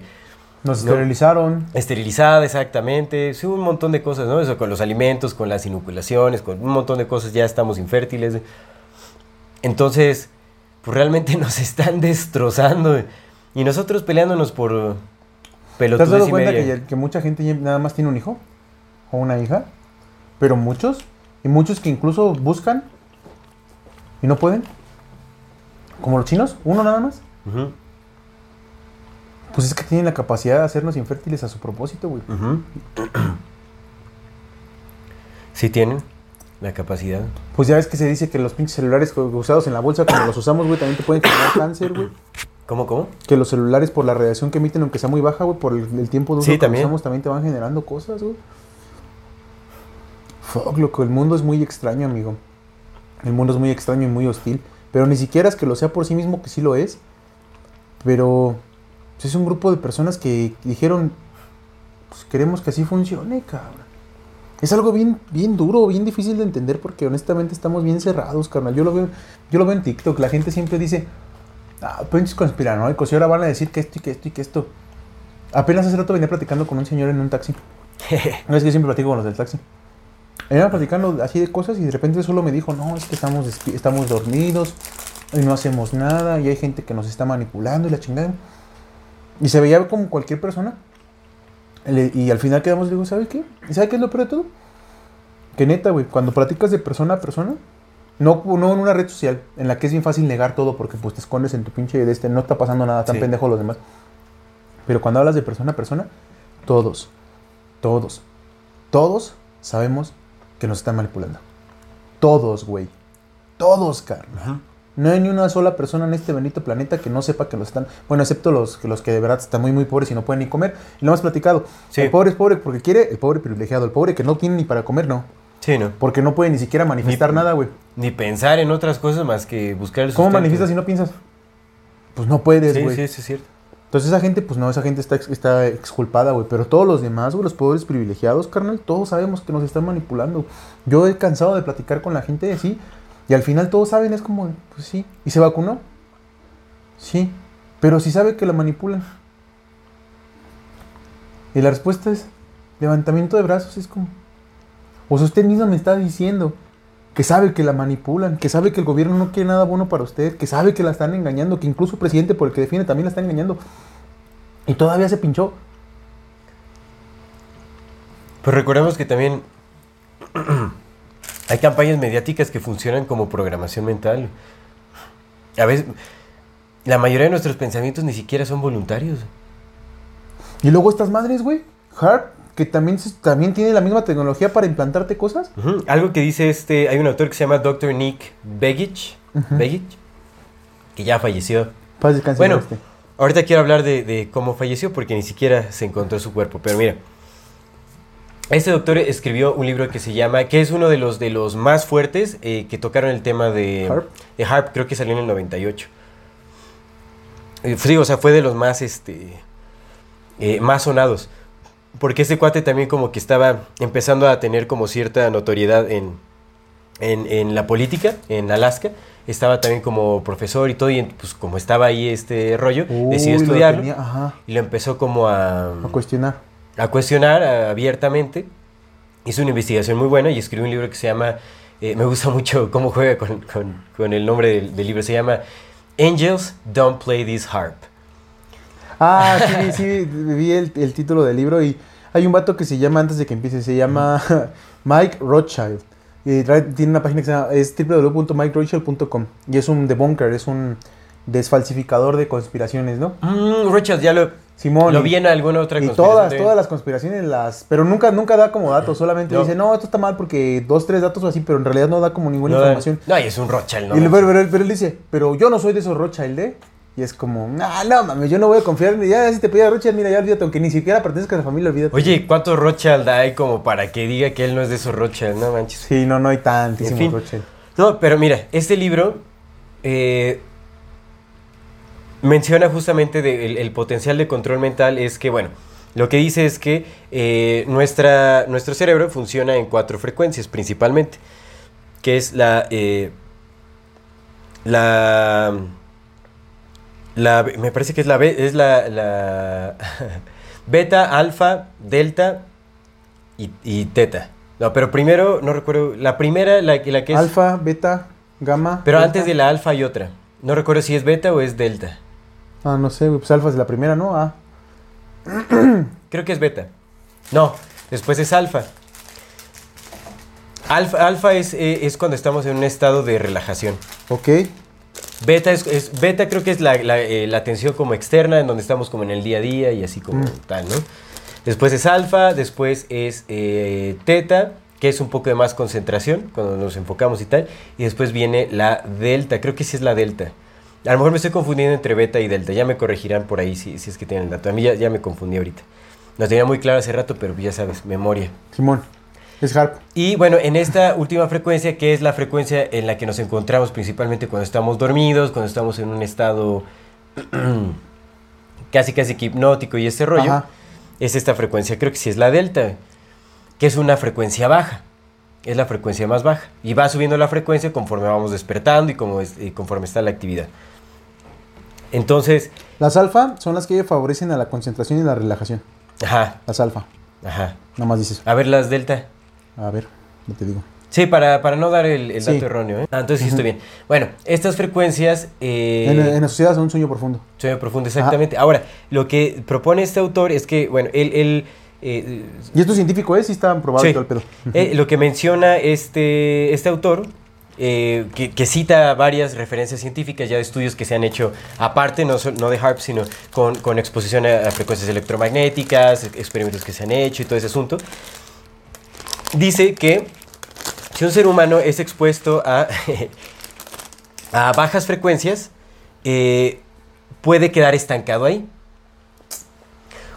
Speaker 1: Nos
Speaker 2: No.
Speaker 1: esterilizaron.
Speaker 2: esterilizada exactamente, sí, un montón de cosas, ¿no? Eso con los alimentos, con las inoculaciones, con un montón de cosas, ya estamos infértiles. Entonces, pues realmente nos están destrozando. Y nosotros peleándonos por uh,
Speaker 1: ¿Te has
Speaker 2: pelotudes
Speaker 1: dado
Speaker 2: y
Speaker 1: cuenta
Speaker 2: media.
Speaker 1: que, que mucha gente nada más tiene un hijo? ¿O una hija? Pero muchos, y muchos que incluso buscan y no pueden. Como los chinos, uno nada más. Pues es que tienen la capacidad de hacernos infértiles a su propósito, güey.
Speaker 2: ujú. Sí tienen la capacidad.
Speaker 1: Pues ya ves que se dice que los pinches celulares usados en la bolsa, cuando los usamos, güey, también te pueden generar cáncer, güey.
Speaker 2: ¿Cómo, cómo?
Speaker 1: Que los celulares, por la radiación que emiten, aunque sea muy baja, güey, por el, el tiempo de uso
Speaker 2: Sí,
Speaker 1: que
Speaker 2: también.
Speaker 1: usamos, también te van generando cosas, güey. Fuck, loco, el mundo es muy extraño, amigo. El mundo es muy extraño y muy hostil. Pero ni siquiera es que lo sea por sí mismo, que sí lo es. Pero pues, es un grupo de personas que dijeron, pues queremos que así funcione, cabrón. Es algo bien, bien duro, bien difícil de entender porque honestamente estamos bien cerrados, carnal. Yo lo veo, yo lo veo en TikTok, la gente siempre dice, ah, pinches conspiranoicos, y ahora van a decir que esto y que esto y que esto. Apenas hace rato venía platicando con un señor en un taxi. No es que siempre platico con los del taxi. Venía platicando así de cosas y de repente solo me dijo, no, es que estamos, estamos dormidos y no hacemos nada y hay gente que nos está manipulando y la chingada. Y se veía como cualquier persona. Y al final quedamos, digo, ¿sabes qué? ¿Y sabe qué es lo peor de todo? Que neta, güey, cuando platicas de persona a persona, no, no en una red social en la que es bien fácil negar todo porque pues te escondes en tu pinche de este, no está pasando nada, tan
Speaker 2: Sí.
Speaker 1: pendejo los demás. Pero cuando hablas de persona a persona, todos, todos, todos sabemos que nos están manipulando. Todos, güey. Todos, carnal. No hay ni una sola persona en este bendito planeta que no sepa que nos están. Bueno, excepto los, que los que de verdad están muy, muy pobres y no pueden ni comer. Y lo hemos platicado.
Speaker 2: Sí.
Speaker 1: El pobre es pobre porque quiere, el pobre privilegiado. El pobre que no tiene ni para comer, no.
Speaker 2: Sí, ¿no?
Speaker 1: Porque no puede ni siquiera manifestar
Speaker 2: Ni-
Speaker 1: nada, güey.
Speaker 2: Ni pensar en otras cosas más que buscar el
Speaker 1: ¿Cómo manifiestas si no piensas? Pues no puedes,
Speaker 2: Sí,
Speaker 1: güey.
Speaker 2: sí, sí, es cierto.
Speaker 1: Entonces esa gente, pues no, esa gente está, ex- está exculpada, güey. Pero todos los demás, güey, los pobres privilegiados, carnal, todos sabemos que nos están manipulando. Yo he cansado de platicar con la gente así. Y al final todos saben, es como, pues sí. ¿Y se vacunó? Sí. Pero si sabe que la manipulan. Y la respuesta es levantamiento de brazos. Es como. Sea, usted misma me está diciendo que sabe que la manipulan, que sabe que el gobierno no quiere nada bueno para usted, que sabe que la están engañando, que incluso el presidente por el que defiende también la está engañando. Y todavía se pinchó.
Speaker 2: Pues recordemos que también hay campañas mediáticas que funcionan como programación mental. A veces, la mayoría de nuestros pensamientos ni siquiera son voluntarios.
Speaker 1: Y luego estas madres, güey. Harp, que también, también tiene la misma tecnología para implantarte cosas.
Speaker 2: Algo que dice este, hay un autor que se llama Dr. Nick Begich, Begich, que ya falleció.
Speaker 1: Paz
Speaker 2: Bueno,
Speaker 1: este.
Speaker 2: ahorita quiero hablar de, de cómo falleció porque ni siquiera se encontró su cuerpo. Pero mira, este doctor escribió un libro que se llama, que es uno de los, de los más fuertes eh, que tocaron el tema de
Speaker 1: Harp.
Speaker 2: de Harp, creo que salió en el 98. Eh, sí, o sea, fue de los más, este, eh, más sonados. Porque este cuate también como que estaba empezando a tener como cierta notoriedad en, en, en la política, en Alaska. Estaba también como profesor y todo, y pues como estaba ahí este rollo,
Speaker 1: Uy,
Speaker 2: decidió
Speaker 1: lo
Speaker 2: estudiarlo
Speaker 1: tenía, ajá,
Speaker 2: y lo empezó como a,
Speaker 1: a cuestionar.
Speaker 2: a cuestionar a- abiertamente. Hizo una investigación muy buena y escribió un libro que se llama, eh, me gusta mucho cómo juega con, con- con el nombre del, del libro, se llama Angels Don't Play This Harp.
Speaker 1: Ah, sí, sí, vi el, el título del libro y hay un vato que se llama, antes de que empiece, se llama Mike Rothschild. Y trae- tiene una página que se llama, es www.mikerothschild.com y es un debunker, es un desfalsificador de conspiraciones, ¿no?
Speaker 2: Mm, Richard, ya lo,
Speaker 1: Simón.
Speaker 2: lo
Speaker 1: y-
Speaker 2: vi en alguna otra
Speaker 1: Y
Speaker 2: conspiración
Speaker 1: todas,
Speaker 2: también.
Speaker 1: todas las conspiraciones las... Pero nunca, nunca da como datos, solamente
Speaker 2: No.
Speaker 1: dice, no, esto está mal porque dos, tres datos o así, pero en realidad no da como ninguna
Speaker 2: No,
Speaker 1: información.
Speaker 2: No, y es un Rothschild, ¿no?
Speaker 1: Y pero, pero él dice, pero yo no soy de esos Rothschild, ¿eh? Y es como, ah, no mames, yo no voy a confiar. Ya si te pedía Rothschild, mira, ya olvídate, aunque ni siquiera pertenezca a la familia, olvídate.
Speaker 2: Oye, ¿cuántos Rothschild hay como para que diga que él no es de esos Rothschild? No manches.
Speaker 1: Sí, no, no hay tantísimos
Speaker 2: En fin. No, pero mira, este libro eh, menciona justamente de- el, el potencial de control mental es que, bueno, lo que dice es que eh, nuestra, nuestro cerebro funciona en cuatro frecuencias principalmente, que es la... eh, la la me parece que es la es la, la beta, alfa, delta y, y teta. No, pero primero, no recuerdo, la primera, la, que- la que es...
Speaker 1: Alfa, beta, gamma.
Speaker 2: Pero
Speaker 1: delta.
Speaker 2: antes de la alfa hay otra. No recuerdo si es beta o es delta.
Speaker 1: Ah, no sé, pues alfa es la primera, ¿no? Ah,
Speaker 2: Creo que es beta. No, después es alfa. Alfa, alfa es, eh, es cuando estamos en un estado de relajación.
Speaker 1: ok.
Speaker 2: Beta es, es- beta creo que es la, la, eh, la atención como externa, en donde estamos como en el día a día y así como tal, ¿no? Después es alfa, después es eh, teta, que es un poco de más concentración, cuando nos enfocamos y tal. Y después viene la delta, creo que sí es la delta. A lo mejor me estoy confundiendo entre beta y delta, ya me corregirán por ahí si, si es que tienen el dato. A mí ya, ya me confundí ahorita. Lo tenía muy claro hace rato, pero ya sabes, memoria.
Speaker 1: Simón. Es Harp.
Speaker 2: Y bueno, en esta última frecuencia, que es la frecuencia en la que nos encontramos principalmente cuando estamos dormidos, cuando estamos en un estado casi casi que hipnótico y este rollo,
Speaker 1: Ajá.
Speaker 2: es esta frecuencia, creo que sí es la delta, que es una frecuencia baja, es la frecuencia más baja. Y va subiendo la frecuencia conforme vamos despertando y, como es- y conforme está la actividad. Entonces,
Speaker 1: Las alfa son las que favorecen a la concentración y la relajación.
Speaker 2: ajá,
Speaker 1: Las alfa.
Speaker 2: ajá.
Speaker 1: Nada más dices.
Speaker 2: A ver las delta.
Speaker 1: A ver, no te digo.
Speaker 2: Sí, para, para no dar el, el
Speaker 1: Sí.
Speaker 2: dato erróneo. ¿eh? Ah, entonces sí estoy bien. Bueno, estas frecuencias... eh,
Speaker 1: En, en la sociedad son un sueño profundo.
Speaker 2: Sueño profundo, exactamente. Ahora, lo que propone este autor es que, bueno, él... él, eh,
Speaker 1: Y esto es científico, ¿eh? Sí está probado
Speaker 2: sí,
Speaker 1: y todo el pedo.
Speaker 2: eh, lo que menciona este, este autor, eh, que, que cita varias referencias científicas ya de estudios que se han hecho aparte, no, no de HARP, sino con, con exposición a, a frecuencias electromagnéticas, ex- experimentos que se han hecho y todo ese asunto, dice que si un ser humano es expuesto a, a bajas frecuencias, eh, puede quedar estancado ahí.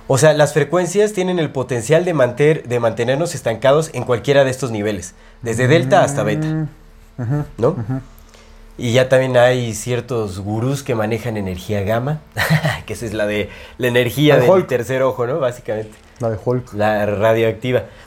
Speaker 2: O sea, las frecuencias tienen el potencial de, manter- de mantenernos estancados en cualquiera de estos niveles, desde delta hasta beta, ¿no? Y ya también hay ciertos gurús que manejan energía gamma, que esa es la de la energía del tercer ojo, ¿no? Básicamente.
Speaker 1: La de Hulk.
Speaker 2: La radioactiva.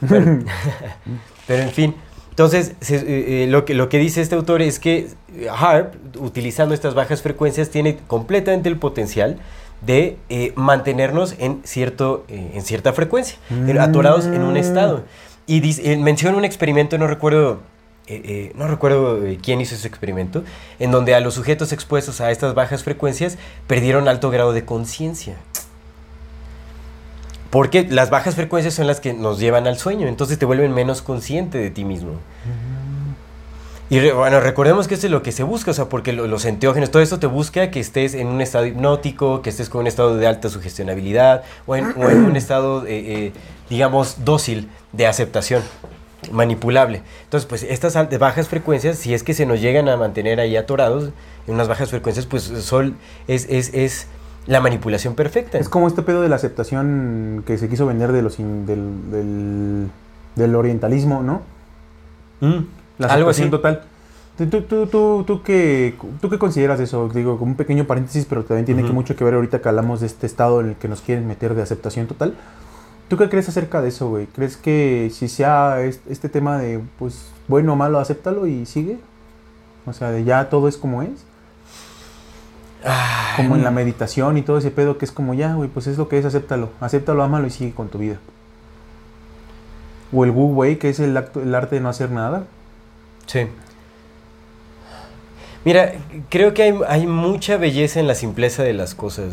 Speaker 2: Pero en fin. Entonces, se- eh, eh, lo, que, lo que dice este autor es que eh, HARP, utilizando estas bajas frecuencias, tiene completamente el potencial de eh, mantenernos en, cierto, eh, en cierta frecuencia, en- atorados en un estado. Y dice- menciona un experimento, no recuerdo, eh, eh, no recuerdo eh, quién hizo ese experimento, en donde a los sujetos expuestos a estas bajas frecuencias perdieron alto grado de conciencia. Porque las bajas frecuencias son las que nos llevan al sueño, entonces te vuelven menos consciente de ti mismo. Y bueno, recordemos que esto es lo que se busca, o sea, porque lo- los enteógenos, todo esto te busca que estés en un estado hipnótico, que estés con un estado de alta sugestionabilidad o en, un estado, eh, eh, digamos, dócil de aceptación, manipulable. Entonces, pues estas bajas frecuencias, si es que se nos llegan a mantener ahí atorados en unas bajas frecuencias, pues sol es, es, es la manipulación perfecta.
Speaker 1: Es como este pedo de la aceptación que se quiso vender de los in- del, del, del orientalismo, ¿no?
Speaker 2: Mm,
Speaker 1: La
Speaker 2: algo así.
Speaker 1: total. ¿Tú, tú, tú, tú, tú qué, ¿Tú qué consideras eso? Digo, como un pequeño paréntesis, pero también tiene que mucho que ver ahorita que hablamos de este estado en el que nos quieren meter de aceptación total. ¿Tú qué crees acerca de eso, güey? ¿Crees que si sea es- este tema de, pues, bueno o malo, acéptalo y sigue? O sea, de ya todo es como es. Como en la meditación y todo ese pedo que es como ya, güey, pues es lo que es, acéptalo. Acéptalo, ámalo y sigue con tu vida. O el Wu Wei, que es el, acto, el arte de no hacer nada.
Speaker 2: Sí. Mira, creo que hay, hay mucha belleza en la simpleza de las cosas.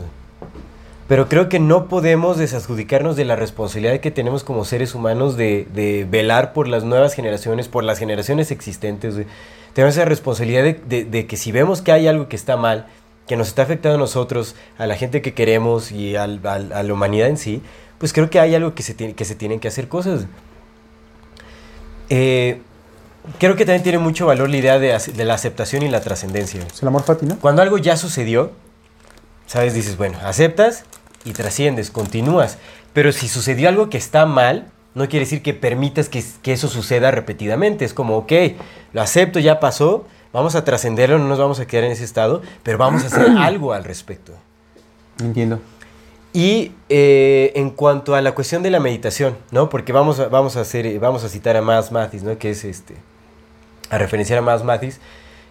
Speaker 2: Pero creo que no podemos desadjudicarnos de la responsabilidad que tenemos como seres humanos de, de velar por las nuevas generaciones, por las generaciones existentes. Tenemos esa responsabilidad de, de- de que si vemos que hay algo que está mal, que nos está afectando a nosotros, a la gente que queremos y al- al- a la humanidad en sí, pues creo que hay algo que se, tiene, que se tienen que hacer cosas. Eh, creo que también tiene mucho valor la idea de, la aceptación y la trascendencia.
Speaker 1: Es el amor fati, ¿no?
Speaker 2: Cuando algo ya sucedió, ¿sabes? Dices, bueno, aceptas y trasciendes, continúas. Pero si sucedió algo que está mal, no quiere decir que permitas que, que eso suceda repetidamente. Es como, ok, lo acepto, ya pasó, vamos a trascenderlo, no nos vamos a quedar en ese estado, pero vamos a hacer algo al respecto.
Speaker 1: Entiendo.
Speaker 2: Y eh, en cuanto a la cuestión de la meditación, ¿no? Porque vamos a, vamos a hacer, vamos a citar a Mas Mathis, ¿no? Que es este, a referenciar a Mas Mathis,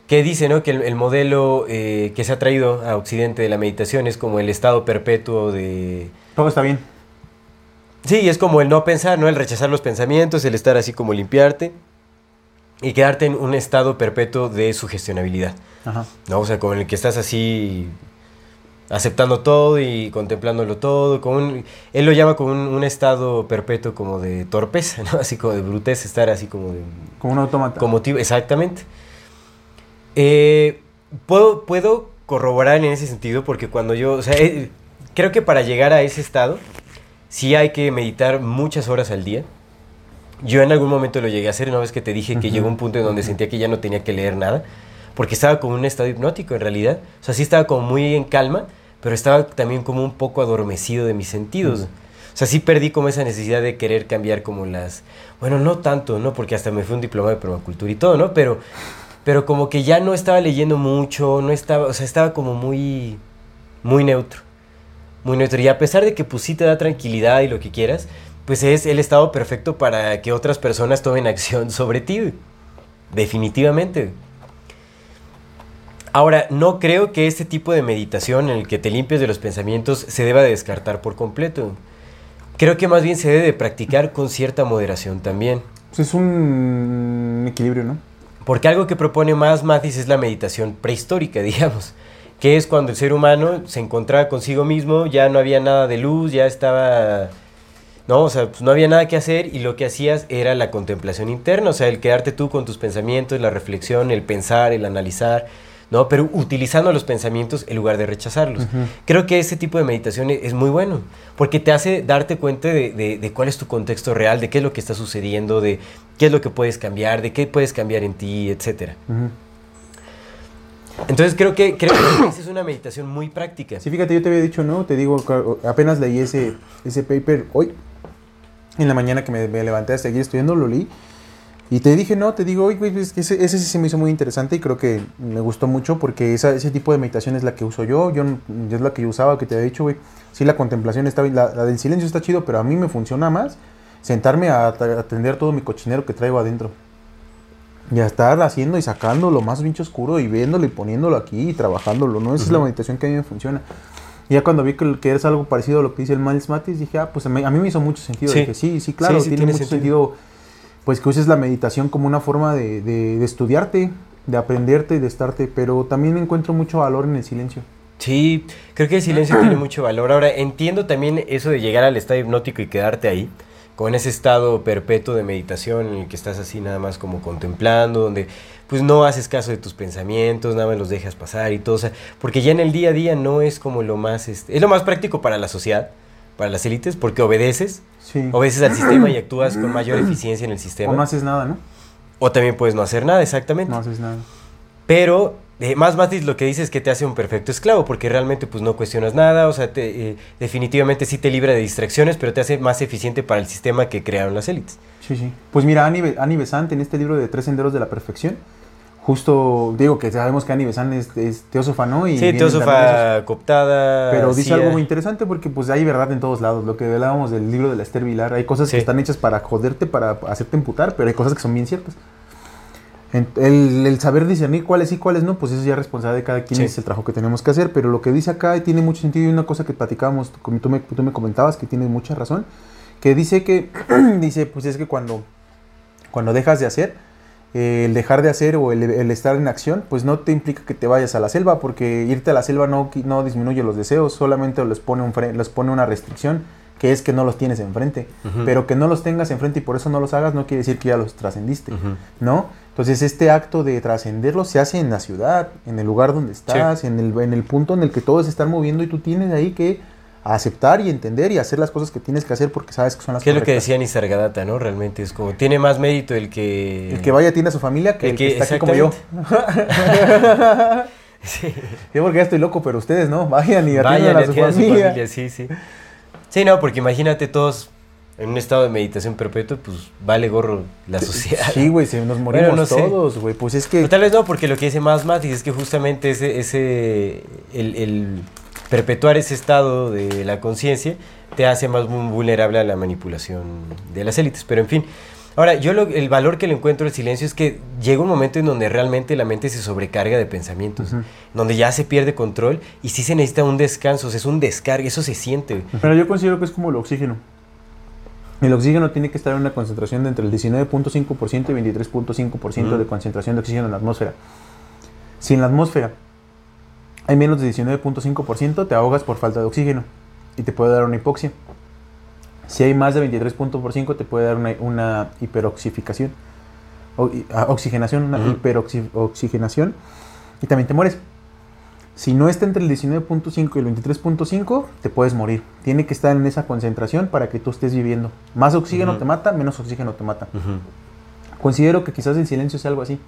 Speaker 2: que dice, ¿no? Que el, el modelo eh, que se ha traído a Occidente de la meditación es como el estado perpetuo de...
Speaker 1: Todo está bien.
Speaker 2: Sí, es como el no pensar, ¿no? El rechazar los pensamientos, el estar así como limpiarte y quedarte en un estado perpetuo de sugestionabilidad.
Speaker 1: Ajá.
Speaker 2: ¿no? O sea, como en el que estás así aceptando todo y contemplándolo todo, como un- él lo llama como un, un estado perpetuo como de torpeza, ¿no? Así como de bruteza, estar así como de...
Speaker 1: Como un autómata.
Speaker 2: Como exactamente. Eh, puedo, puedo corroborar en ese sentido porque cuando yo, o sea, eh, creo que para llegar a ese estado sí hay que meditar muchas horas al día. Yo en algún momento lo llegué a hacer, una vez que te dije que llegó un punto en donde sentía que ya no tenía que leer nada, porque estaba como en un estado hipnótico en realidad. O sea, sí estaba como muy en calma, pero estaba también como un poco adormecido de mis sentidos. O sea, sí perdí como esa necesidad de querer cambiar como las... Bueno, no tanto, ¿no? Porque hasta me fue un diploma de permacultura y todo, ¿no? Pero, pero como que ya no estaba leyendo mucho, no estaba... O sea, estaba como muy... Muy neutro. Muy neutro. Y a pesar de que pues sí te da tranquilidad y lo que quieras, pues es el estado perfecto para que otras personas tomen acción sobre ti. Definitivamente. Ahora, no creo que este tipo de meditación en el que te limpies de los pensamientos se deba de descartar por completo. Creo que más bien se debe de practicar con cierta moderación también.
Speaker 1: Pues es un equilibrio, ¿no?
Speaker 2: Porque algo que propone más Mathis es la meditación prehistórica, digamos, que es cuando el ser humano se encontraba consigo mismo, ya no había nada de luz, ya estaba... No, o sea, pues no había nada que hacer y lo que hacías era la contemplación interna, o sea, el quedarte tú con tus pensamientos, la reflexión, el pensar, el analizar, ¿no? Pero utilizando los pensamientos en lugar de rechazarlos. Creo que ese tipo de meditación e- es muy bueno, porque te hace darte cuenta de, de- de cuál es tu contexto real, de qué es lo que está sucediendo, de qué es lo que puedes cambiar, de qué puedes cambiar en ti, etcétera.
Speaker 1: Ujú.
Speaker 2: Entonces creo que, creo que esa es una meditación muy práctica.
Speaker 1: Sí, fíjate, yo te había dicho, ¿no? Te digo, apenas leí ese, ese paper hoy, en la mañana que me, me levanté a seguir estudiando, lo leí. Y te dije, no, te digo, oye, güey, ese, ese sí se me hizo muy interesante y creo que me gustó mucho porque esa, ese tipo de meditación es la que uso yo, yo es la que yo usaba, que te había dicho, güey. Sí, la contemplación está bien, la, la del silencio está chido, pero a mí me funciona más sentarme a, at- atender todo mi cochinero que traigo adentro. Y a estar haciendo y sacando lo más pinche oscuro y viéndolo y poniéndolo aquí y trabajándolo, ¿no? Esa es la meditación que a mí me funciona. Y ya cuando vi que, que es algo parecido a lo que dice el Miles Matis, dije, ah, pues a mí, a mí me hizo mucho sentido.
Speaker 2: Sí.
Speaker 1: Dije, sí, sí, claro,
Speaker 2: Sí, sí,
Speaker 1: tiene,
Speaker 2: tiene
Speaker 1: mucho
Speaker 2: sentido.
Speaker 1: sentido. pues que uses la meditación como una forma de, de- de estudiarte, de aprenderte y de estarte, pero también encuentro mucho valor en el silencio.
Speaker 2: Sí, creo que el silencio tiene mucho valor. Ahora, entiendo también eso de llegar al estado hipnótico y quedarte ahí, con ese estado perpetuo de meditación en el que estás así nada más como contemplando, donde pues no haces caso de tus pensamientos, nada más los dejas pasar y todo, o sea, porque ya en el día a día no es como lo más, este, es lo más práctico para la sociedad, para las élites, porque obedeces,
Speaker 1: Sí.
Speaker 2: obedeces al sistema y actúas con mayor eficiencia en el sistema.
Speaker 1: O no haces nada, ¿no?
Speaker 2: O también puedes no hacer nada, exactamente.
Speaker 1: No haces nada.
Speaker 2: Pero eh, más Matis lo que dice es que te hace un perfecto esclavo, porque realmente pues no cuestionas nada, o sea, te, eh, definitivamente sí te libra de distracciones, pero te hace más eficiente para el sistema que crearon las élites.
Speaker 1: Sí, sí. Pues mira, Annie, Be- Annie Besant en este libro de Tres Senderos de la Perfección, justo digo que sabemos que Annie Besant es, es teósofa, ¿no? Y
Speaker 2: Sí, teósofa cooptada.
Speaker 1: Pero dice
Speaker 2: CIA.
Speaker 1: algo muy interesante porque pues hay verdad en todos lados. Lo que hablábamos del libro de la Esther Vilar, hay cosas
Speaker 2: Sí.
Speaker 1: que están hechas para joderte, para hacerte emputar, pero hay cosas que son bien ciertas. El, el saber discernir cuáles sí, cuáles no, pues eso ya es responsabilidad de cada quien,
Speaker 2: Sí.
Speaker 1: es el trabajo que tenemos que hacer. Pero lo que dice acá tiene mucho sentido y una cosa que platicábamos, como tú me, tú me comentabas que tiene mucha razón, que dice que, dice, pues es que cuando, cuando dejas de hacer, el dejar de hacer o el, el estar en acción, pues no te implica que te vayas a la selva, porque irte a la selva no, no disminuye los deseos, solamente les pone, un les pone una restricción, que es que no los tienes enfrente. Pero que no los tengas enfrente y por eso no los hagas, no quiere decir que ya los trascendiste. ¿no? Entonces este acto de trascenderlos se hace en la ciudad, en el lugar donde estás, en, el, en el punto en el que todos se están moviendo y tú tienes ahí que aceptar y entender y hacer las cosas que tienes que hacer porque sabes que son las
Speaker 2: ¿Qué es lo que
Speaker 1: correctas.
Speaker 2: decía Nisargadatta, no? Realmente es como, tiene más mérito el que...
Speaker 1: El que vaya tiene a su familia que el,
Speaker 2: El
Speaker 1: que,
Speaker 2: que-
Speaker 1: está aquí como yo.
Speaker 2: Sí.
Speaker 1: Yo porque ya estoy loco, pero ustedes no. Vayan y atiendan
Speaker 2: Vayan,
Speaker 1: a su
Speaker 2: atiendan a su
Speaker 1: familia.
Speaker 2: familia, sí, sí. Sí, no, porque imagínate todos en un estado de meditación perpetua, pues vale gorro la sociedad.
Speaker 1: Sí, güey, se nos morimos
Speaker 2: Bueno, no
Speaker 1: todos, güey. Pues es que...
Speaker 2: Tal vez no, porque lo que dice más Matis es que justamente ese, ese el, el perpetuar ese estado de la conciencia te hace más vulnerable a la manipulación de las élites. Pero en fin, ahora yo lo- el valor que le encuentro al silencio es que llega un momento en donde realmente la mente se sobrecarga de pensamientos, donde ya se pierde control y sí se necesita un descanso, o sea, es un descargue, eso se siente.
Speaker 1: Pero yo considero que es como el oxígeno. El oxígeno tiene que estar en una concentración de entre el 19.5% y 23.5%
Speaker 2: Mm.
Speaker 1: de concentración de oxígeno en la atmósfera. Si en la atmósfera hay menos de 19.5%, te ahogas por falta de oxígeno y te puede dar una hipoxia. Si hay más de 23.5%, te puede dar una, una hiperoxificación. O, ah, oxigenación, una hiperoxigenación. Y también te mueres. Si no está entre el 19.5 y el 23.5, te puedes morir. Tiene que estar en esa concentración para que tú estés viviendo. Más oxígeno te mata, menos oxígeno te mata. Considero que quizás el silencio sea algo así.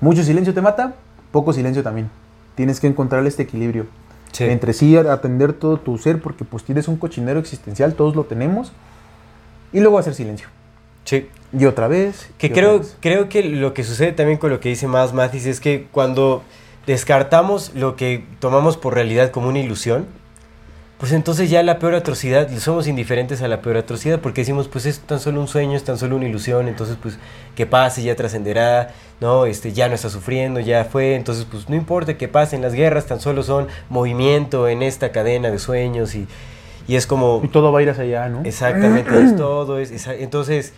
Speaker 1: Mucho silencio te mata, poco silencio también. Tienes que encontrar este equilibrio.
Speaker 2: Sí.
Speaker 1: Entre sí atender todo tu ser, porque pues tienes un cochinero existencial, todos lo tenemos. Y luego hacer silencio.
Speaker 2: Sí.
Speaker 1: Y otra vez.
Speaker 2: Que creo,
Speaker 1: vez.
Speaker 2: creo que lo que sucede también con lo que dice más Mathis es que cuando descartamos lo que tomamos por realidad como una ilusión, pues entonces ya la peor atrocidad, somos indiferentes a la peor atrocidad porque decimos, pues es tan solo un sueño, es tan solo una ilusión, entonces pues que pase, ya trascenderá, no, este, ya no está sufriendo, ya fue, entonces pues no importa que pasen las guerras, tan solo son movimiento en esta cadena de sueños y, y es como...
Speaker 1: Y todo va a ir hacia allá, ¿no?
Speaker 2: Exactamente, es todo. Es, entonces,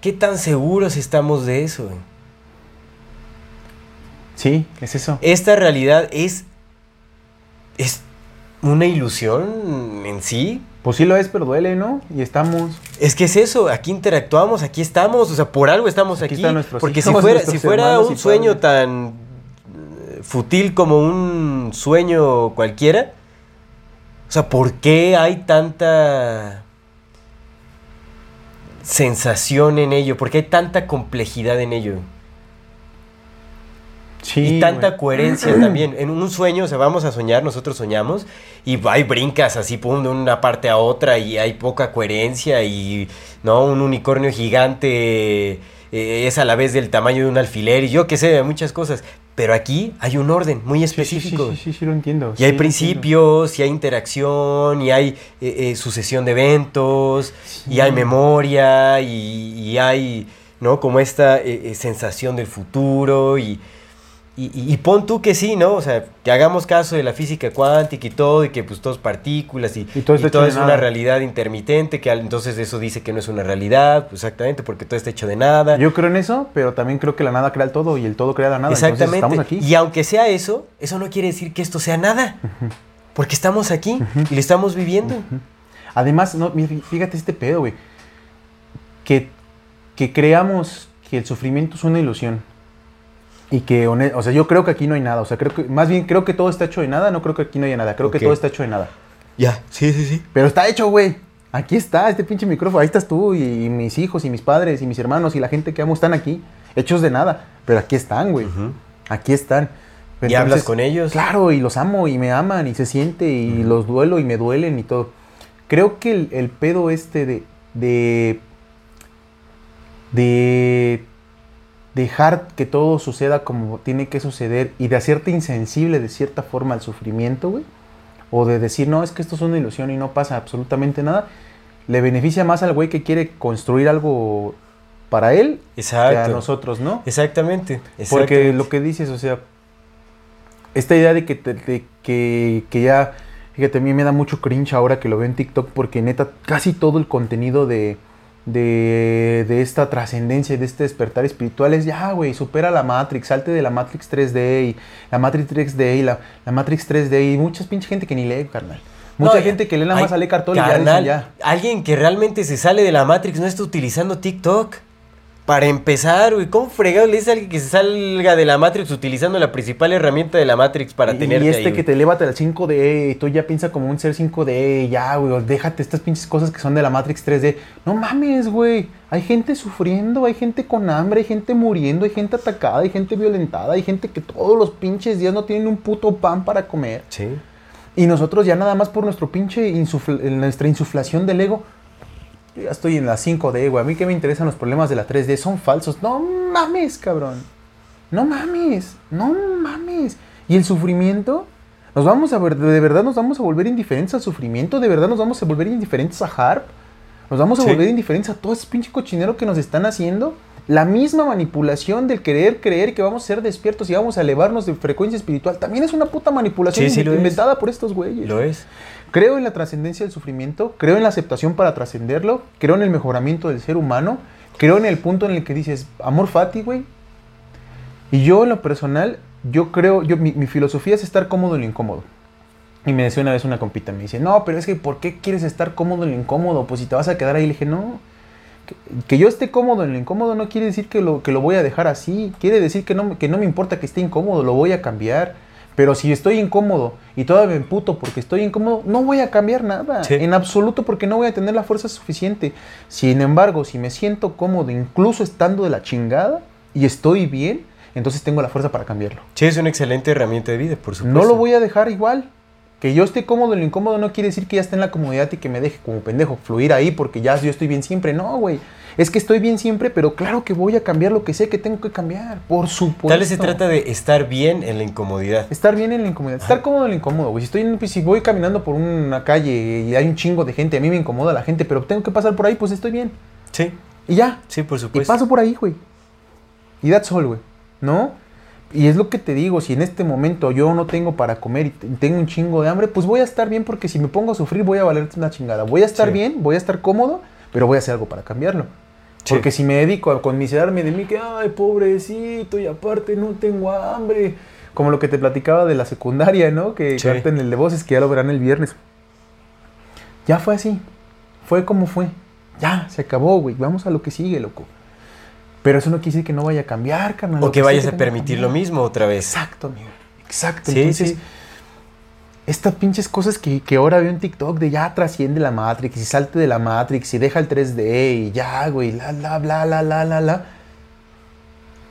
Speaker 2: ¿qué tan seguros estamos de eso?
Speaker 1: Sí, es eso.
Speaker 2: Esta realidad es, es una ilusión en sí.
Speaker 1: Pues sí lo es, pero duele, ¿no? Y estamos.
Speaker 2: Es que es eso, aquí interactuamos, aquí estamos, o sea, por algo estamos
Speaker 1: Aquí
Speaker 2: aquí. porque si fuera, si fuera un sueño tan eh, fútil como un sueño cualquiera, o sea, ¿por qué hay tanta sensación en ello? ¿Por qué hay tanta complejidad en ello?
Speaker 1: Sí.
Speaker 2: y tanta coherencia también. En un sueño, o sea, vamos a soñar, nosotros soñamos y hay brincas así, pum, de una parte a otra y hay poca coherencia y, ¿no? Un unicornio gigante eh, es a la vez del tamaño de un alfiler y yo qué sé, muchas cosas. Pero aquí hay un orden muy
Speaker 1: Sí, sí, sí,
Speaker 2: específico.
Speaker 1: Sí, sí, sí, lo entiendo.
Speaker 2: Y hay principios, y hay interacción, y hay eh, eh, sucesión de eventos, y hay memoria, y, y hay, ¿no? Como esta eh, sensación del futuro, y, Y, y- y pon tú que sí, ¿no? O sea, que hagamos caso de la física cuántica y todo, y que pues todo es partículas y,
Speaker 1: Y todo
Speaker 2: todo es una realidad intermitente, que al- entonces eso dice que no es una realidad, pues exactamente, porque todo está hecho de nada.
Speaker 1: Yo creo en eso, pero también creo que la nada crea el todo y el todo crea la nada. Entonces,
Speaker 2: Exactamente.
Speaker 1: estamos aquí.
Speaker 2: Y aunque sea eso, eso no quiere decir que esto sea nada. Porque estamos aquí y lo estamos viviendo.
Speaker 1: Además, no, fíjate este pedo, güey. Que, que creamos que el sufrimiento es una ilusión. Y que, o sea, yo creo que aquí no hay nada. O sea, creo que, más bien creo que todo está hecho de nada. No creo que aquí no haya nada. Creo que todo está hecho de nada.
Speaker 2: Ya, sí, sí, sí.
Speaker 1: Pero está hecho, güey. Aquí está, este pinche micrófono. Ahí estás tú y, y mis hijos y mis padres y mis hermanos y la gente que amo están aquí. Hechos de nada. Pero aquí están, güey. Aquí están.
Speaker 2: ¿Y hablas con ellos?
Speaker 1: Claro, y los amo y me aman y se siente y los duelo y me duelen y todo. Creo que el, el pedo este de, de. de dejar que todo suceda como tiene que suceder y de hacerte insensible de cierta forma al sufrimiento, güey, o de decir, no, es que esto es una ilusión y no pasa absolutamente nada, le beneficia más al güey que quiere construir algo para él que a nosotros, ¿no?
Speaker 2: Exactamente.
Speaker 1: Porque
Speaker 2: exactamente.
Speaker 1: lo que dices, o sea, esta idea de que, te- de que, que ya, fíjate, a mí me da mucho cringe ahora que lo veo en TikTok porque neta, casi todo el contenido de, de, de esta trascendencia y de este despertar espiritual es ya, güey, supera la Matrix, salte de la Matrix 3D y la Matrix 3D y la, la Matrix 3D y muchas pinche gente que ni lee, carnal. Mucha
Speaker 2: No,
Speaker 1: gente que lee nada más a Eckhart Tolle y ya.
Speaker 2: Alguien que realmente se sale de la Matrix no está utilizando TikTok. Para empezar, güey, ¿cómo fregado le dice a alguien que se salga de la Matrix utilizando la principal herramienta de la Matrix para
Speaker 1: Y-
Speaker 2: tenerte
Speaker 1: Y este
Speaker 2: ahí,
Speaker 1: que te eleva al 5D y tú ya piensas como un ser 5D, ya, güey, déjate estas pinches cosas que son de la Matrix 3D. No mames, güey. Hay gente sufriendo, hay gente con hambre, hay gente muriendo, hay gente atacada, hay gente violentada, hay gente que todos los pinches días no tienen un puto pan para comer.
Speaker 2: Sí.
Speaker 1: Y nosotros ya nada más por nuestro pinche nuestra insuflación del ego. Yo ya estoy en la 5D, güey. A mí que me interesan los problemas de la 3D. Son falsos. No mames, cabrón. No mames. No mames. ¿Y el sufrimiento? Nos vamos a ver, de verdad nos vamos a volver indiferentes al sufrimiento. De verdad nos vamos a volver indiferentes a Harp. Nos vamos a
Speaker 2: Sí.
Speaker 1: volver indiferentes a todo ese pinche cochinero que nos están haciendo. La misma manipulación del querer creer que vamos a ser despiertos y vamos a elevarnos de frecuencia espiritual también es una puta manipulación
Speaker 2: Sí, sí
Speaker 1: inventada por estos güeyes.
Speaker 2: Lo es.
Speaker 1: Creo en la trascendencia del sufrimiento, creo en la aceptación para trascenderlo, creo en el mejoramiento del ser humano, creo en el punto en el que dices, amor fati, güey. Y yo en lo personal, yo creo, yo, mi, filosofía es estar cómodo en lo incómodo. Y me decía una vez una compita, me dice, no, pero es que ¿por qué quieres estar cómodo en lo incómodo? Pues si te vas a quedar ahí, le dije, no. Que, yo esté cómodo en lo incómodo no quiere decir que lo, que lo voy a dejar así. Quiere decir que no, que no me importa que esté incómodo, lo voy a cambiar. Pero si estoy incómodo y todavía me emputo porque estoy incómodo, no voy a cambiar nada.
Speaker 2: Sí.
Speaker 1: En absoluto porque no voy a tener la fuerza suficiente. Sin embargo, si me siento cómodo incluso estando de la chingada y estoy bien, entonces tengo la fuerza para cambiarlo.
Speaker 2: Sí, es una excelente herramienta de vida, por supuesto.
Speaker 1: No lo voy a dejar igual. Que yo esté cómodo en lo incómodo no quiere decir que ya esté en la comodidad y que me deje como pendejo fluir ahí porque ya yo estoy bien siempre. No, güey. Es que estoy bien siempre, pero claro que voy a cambiar lo que sé que tengo que cambiar. Por supuesto.
Speaker 2: Tal vez se trata de estar bien en la incomodidad.
Speaker 1: Estar bien en la incomodidad. Estar cómodo en lo incómodo, güey. Si, estoy en- si voy caminando por una calle y hay un chingo de gente, a mí me incomoda la gente, pero tengo que pasar por ahí, pues estoy bien.
Speaker 2: Sí,
Speaker 1: Y ya.
Speaker 2: sí, por
Speaker 1: Y
Speaker 2: supuesto.
Speaker 1: paso por ahí, güey. Y that's all, güey. ¿No? Y es lo que te digo, si en este momento yo no tengo para comer y te- tengo un chingo de hambre, pues voy a estar bien porque si me pongo a sufrir voy a valer una chingada. Voy a estar
Speaker 2: Sí.
Speaker 1: bien, voy a estar cómodo, pero voy a hacer algo para cambiarlo.
Speaker 2: Sí.
Speaker 1: Porque si me dedico a conmiserarme de mí que, ay, pobrecito, y aparte no tengo hambre. Como lo que te platicaba de la secundaria, ¿no? Que
Speaker 2: Sí.
Speaker 1: canten el de voces, que ya lo verán el viernes. Ya fue así. Fue como fue. Ya, se acabó, güey. Vamos a lo que sigue, loco. Pero eso no quiere decir que no vaya a cambiar, carnal.
Speaker 2: O que
Speaker 1: sé
Speaker 2: vayas a
Speaker 1: que
Speaker 2: permitir lo mismo otra vez.
Speaker 1: Exacto, amigo. Exacto.
Speaker 2: Sí,
Speaker 1: Entonces,
Speaker 2: sí.
Speaker 1: Estas pinches cosas que, que ahora veo en TikTok de ya trasciende la Matrix y salte de la Matrix y deja el 3D y ya, güey, la, la, bla, la, la, la, la.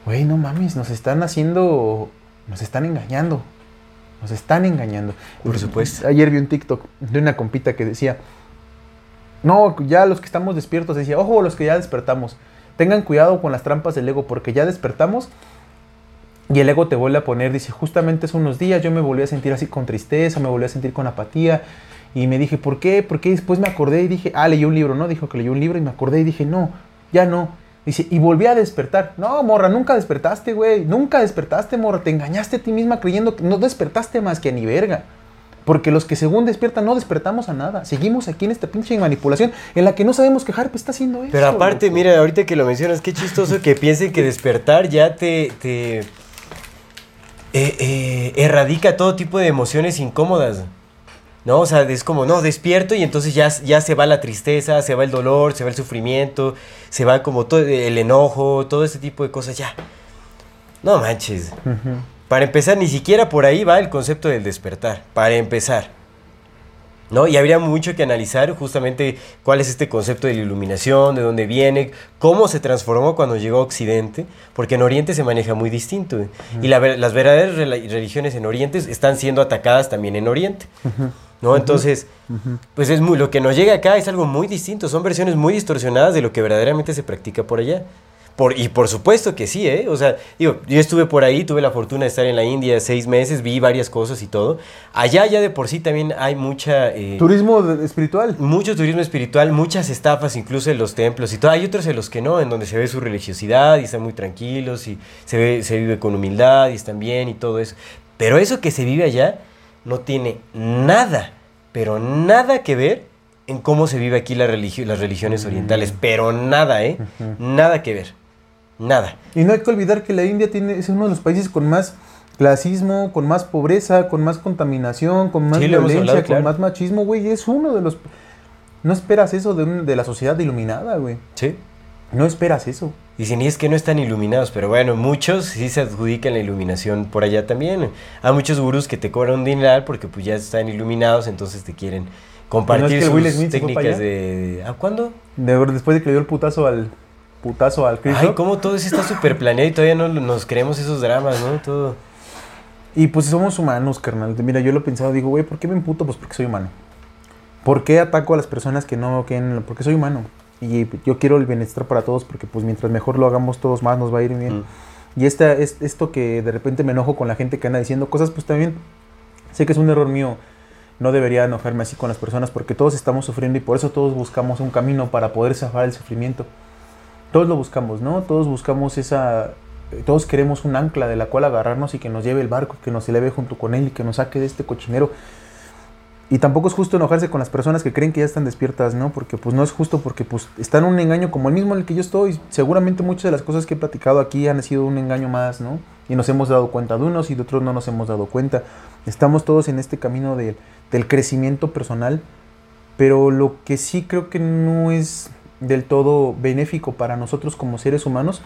Speaker 1: Güey, no mames, nos están haciendo, nos están engañando. Nos están engañando.
Speaker 2: Por supuesto.
Speaker 1: Ayer vi un TikTok de una compita que decía, no, ya los que estamos despiertos, decía, ojo, los que ya despertamos, tengan cuidado con las trampas del ego porque ya despertamos y el ego te vuelve a poner, dice, justamente hace unos días yo me volví a sentir así con tristeza, me volví a sentir con apatía. Y me dije, ¿por qué? Porque después me acordé y dije, ah, leí un libro, ¿no? Dijo que leyó un libro y me acordé y dije, no, ya no. Dice, y volví a despertar. No, morra, nunca despertaste, güey. Nunca despertaste, morra. Te engañaste a ti misma creyendo que no despertaste más que ni verga. Porque los que según despiertan no despertamos a nada. Seguimos aquí en esta pinche manipulación en la que no sabemos que Harp está haciendo eso.
Speaker 2: Pero aparte,
Speaker 1: loco.
Speaker 2: mira, ahorita que lo mencionas, qué chistoso que piensen que despertar ya te, te eh, eh, erradica todo tipo de emociones incómodas. ¿No? O sea, es como, no, despierto y entonces ya, ya se va la tristeza, se va el dolor, se va el sufrimiento, se va como todo el enojo, todo ese tipo de cosas, ya. No manches. Para empezar, ni siquiera por ahí va el concepto del despertar. Para empezar. ¿No? Y habría mucho que analizar justamente cuál es este concepto de la iluminación, de dónde viene, cómo se transformó cuando llegó a Occidente, porque en Oriente se maneja muy distinto. Y la ver- las verdaderas religiones en Oriente están siendo atacadas también en Oriente. ¿No? Entonces, pues es muy, lo que nos llega acá es algo muy distinto, son versiones muy distorsionadas de lo que verdaderamente se practica por allá. Por, y por supuesto que sí, ¿eh? O sea, digo, yo estuve por ahí, tuve la fortuna de estar en la India seis meses, vi varias cosas y todo. Allá ya de por sí también hay mucha... eh,
Speaker 1: Turismo espiritual.
Speaker 2: mucho turismo espiritual, muchas estafas incluso en los templos y todo. Hay otros en los que no, en donde se ve su religiosidad y están muy tranquilos y se, ve, se vive con humildad y están bien y todo eso. Pero eso que se vive allá no tiene nada, pero nada que ver en cómo se vive aquí la religio- las religiones orientales. Pero nada, ¿eh? Nada que ver. Nada.
Speaker 1: Y no hay que olvidar que la India tiene, es uno de los países con más clasismo, con más pobreza, con más contaminación, con más
Speaker 2: Sí,
Speaker 1: violencia,
Speaker 2: hablado,
Speaker 1: con más machismo, güey. Es uno de los... No esperas eso de, un- de la sociedad iluminada, güey.
Speaker 2: Sí.
Speaker 1: No esperas eso.
Speaker 2: Y es que no están iluminados, pero bueno, muchos sí se adjudican la iluminación por allá también. Hay muchos gurús que te cobran un dineral porque pues ya están iluminados, entonces te quieren compartir
Speaker 1: que
Speaker 2: sus técnicas de... ¿A cuándo?
Speaker 1: De después de que le dio el putazo al... Putazo al Chris
Speaker 2: Ay, cómo todo eso está súper planeado y todavía no nos creemos esos dramas, ¿no? Todo...
Speaker 1: Y pues somos humanos, carnal. Mira, yo lo he pensado, digo, güey, ¿por qué me emputo? Pues porque soy humano. ¿Por qué ataco a las personas que no quieren? Porque soy humano. Y yo quiero el bienestar para todos porque pues mientras mejor lo hagamos todos más nos va a ir bien.
Speaker 2: Mm.
Speaker 1: Y esta, es, esto que de repente me enojo con la gente que anda diciendo cosas, pues también sé que es un error mío. No debería enojarme así con las personas porque todos estamos sufriendo y por eso todos buscamos un camino para poder zafar el sufrimiento. Todos lo buscamos, ¿no? Todos buscamos esa... eh, Todos queremos un ancla de la cual agarrarnos y que nos lleve el barco, que nos eleve junto con él y que nos saque de este cochinero. Y tampoco es justo enojarse con las personas que creen que ya están despiertas, ¿no? Porque pues no es justo porque pues están en un engaño como el mismo en el que yo estoy. Seguramente muchas de las cosas que he platicado aquí han sido un engaño más, ¿no? Y nos hemos dado cuenta de unos y de otros no nos hemos dado cuenta. Estamos todos en este camino de- del crecimiento personal, pero lo que sí creo que no es del todo benéfico para nosotros como seres humanos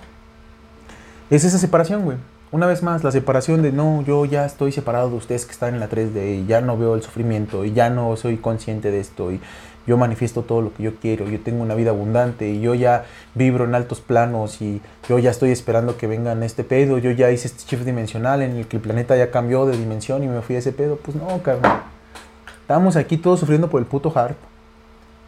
Speaker 1: es esa separación, güey. Una vez más, la separación de no, yo ya estoy separado de ustedes que están en la 3D y ya no veo el sufrimiento y ya no soy consciente de esto y yo manifiesto todo lo que yo quiero, yo tengo una vida abundante y yo ya vibro en altos planos y yo ya estoy esperando que vengan este pedo, yo ya hice este shift dimensional en el que el planeta ya cambió de dimensión y me fui a ese pedo. Pues no, carnal. Estamos aquí todos sufriendo por el puto harp.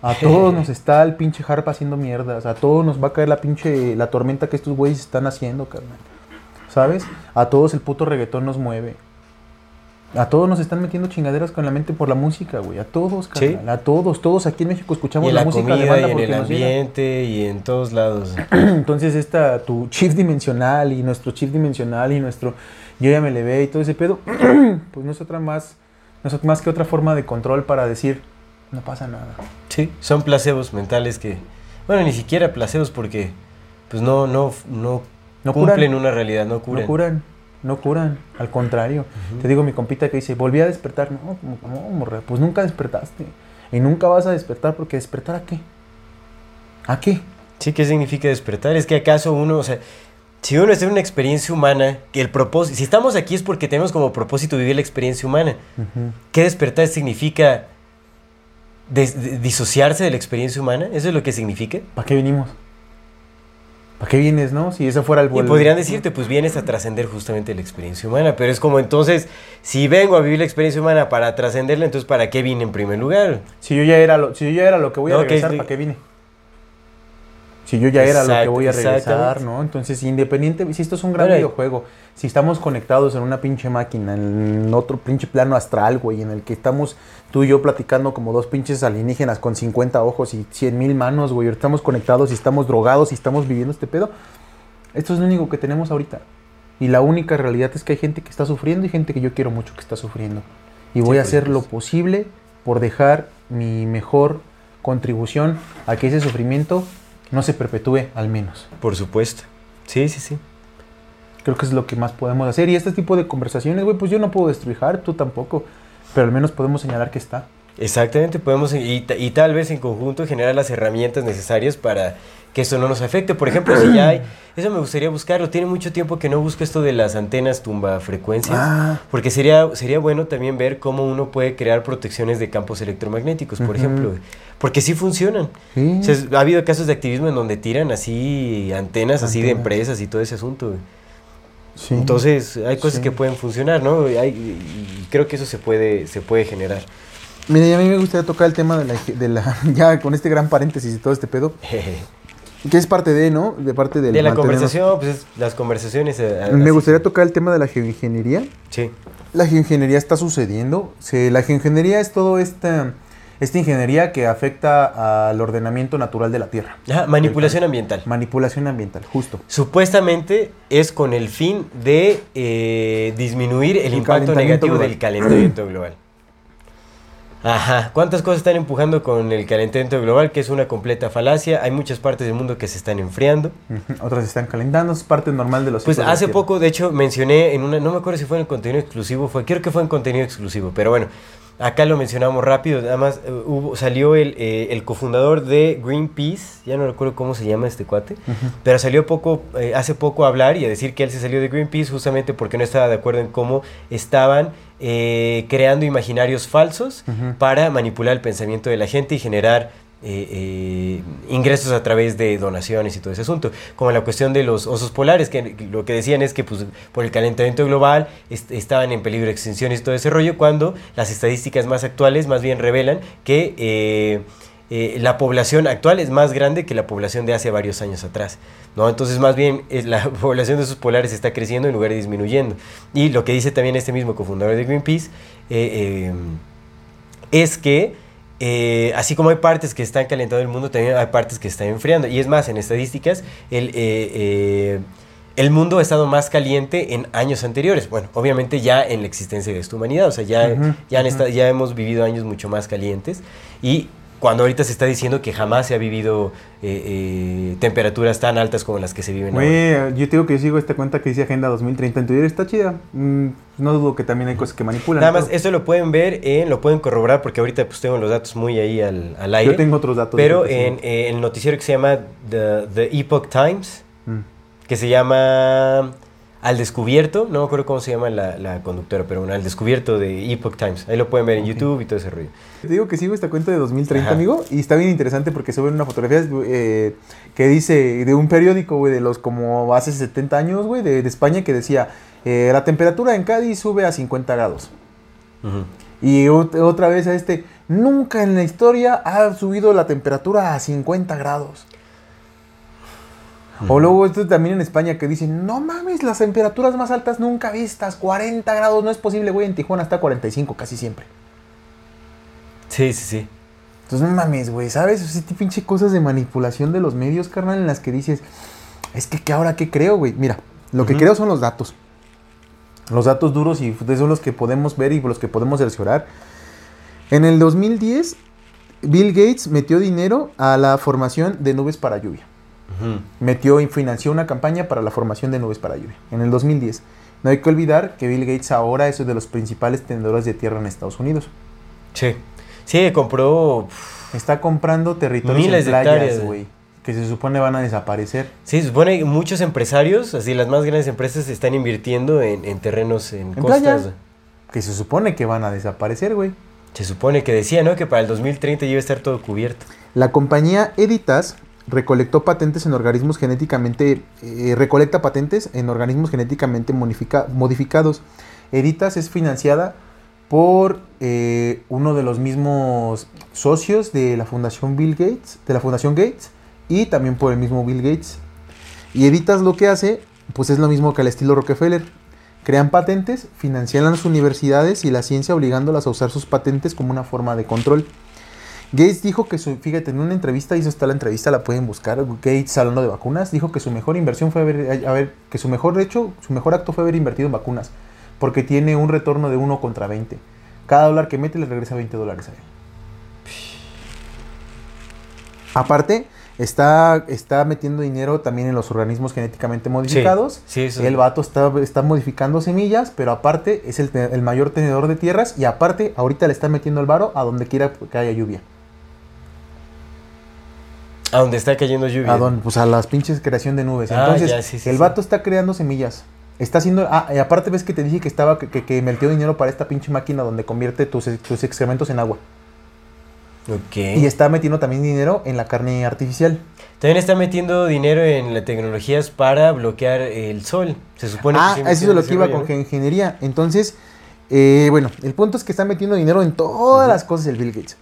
Speaker 1: A todos nos está el pinche harp haciendo mierdas. A todos nos va a caer la pinche la tormenta que estos güeyes están haciendo, carnal. ¿Sabes? A todos el puto reggaetón nos mueve. A todos nos están metiendo chingaderas con la mente por la música, güey. A todos,
Speaker 2: Sí.
Speaker 1: carnal. A todos. Todos aquí en México escuchamos
Speaker 2: Y
Speaker 1: la,
Speaker 2: la
Speaker 1: música de banda
Speaker 2: y en
Speaker 1: porque
Speaker 2: el ambiente y en todos lados.
Speaker 1: Entonces esta, tu chip dimensional y nuestro chip dimensional y nuestro yo ya me levé y todo ese pedo, pues no es otra más, no es más que otra forma de control para decir, no pasa nada.
Speaker 2: Sí, son placebos mentales que, bueno, ni siquiera placebos porque, pues no, no, no,
Speaker 1: No
Speaker 2: cumplen
Speaker 1: curan.
Speaker 2: una realidad, no curan.
Speaker 1: No curan, no curan, al contrario. Te digo, mi compita que dice, volví a despertar. No, como, como, morra, pues nunca despertaste. Y nunca vas a despertar porque despertar a qué? ¿A qué?
Speaker 2: Sí, ¿qué significa despertar? Es que acaso uno, o sea, si uno está en una experiencia humana, que el propósito, si estamos aquí es porque tenemos como propósito vivir la experiencia humana. ¿Qué despertar significa disociarse de la experiencia humana? ¿Eso es lo que significa?
Speaker 1: ¿Para qué vinimos? ¿Para qué vienes, no? Si eso fuera el
Speaker 2: Y
Speaker 1: vuelo.
Speaker 2: podrían decirte, pues vienes a trascender justamente la experiencia humana, pero es como entonces, si vengo a vivir la experiencia humana para trascenderla, entonces ¿para qué vine en primer lugar?
Speaker 1: Si yo ya era lo, si yo ya era lo que voy a
Speaker 2: No, que
Speaker 1: regresar,
Speaker 2: es-
Speaker 1: ¿para qué vine? Si yo ya era lo que voy a regresar. ¿no? Entonces, independiente, si esto es un gran
Speaker 2: y-
Speaker 1: videojuego, si estamos conectados en una pinche máquina, en otro pinche plano astral, güey, en el que estamos tú y yo platicando como dos pinches alienígenas con 50 ojos y 100 mil manos, güey, estamos conectados y estamos drogados y estamos viviendo este pedo, esto es lo único que tenemos ahorita. Y la única realidad es que hay gente que está sufriendo y gente que yo quiero mucho que está sufriendo. Y voy a
Speaker 2: por
Speaker 1: hacer lo posible por dejar mi mejor contribución a que ese sufrimiento no se perpetúe al menos.
Speaker 2: Por supuesto. Sí, sí, sí.
Speaker 1: Creo que es lo que más podemos hacer. Y este tipo de conversaciones, güey, pues yo no puedo destruir, tú tampoco. Pero al menos podemos señalar que está.
Speaker 2: Exactamente, podemos y, ta- y tal vez en conjunto generar las herramientas necesarias para que esto no nos afecte. Por ejemplo, si ya hay, eso me gustaría buscarlo. Tiene mucho tiempo que no busco esto de las antenas tumba frecuencias,
Speaker 1: Ah.
Speaker 2: porque sería sería bueno también ver cómo uno puede crear protecciones de campos electromagnéticos, por ejemplo, porque sí funcionan.
Speaker 1: Sí.
Speaker 2: O sea, es- ha habido casos de activismo en donde tiran así antenas, así de
Speaker 1: Antenas.
Speaker 2: empresas y todo ese asunto.
Speaker 1: Sí.
Speaker 2: Entonces, hay cosas
Speaker 1: Sí.
Speaker 2: que pueden funcionar, ¿no? Y hay- y creo que eso se puede se puede generar.
Speaker 1: Mira, y a mí me gustaría tocar el tema de la, de la- ya con este gran paréntesis y todo este pedo, que es parte de, ¿no? De parte del
Speaker 2: De la conversación, pues es- las conversaciones. eh,
Speaker 1: Me gustaría tocar el tema de la geoingeniería.
Speaker 2: Sí.
Speaker 1: La geoingeniería está sucediendo. La geoingeniería es todo esta, esta ingeniería que afecta al ordenamiento natural de la Tierra.
Speaker 2: Ajá, manipulación ambiental.
Speaker 1: Manipulación ambiental, justo.
Speaker 2: Supuestamente es con el fin de eh, disminuir el,
Speaker 1: El
Speaker 2: impacto negativo
Speaker 1: global.
Speaker 2: del calentamiento global. Ajá, ¿cuántas cosas están empujando con el calentamiento global? Que es una completa falacia. Hay muchas partes del mundo que se están enfriando.
Speaker 1: Otras están calentando, es parte normal de los
Speaker 2: Pues
Speaker 1: de
Speaker 2: hace poco, de hecho, mencioné en una, no me acuerdo si fue en el contenido exclusivo, fue, creo que fue en contenido exclusivo, pero bueno, acá lo mencionamos rápido, además eh, hubo, salió el, eh, el cofundador de Greenpeace, ya no recuerdo cómo se llama este cuate, pero salió poco, eh, hace poco a hablar y a decir que él se salió de Greenpeace justamente porque no estaba de acuerdo en cómo estaban eh, creando imaginarios falsos para manipular el pensamiento de la gente y generar eh, eh, ingresos a través de donaciones y todo ese asunto. Como la cuestión de los osos polares, que lo que decían es que pues, por el calentamiento global est- estaban en peligro de extinción y todo ese rollo, cuando las estadísticas más actuales más bien revelan que eh, la población actual es más grande que la población de hace varios años atrás. ¿no? Entonces, más bien, la población de esos polares está creciendo en lugar de disminuyendo. Y lo que dice también este mismo cofundador de Greenpeace es que eh, así como hay partes que están calentando el mundo, también hay partes que están enfriando. Y es más, en estadísticas, el, eh, eh, el mundo ha estado más caliente en años anteriores. Bueno, obviamente ya en la existencia de esta humanidad, o sea, ya, ya hemos vivido años mucho más calientes. Y cuando ahorita se está diciendo que jamás se ha vivido eh, eh, temperaturas tan altas como las que se viven ahora.
Speaker 1: Güey, yo te digo que yo sigo esta cuenta que dice Agenda 2030 en Twitter, está chida. Mm, no dudo que también hay cosas que manipulan.
Speaker 2: Nada más,
Speaker 1: pero
Speaker 2: esto lo pueden ver, en, lo pueden corroborar porque ahorita pues tengo los datos muy ahí al, al aire.
Speaker 1: Yo tengo otros datos.
Speaker 2: Pero en el noticiero que se llama The, The Epoch Times,
Speaker 1: Mm.
Speaker 2: que se llama Al Descubierto, no me acuerdo cómo se llama la, la conductora, pero bueno, Al Descubierto de Epoch Times. Ahí lo pueden ver en YouTube y todo ese rollo.
Speaker 1: Te digo que sigo esta cuenta de 2030,
Speaker 2: Ajá.
Speaker 1: amigo, y está bien interesante porque suben una fotografía eh, que dice de un periódico, güey, de los como hace 70 años, güey, de, de España, que decía, eh, la temperatura en Cádiz sube a 50 grados. Y ot- otra vez a este, nunca en la historia ha subido la temperatura a 50 grados. O luego esto también en España que dicen, no mames, las temperaturas más altas nunca vistas, 40 grados, no es posible, güey, en Tijuana está 45 casi siempre.
Speaker 2: Sí, sí, sí.
Speaker 1: Entonces no mames, güey, ¿sabes? Ese tipo pinche cosas de manipulación de los medios, carnal, en las que dices, es que ¿qué ahora qué creo, güey? Mira, lo que creo son los datos. Los datos duros y son los que podemos ver y los que podemos cerciorar. En el 2010, Bill Gates metió dinero a la formación de nubes para lluvia. Metió y financió una campaña para la formación de nubes para lluvia. En el 2010. No hay que olvidar que Bill Gates ahora es uno de los principales tenedores de tierra en Estados Unidos.
Speaker 2: Sí. Sí, compró...
Speaker 1: Está comprando territorios
Speaker 2: Miles
Speaker 1: en playas, güey. Que se supone van a desaparecer.
Speaker 2: Sí, se supone que muchos empresarios, así las más grandes empresas, están invirtiendo en, en terrenos en,
Speaker 1: En
Speaker 2: costas.
Speaker 1: playas. Que se supone que van a desaparecer, güey.
Speaker 2: Se supone que decía, ¿no? Que para el 2030 iba a estar todo cubierto.
Speaker 1: La compañía Editas recolectó patentes en organismos genéticamente. eh, recolecta patentes en organismos genéticamente modifica- modificados. Editas es financiada por eh, uno de los mismos socios de la Fundación Bill Gates, de la Fundación Gates, y también por el mismo Bill Gates. Y Editas lo que hace, pues es lo mismo que al estilo Rockefeller. Crean patentes, financian las universidades y la ciencia obligándolas a usar sus patentes como una forma de control. Gates dijo que su, fíjate, en una entrevista, hizo está la entrevista, la pueden buscar, Gates hablando de vacunas, dijo que su mejor inversión fue haber, haber- que su mejor hecho, su mejor acto fue haber invertido en vacunas, porque tiene un retorno de 1 contra 20. Cada dólar que mete le regresa 20 dólares a él. Aparte, está, está metiendo dinero también en los organismos genéticamente modificados.
Speaker 2: sí, eso-
Speaker 1: el vato está, está modificando semillas, pero aparte es el, el mayor tenedor de tierras y aparte ahorita le está metiendo el varo a donde quiera que haya lluvia.
Speaker 2: A donde está cayendo lluvia.
Speaker 1: A donde, pues a las pinches creación de nubes.
Speaker 2: Ah,
Speaker 1: Entonces,
Speaker 2: ya, sí, sí,
Speaker 1: el
Speaker 2: sí.
Speaker 1: vato está creando semillas. Está haciendo. Ah, y aparte ves que te dije que estaba que, que, que metió dinero para esta pinche máquina donde convierte tus, tus excrementos en agua.
Speaker 2: Ok.
Speaker 1: Y está metiendo también dinero en la carne artificial.
Speaker 2: También está metiendo dinero en las tecnologías para bloquear el sol. Se supone
Speaker 1: Ah,
Speaker 2: que sí
Speaker 1: eso es lo que iba con ingeniería. Entonces, eh, bueno, el punto es que está metiendo dinero en todas las cosas el Bill Gates.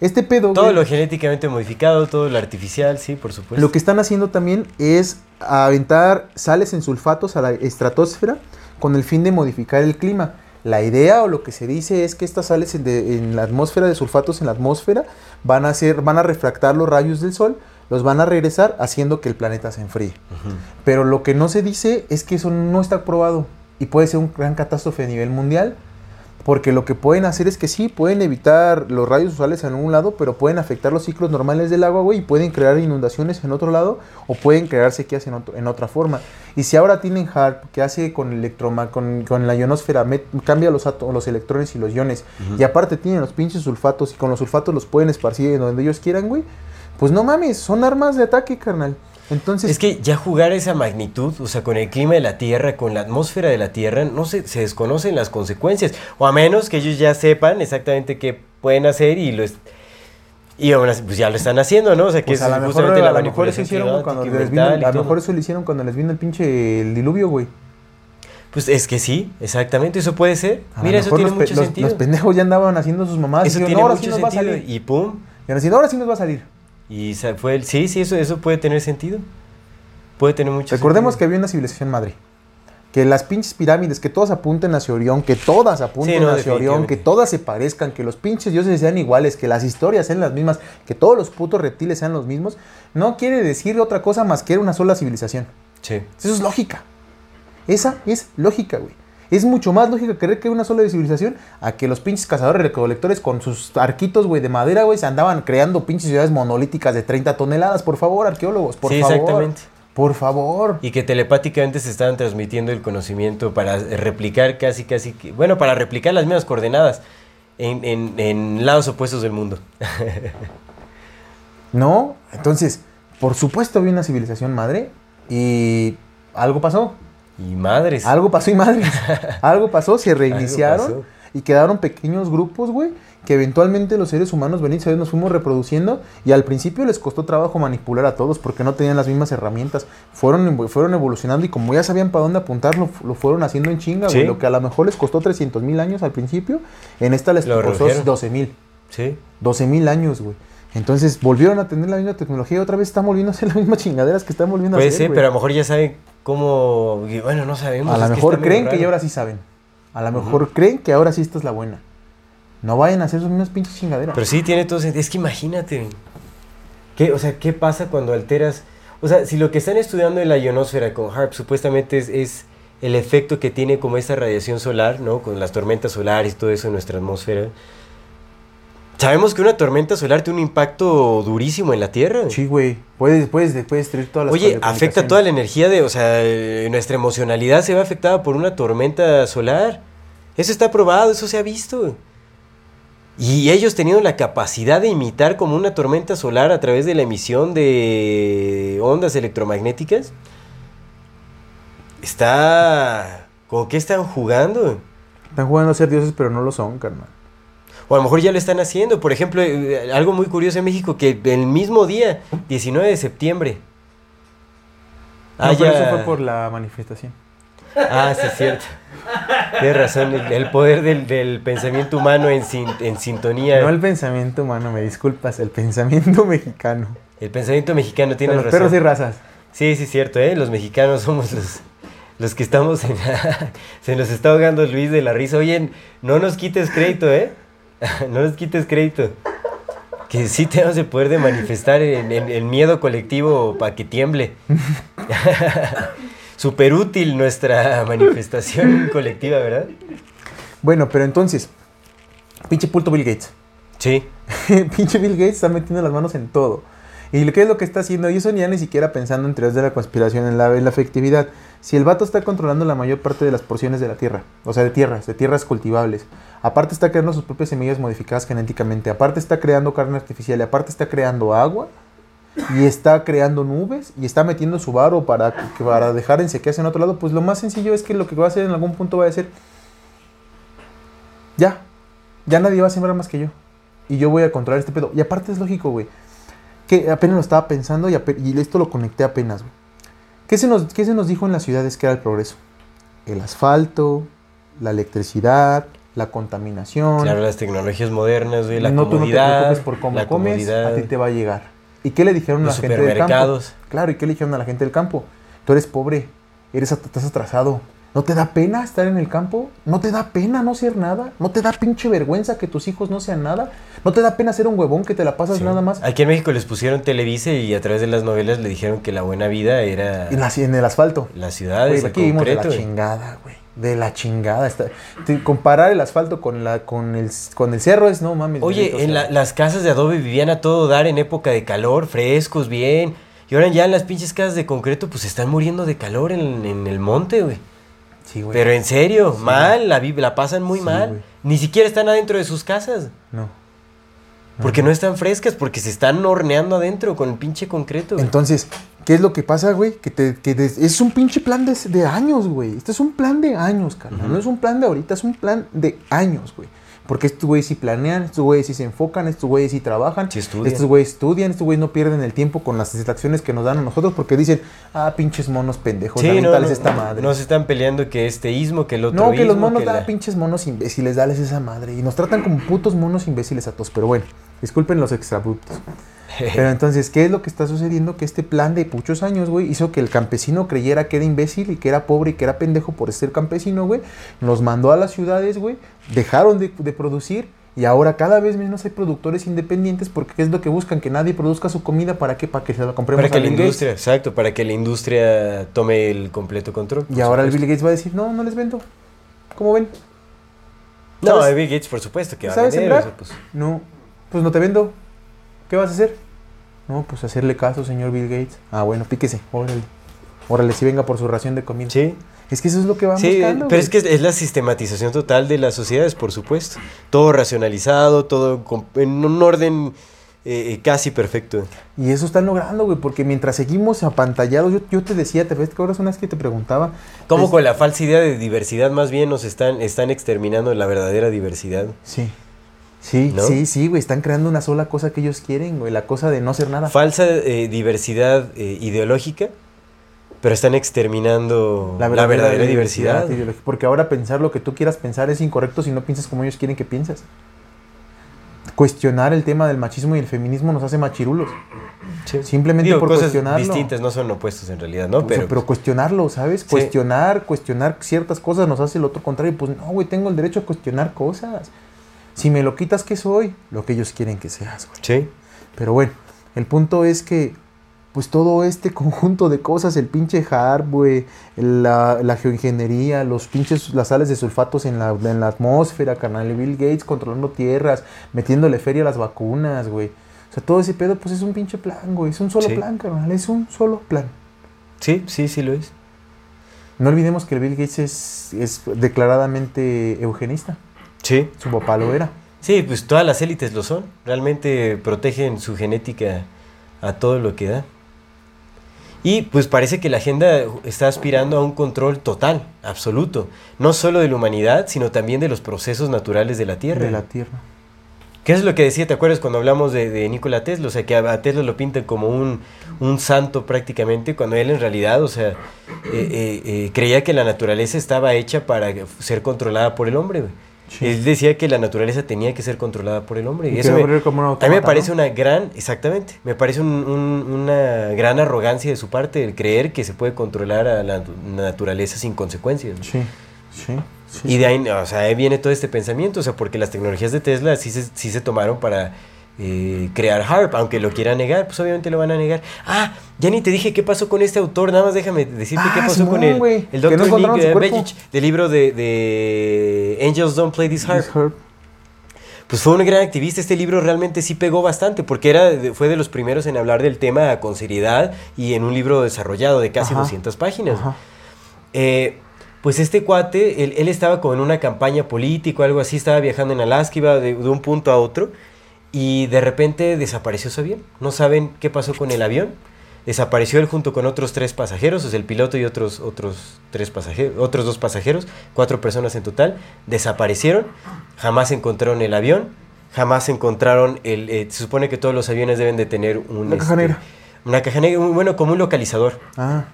Speaker 1: Este pedo.
Speaker 2: Todo
Speaker 1: güey,
Speaker 2: lo genéticamente modificado, todo lo artificial, sí, por supuesto.
Speaker 1: Lo que están haciendo también es aventar sales en sulfatos a la estratosfera con el fin de modificar el clima. La idea o lo que se dice es que estas sales en, de- en la atmósfera de sulfatos en la atmósfera van a hacer, van a refractar los rayos del sol, los van a regresar haciendo que el planeta se enfríe. Pero lo que no se dice es que eso no está probado y puede ser un gran catástrofe a nivel mundial. Porque lo que pueden hacer es que sí, pueden evitar los rayos usuales en un lado, pero pueden afectar los ciclos normales del agua, güey, y pueden crear inundaciones en otro lado, o pueden crear sequías en, otro- en otra forma. Y si ahora tienen HARP, que hace con, electroma, con, con la ionosfera, met- cambia los, átomos, los electrones y los iones, y aparte tienen los pinches sulfatos, y con los sulfatos los pueden esparcir en donde ellos quieran, güey, pues no mames, son armas de ataque, carnal. Entonces,
Speaker 2: Es que ya jugar esa magnitud, o sea, con el clima de la Tierra, con la atmósfera de la Tierra, no se, se desconocen las consecuencias. O a menos que ellos ya sepan exactamente qué pueden hacer y lo es- y pues ya lo están haciendo, ¿no? O sea, que
Speaker 1: pues
Speaker 2: es
Speaker 1: a lo mejor,
Speaker 2: justamente
Speaker 1: a
Speaker 2: la
Speaker 1: mejor eso hicieron cuando les vino, a lo mejor eso lo hicieron cuando les vino el pinche el diluvio, güey.
Speaker 2: Pues es que sí, exactamente, eso puede ser.
Speaker 1: A
Speaker 2: Mira, eso tiene
Speaker 1: los,
Speaker 2: mucho
Speaker 1: los-
Speaker 2: sentido.
Speaker 1: los pendejos ya andaban haciendo sus mamás.
Speaker 2: Eso
Speaker 1: y dijeron,
Speaker 2: tiene
Speaker 1: "No, ahora
Speaker 2: mucho
Speaker 1: sí nos va a
Speaker 2: sentido.
Speaker 1: salir.
Speaker 2: Y pum,
Speaker 1: Y ahora sí, ahora sí nos va a salir.
Speaker 2: Y fue el... Sí, sí, eso, eso puede tener sentido. Puede tener mucho
Speaker 1: Recordemos que había una civilización madre. Que las pinches pirámides, que todas apunten hacia Orión, que todas apunten
Speaker 2: Sí, no,
Speaker 1: hacia Orión, que todas se parezcan, que los pinches dioses sean iguales, que las historias sean las mismas, que todos los putos reptiles sean los mismos, no quiere decir otra cosa más que era una sola civilización.
Speaker 2: Sí.
Speaker 1: Eso es lógica. Esa es lógica, güey. Es mucho más lógica creer que hay una sola civilización a que los pinches cazadores recolectores con sus arquitos, güey, de madera, güey, se andaban creando pinches ciudades monolíticas de 30 toneladas. Por favor, arqueólogos, por
Speaker 2: Sí,
Speaker 1: favor.
Speaker 2: exactamente.
Speaker 1: Por favor.
Speaker 2: Y que telepáticamente se estaban transmitiendo el conocimiento para replicar casi, casi, que- bueno, para replicar las mismas coordenadas en, en- en lados opuestos del mundo.
Speaker 1: ¿No? Entonces, por supuesto había una civilización madre y algo pasó.
Speaker 2: Y madres.
Speaker 1: Algo pasó y madre. algo pasó, se reiniciaron
Speaker 2: pasó.
Speaker 1: y quedaron pequeños grupos, güey, que eventualmente los seres humanos, bendito sea Dios, nos fuimos reproduciendo y al principio les costó trabajo manipular a todos porque no tenían las mismas herramientas. Fueron, fueron evolucionando y como ya sabían para dónde apuntar, lo, lo fueron haciendo en chinga, güey.
Speaker 2: Sí.
Speaker 1: Lo que a lo mejor les costó 300 mil años al principio, en esta les costó
Speaker 2: redujeron.
Speaker 1: 12 mil.
Speaker 2: Sí.
Speaker 1: 12 mil años, güey. Entonces volvieron a tener la misma tecnología y otra vez están volviendo a hacer las mismas chingaderas que están volviendo a
Speaker 2: Puede
Speaker 1: hacer.
Speaker 2: ser,
Speaker 1: güey.
Speaker 2: pero a lo mejor ya saben cómo. Bueno, no sabemos.
Speaker 1: A lo
Speaker 2: que
Speaker 1: mejor creen que ya ahora sí saben. A lo mejor creen que ahora sí esta es la buena. No vayan a hacer sus mismas pinches chingaderas.
Speaker 2: Pero sí tiene todo sentido. Es que imagínate. ¿Qué, o sea, ¿qué pasa cuando alteras? O sea, si lo que están estudiando en la ionosfera con HARP supuestamente es, es el efecto que tiene como esa radiación solar, ¿no? Con las tormentas solares y todo eso en nuestra atmósfera. Sabemos que una tormenta solar tiene un impacto durísimo en la Tierra.
Speaker 1: Sí, güey. Puedes, puedes, puedes destruir todas las
Speaker 2: Oye, afecta toda la energía de, o sea, eh, nuestra emocionalidad se ve afectada por una tormenta solar. Eso está probado, eso se ha visto. Y ellos teniendo la capacidad de imitar como una tormenta solar a través de la emisión de ondas electromagnéticas. Está... ¿Con qué están jugando?
Speaker 1: Están jugando a ser dioses, pero no lo son, carnal.
Speaker 2: O a lo mejor ya lo están haciendo. Por ejemplo, eh, algo muy curioso en México, que el mismo día, 19 de septiembre.
Speaker 1: No, pero
Speaker 2: haya-
Speaker 1: eso fue por la manifestación.
Speaker 2: Ah, sí, es cierto. Tienes razón, el, el poder del, del pensamiento humano en, sin- en sintonía.
Speaker 1: No el pensamiento humano, me disculpas, el pensamiento mexicano.
Speaker 2: El pensamiento mexicano tiene
Speaker 1: Con los
Speaker 2: razón.
Speaker 1: perros y razas.
Speaker 2: Sí, sí, cierto, ¿eh? Los mexicanos somos los, los que estamos en... Se nos está ahogando Luis de la risa. Oye, no nos quites crédito, ¿eh? no nos quites crédito. Que sí tenemos el poder de manifestar el, el- el miedo colectivo para que tiemble. Súper útil nuestra manifestación colectiva, ¿verdad?
Speaker 1: Bueno, pero entonces, pinche pulto Bill Gates.
Speaker 2: Sí.
Speaker 1: pinche Bill Gates está metiendo las manos en todo. ¿Y qué es lo que está haciendo? Y eso ya ni siquiera pensando en teorías de la conspiración, en la, en la efectividad. Si el vato está controlando la mayor parte de las porciones de la tierra, o sea, de tierras, de tierras cultivables, aparte está creando sus propias semillas modificadas genéticamente, aparte está creando carne artificial, aparte está creando agua, y está creando nubes, y está metiendo su varo para, para dejar en sequearse en otro lado, pues lo más sencillo es que lo que va a hacer en algún punto va a ser, ya, ya nadie va a sembrar más que yo. Y yo voy a controlar este pedo. Y aparte es lógico, güey. Que apenas lo estaba pensando y, esto lo conecté apenas, güey. ¿Qué se, nos, ¿Qué se nos dijo en las ciudades que era el progreso? El asfalto, la electricidad, la contaminación.
Speaker 2: Claro, las tecnologías modernas, güey, la
Speaker 1: no, tú no te
Speaker 2: comodidad.
Speaker 1: preocupes por cómo
Speaker 2: la
Speaker 1: comes,
Speaker 2: comodidad.
Speaker 1: a ti te va a llegar. ¿Y qué le dijeron a la gente del campo? Claro, ¿y qué le dijeron a la gente del campo? Tú eres pobre, eres estás atrasado. ¿No te da pena estar en el campo? ¿No te da pena no ser nada? ¿No te da pinche vergüenza que tus hijos no sean nada? ¿No te da pena ser un huevón que te la pasas
Speaker 2: Sí.
Speaker 1: nada más
Speaker 2: Aquí en México les pusieron Televisa y a través de las novelas le dijeron que la buena vida era
Speaker 1: en, la- en el asfalto?
Speaker 2: las ciudades,
Speaker 1: aquí vimos de la chingada, güey. De la chingada. Está, comparar el asfalto con, la, con, el, con el cerro es no mames.
Speaker 2: Oye,
Speaker 1: o
Speaker 2: en
Speaker 1: sea,
Speaker 2: la- las casas de adobe vivían a todo dar en época de calor, frescos, bien. Y ahora ya en las pinches casas de concreto, pues están muriendo de calor en, en el monte, güey.
Speaker 1: Sí, güey.
Speaker 2: Pero en serio, mal, la, la pasan muy
Speaker 1: Sí,
Speaker 2: mal.
Speaker 1: güey.
Speaker 2: Ni siquiera están adentro de sus casas.
Speaker 1: No.
Speaker 2: Porque no están frescas, porque se están horneando adentro con el pinche concreto. güey.
Speaker 1: Entonces, ¿qué es lo que pasa, güey? Que, te, que des- es un pinche plan de, de años, güey. Este es un plan de años, carnal. No es un plan de ahorita, es un plan de años, güey. Porque estos güeyes sí planean, estos güeyes sí se enfocan, estos güeyes sí trabajan.
Speaker 2: Sí.
Speaker 1: Estos güeyes estudian, estos güeyes no pierden el tiempo con las distracciones que nos dan a nosotros porque dicen, ah, pinches monos pendejos,
Speaker 2: Sí, no,
Speaker 1: esta madre.
Speaker 2: no se están peleando que este ismo, que el otro
Speaker 1: No, que los monos
Speaker 2: que
Speaker 1: dan
Speaker 2: la-
Speaker 1: pinches monos imbéciles, dales esa madre. Y nos tratan como putos monos imbéciles a todos. Pero bueno, disculpen los extrabruptos. Pero entonces, ¿qué es lo que está sucediendo? Que este plan de muchos años, güey, hizo que el campesino creyera que era imbécil y que era pobre y que era pendejo por ser campesino, güey. Nos mandó a las ciudades, güey. Dejaron de, de producir y ahora cada vez menos hay productores independientes porque ¿qué es lo que buscan? Que nadie produzca su comida para que para que se la compremos
Speaker 2: Para que
Speaker 1: a
Speaker 2: la
Speaker 1: Bill Gates.
Speaker 2: industria, exacto, para que la industria tome el completo control.
Speaker 1: Y ahora el. Bill Gates va a decir, no, no les vendo. ¿Cómo ven?
Speaker 2: No,
Speaker 1: ¿Sabes?
Speaker 2: Bill Gates, por supuesto, que va a
Speaker 1: ¿Sabes
Speaker 2: vender,
Speaker 1: sembrar?
Speaker 2: o sea, pues,
Speaker 1: No, pues no te vendo. ¿Qué vas a hacer? No, pues hacerle caso, señor Bill Gates. Ah, bueno, píquese, órale. Órale, si venga por su ración de comida.
Speaker 2: sí.
Speaker 1: Es que eso es lo que vamos
Speaker 2: Sí,
Speaker 1: buscando.
Speaker 2: pero
Speaker 1: güey.
Speaker 2: es que es, la sistematización total de las sociedades, por supuesto. Todo racionalizado, todo en un orden eh, eh, casi perfecto.
Speaker 1: Y eso están logrando, güey, porque mientras seguimos apantallados, yo, yo te decía, te ves que ahora una vez que te preguntaba.
Speaker 2: Como
Speaker 1: es-
Speaker 2: con la falsa idea de diversidad, más bien nos están, están exterminando la verdadera diversidad.
Speaker 1: Sí. Sí,
Speaker 2: ¿No?
Speaker 1: sí, sí, güey, están creando una sola cosa que ellos quieren, güey, la cosa de no ser nada.
Speaker 2: Falsa eh, diversidad eh, ideológica, pero están exterminando la verdadera, diversidad.
Speaker 1: ideológica. Porque ahora pensar lo que tú quieras pensar es incorrecto si no piensas como ellos quieren que pienses. Cuestionar el tema del machismo y el feminismo nos hace machirulos.
Speaker 2: Sí.
Speaker 1: Simplemente
Speaker 2: Digo,
Speaker 1: por
Speaker 2: cosas
Speaker 1: cuestionarlo.
Speaker 2: distintas, no son opuestos en realidad, ¿no?
Speaker 1: Sea,
Speaker 2: Pero,
Speaker 1: pero cuestionarlo, ¿sabes? Cuestionar, cuestionar ciertas cosas nos hace el otro contrario. Pues no, güey, tengo el derecho a cuestionar cosas. Si me lo quitas, ¿qué soy? Lo que ellos quieren que seas, güey.
Speaker 2: sí.
Speaker 1: Pero bueno, el punto es que, pues todo este conjunto de cosas, el pinche hardware, la, la geoingeniería, los pinches, las sales de sulfatos en la, en la atmósfera, carnal, Bill Gates controlando tierras, metiéndole feria a las vacunas, güey. O sea, todo ese pedo, pues es un pinche plan, güey. Es un solo
Speaker 2: Sí.
Speaker 1: plan, carnal, es un solo plan.
Speaker 2: Sí, sí, sí lo es.
Speaker 1: No olvidemos que el Bill Gates es, es declaradamente eugenista.
Speaker 2: Sí.
Speaker 1: Su papá lo era.
Speaker 2: Sí, pues todas las élites lo son. Realmente protegen su genética a todo lo que da. Y pues parece que la agenda está aspirando a un control total, absoluto. No solo de la humanidad, sino también de los procesos naturales de la Tierra.
Speaker 1: De la tierra.
Speaker 2: ¿Qué es lo que decía? ¿Te acuerdas cuando hablamos de, de Nikola Tesla? O sea, que a, Tesla lo pintan como un, un santo prácticamente, cuando él en realidad, o sea, eh, eh, eh, creía que la naturaleza estaba hecha para ser controlada por el hombre. güey.
Speaker 1: Sí.
Speaker 2: Él decía que la naturaleza tenía que ser controlada por el hombre.
Speaker 1: Y
Speaker 2: Y eso me-
Speaker 1: como
Speaker 2: a mí me parece una gran, exactamente, me parece un- un- una gran arrogancia de su parte el creer que se puede controlar a la natu- naturaleza sin consecuencias. ¿no?
Speaker 1: Sí, sí. sí,
Speaker 2: Y de ahí, o sea, ahí viene todo este pensamiento, o sea, porque las tecnologías de Tesla sí se, sí se tomaron para eh, crear HARP, aunque lo quieran negar, pues obviamente lo van a negar. Ah, ya ni te dije qué pasó con este autor, nada más déjame decirte
Speaker 1: Ah,
Speaker 2: qué pasó
Speaker 1: Simón,
Speaker 2: con el, el
Speaker 1: no
Speaker 2: Dr.
Speaker 1: encontraron
Speaker 2: Nick eh, del libro de, de Angels Don't Play This Harp.
Speaker 1: This.
Speaker 2: Pues fue un gran activista, este libro realmente sí pegó bastante, porque era, fue de los primeros en hablar del tema con seriedad y en un libro desarrollado de casi
Speaker 1: Ajá.
Speaker 2: 200 páginas. Eh, pues este cuate, él, él estaba como en una campaña política o algo así, estaba viajando en Alaska, iba de, de un punto a otro y de repente desapareció su avión. No saben qué pasó con el avión. Desapareció él junto con otros tres pasajeros, o sea, el piloto y otros, otros, tres pasajeros, otros dos pasajeros, cuatro personas en total, desaparecieron, jamás encontraron el avión, jamás encontraron el... eh, se supone que todos los aviones deben de tener un...
Speaker 1: Una caja negra.
Speaker 2: Una caja negra, un- bueno, como un localizador
Speaker 1: Ah,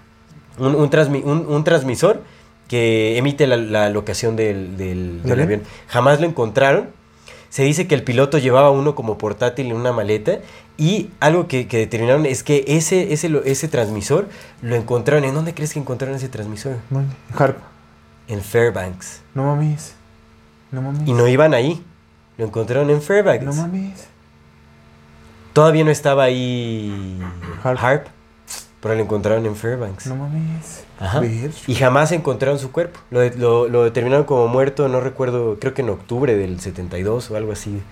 Speaker 2: un, un transmi- un- un transmisor que emite la, la locación del, del-
Speaker 1: avión.
Speaker 2: Jamás lo encontraron. Se dice que el piloto llevaba uno como portátil en una maleta y algo que, que determinaron es que ese, ese, ese transmisor lo encontraron. ¿En dónde crees que encontraron ese transmisor?
Speaker 1: no, Harp.
Speaker 2: En Fairbanks.
Speaker 1: No mames. No mames.
Speaker 2: Y no iban ahí. Lo encontraron en Fairbanks.
Speaker 1: No mames.
Speaker 2: Todavía no estaba ahí
Speaker 1: Harp.
Speaker 2: Harp, pero lo encontraron en Fairbanks.
Speaker 1: No mames.
Speaker 2: Ajá. Y jamás encontraron su cuerpo. Lo, de- lo- lo determinaron como muerto, no recuerdo, creo que en octubre del 72 o algo así.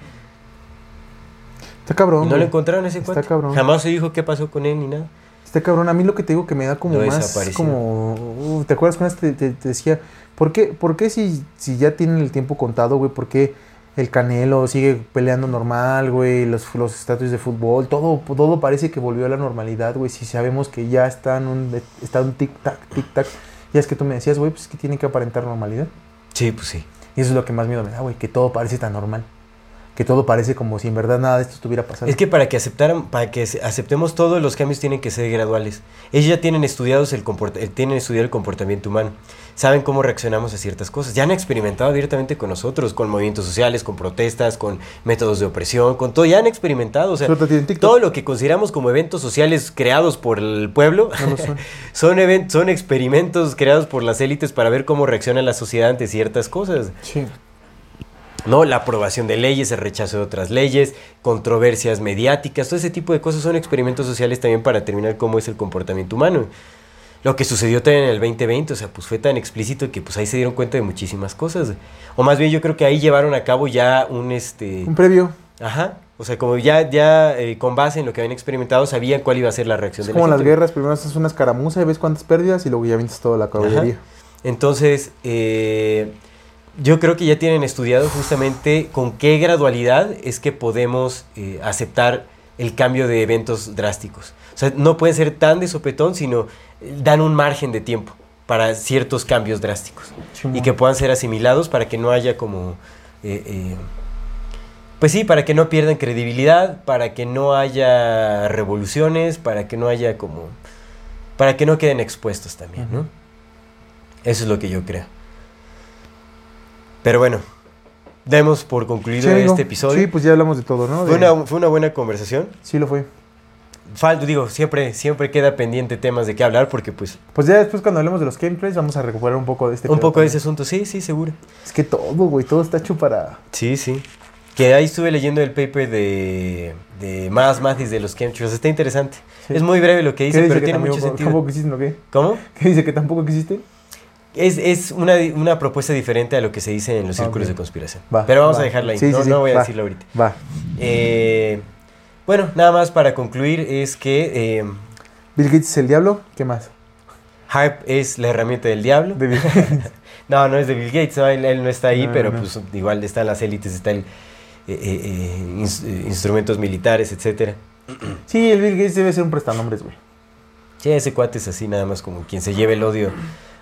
Speaker 1: Está cabrón.
Speaker 2: Y no lo encontraron ese
Speaker 1: Está
Speaker 2: cuate.
Speaker 1: cabrón.
Speaker 2: Jamás se dijo qué pasó con él ni nada.
Speaker 1: Está cabrón. A mí lo que te digo que me da como
Speaker 2: Lo
Speaker 1: más. Como. uh, ¿Te acuerdas cuando te, te- te decía? ¿Por qué, por qué si, si ya tienen el tiempo contado, güey? ¿Por qué el Canelo sigue peleando normal, güey? Los, los estatutos de fútbol. Todo, todo parece que volvió a la normalidad, güey. Si sabemos que ya está en un, está un tic-tac, tic-tac. Ya es que tú me decías, güey, pues que tiene que aparentar normalidad.
Speaker 2: Sí, pues sí.
Speaker 1: Y eso es lo que más miedo me da, güey. Que todo parece tan normal. Que todo parece como si en verdad nada de esto estuviera pasando.
Speaker 2: Es que para que aceptaran, para que aceptemos todos los cambios tienen que ser graduales. Ellos ya tienen estudiados el eh, tienen estudiado el comportamiento humano. Saben cómo reaccionamos a ciertas cosas. Ya han experimentado directamente con nosotros, con movimientos sociales, con protestas, con métodos de opresión, con todo. Ya han experimentado. O sea, todo lo que consideramos como eventos sociales creados por el pueblo
Speaker 1: No son.
Speaker 2: son, son experimentos creados por las élites para ver cómo reacciona la sociedad ante ciertas cosas.
Speaker 1: Sí.
Speaker 2: ¿No? La aprobación de leyes, el rechazo de otras leyes, controversias mediáticas, todo ese tipo de cosas son experimentos sociales también para determinar cómo es el comportamiento humano. Lo que sucedió también en el 2020, o sea, pues fue tan explícito que pues ahí se dieron cuenta de muchísimas cosas. O más bien yo creo que ahí llevaron a cabo ya un este...
Speaker 1: Un previo.
Speaker 2: Ajá. O sea, como ya, ya eh, con base en lo que habían experimentado, sabían cuál iba a ser la reacción
Speaker 1: Es
Speaker 2: de
Speaker 1: como
Speaker 2: la
Speaker 1: las
Speaker 2: gente.
Speaker 1: guerras, primero haces una escaramuza y ves cuántas pérdidas y luego ya vienes toda la caballería.
Speaker 2: Ajá. Entonces, eh, yo creo que ya tienen estudiado justamente con qué gradualidad es que podemos eh, aceptar el cambio de eventos drásticos. O sea, no pueden ser tan de sopetón, sino eh, dan un margen de tiempo para ciertos cambios drásticos y que puedan ser asimilados para que no haya como... eh, eh, pues sí, para que no pierdan credibilidad, para que no haya revoluciones, para que no haya como... para que no queden expuestos también, ¿no? Eso es lo que yo creo. Pero bueno, demos por concluido
Speaker 1: Sí,
Speaker 2: este episodio.
Speaker 1: Sí, pues ya hablamos de todo, ¿no?
Speaker 2: fue, una, fue una buena conversación.
Speaker 1: Sí, lo fue.
Speaker 2: Falto, digo, siempre, siempre queda pendiente temas de qué hablar porque pues
Speaker 1: Pues ya después cuando hablemos de los gameplays vamos a recuperar un poco de este
Speaker 2: un poco de ese asunto, sí, sí, seguro.
Speaker 1: Es que todo, güey, todo está hecho para...
Speaker 2: Sí, sí. Que ahí estuve leyendo el paper de, de más Mathis de los chemtrails. Está interesante.
Speaker 1: Sí.
Speaker 2: Es muy breve lo que dice,
Speaker 1: ¿Qué dice
Speaker 2: pero
Speaker 1: que
Speaker 2: tiene mucho sentido.
Speaker 1: tampoco?
Speaker 2: ¿Cómo?
Speaker 1: ¿Qué dice que tampoco existen?
Speaker 2: Es, es una, una propuesta diferente a lo que se dice en los círculos de conspiración.
Speaker 1: Va,
Speaker 2: pero vamos
Speaker 1: va.
Speaker 2: a dejarla ahí.
Speaker 1: Sí,
Speaker 2: no,
Speaker 1: sí,
Speaker 2: no voy a
Speaker 1: va.
Speaker 2: decirlo ahorita.
Speaker 1: Va.
Speaker 2: Eh, bueno, nada más para concluir es que eh,
Speaker 1: Bill Gates es el diablo, ¿qué más?
Speaker 2: HARP es la herramienta del diablo.
Speaker 1: De Bill Gates.
Speaker 2: No, no es de Bill Gates, no, él, él no está ahí,
Speaker 1: No,
Speaker 2: pero pues igual están las élites, están eh, ins- eh, instrumentos militares, etcétera.
Speaker 1: sí, el Bill Gates debe ser un prestanombres, güey.
Speaker 2: Sí, ese cuate es así nada más como quien se lleve el odio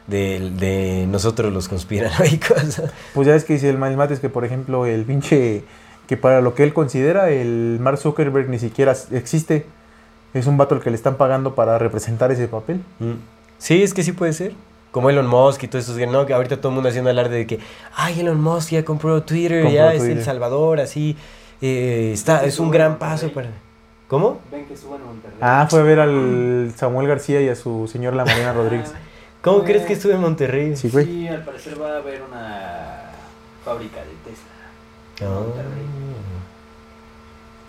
Speaker 2: de, de nosotros los conspiranoicos.
Speaker 1: Pues ya ves que dice el Miles Mates que, por ejemplo, el pinche... Que para lo que él considera, el Mark Zuckerberg ni siquiera existe. Es un vato al que le están pagando para representar ese papel.
Speaker 2: Mm. Sí, es que sí puede ser. como Elon Musk y todos esos, ¿no? Que ahorita todo el mundo haciendo alarde de que, ay, Elon Musk ya compró Twitter,
Speaker 1: Compró
Speaker 2: ya es. El Salvador, así, eh, está, es un gran paso para... ¿Cómo?
Speaker 4: Ven que suban a Monterrey.
Speaker 1: Ah, fue a ver al Samuel García y a su señor La Mariana Rodríguez.
Speaker 2: ¿Cómo crees que estuve en Monterrey?
Speaker 1: Sí, güey.
Speaker 4: Sí, al parecer va a haber una fábrica de Tesla. en
Speaker 2: Ah.
Speaker 4: Monterrey.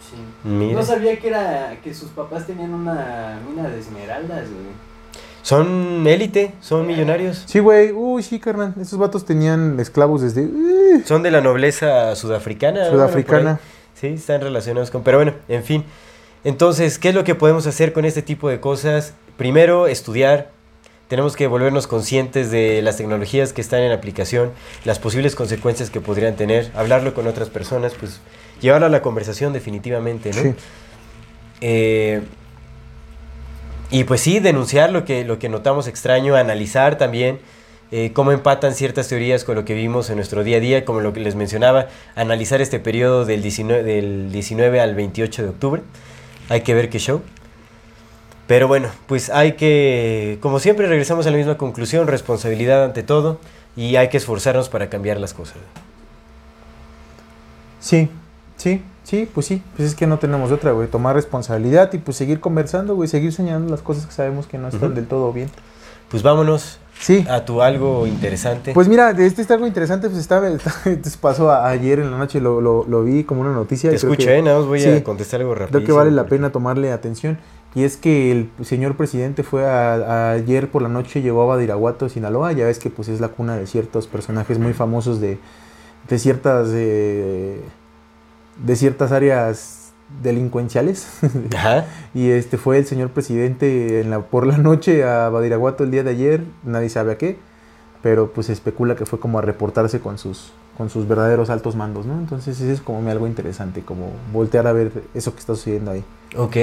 Speaker 4: Sí.
Speaker 2: Mira.
Speaker 4: No sabía que era que sus papás tenían una mina de esmeraldas, güey.
Speaker 2: Son élite, son millonarios.
Speaker 1: Sí, güey. Uy, sí, carnal. Esos vatos tenían esclavos desde... uh,
Speaker 2: Son de la nobleza sudafricana.
Speaker 1: Sudafricana.
Speaker 2: Bueno. Sí, están relacionados con... Pero bueno, en fin. Entonces, ¿qué es lo que podemos hacer con este tipo de cosas? Primero, estudiar. Tenemos que volvernos conscientes de las tecnologías que están en aplicación, las posibles consecuencias que podrían tener, hablarlo con otras personas, pues llevarlo a la conversación definitivamente, ¿no?
Speaker 1: Sí.
Speaker 2: Eh, y pues sí, denunciar lo que, lo que notamos extraño, analizar también eh, cómo empatan ciertas teorías con lo que vimos en nuestro día a día, como lo que les mencionaba, analizar este periodo del 19, del 19 al 28 de octubre. Hay que ver qué show. Pero bueno, pues hay que, como siempre, regresamos a la misma conclusión, responsabilidad ante todo, y hay que esforzarnos para cambiar las cosas.
Speaker 1: Sí, sí, sí, pues sí. Pues es que no tenemos otra, güey. Tomar responsabilidad y pues seguir conversando, güey. Seguir señalando las cosas que sabemos que no están del todo bien.
Speaker 2: Pues vámonos
Speaker 1: Sí.
Speaker 2: a tu algo interesante.
Speaker 1: Pues mira, este está algo interesante, pues estaba, pasó a- ayer en la noche, lo, lo, lo vi como una noticia.
Speaker 2: Te
Speaker 1: que-
Speaker 2: ¿eh? Nada más voy
Speaker 1: sí,
Speaker 2: a contestar algo rápido.
Speaker 1: Creo que vale la pena tomarle atención. Y es que el señor presidente fue a- a- ayer por la noche, llegó a Badiraguato, Sinaloa. Ya ves que pues es la cuna de ciertos personajes muy famosos de, de ciertas eh, de ciertas áreas delincuenciales.
Speaker 2: Ajá.
Speaker 1: y este fue el señor presidente en la, por la noche a Badiraguato el día de ayer. Nadie sabe a qué. Pero pues se especula que fue como a reportarse con sus con sus verdaderos altos mandos, ¿no? Entonces eso es como algo interesante, como voltear a ver eso que está sucediendo ahí.
Speaker 2: Ok.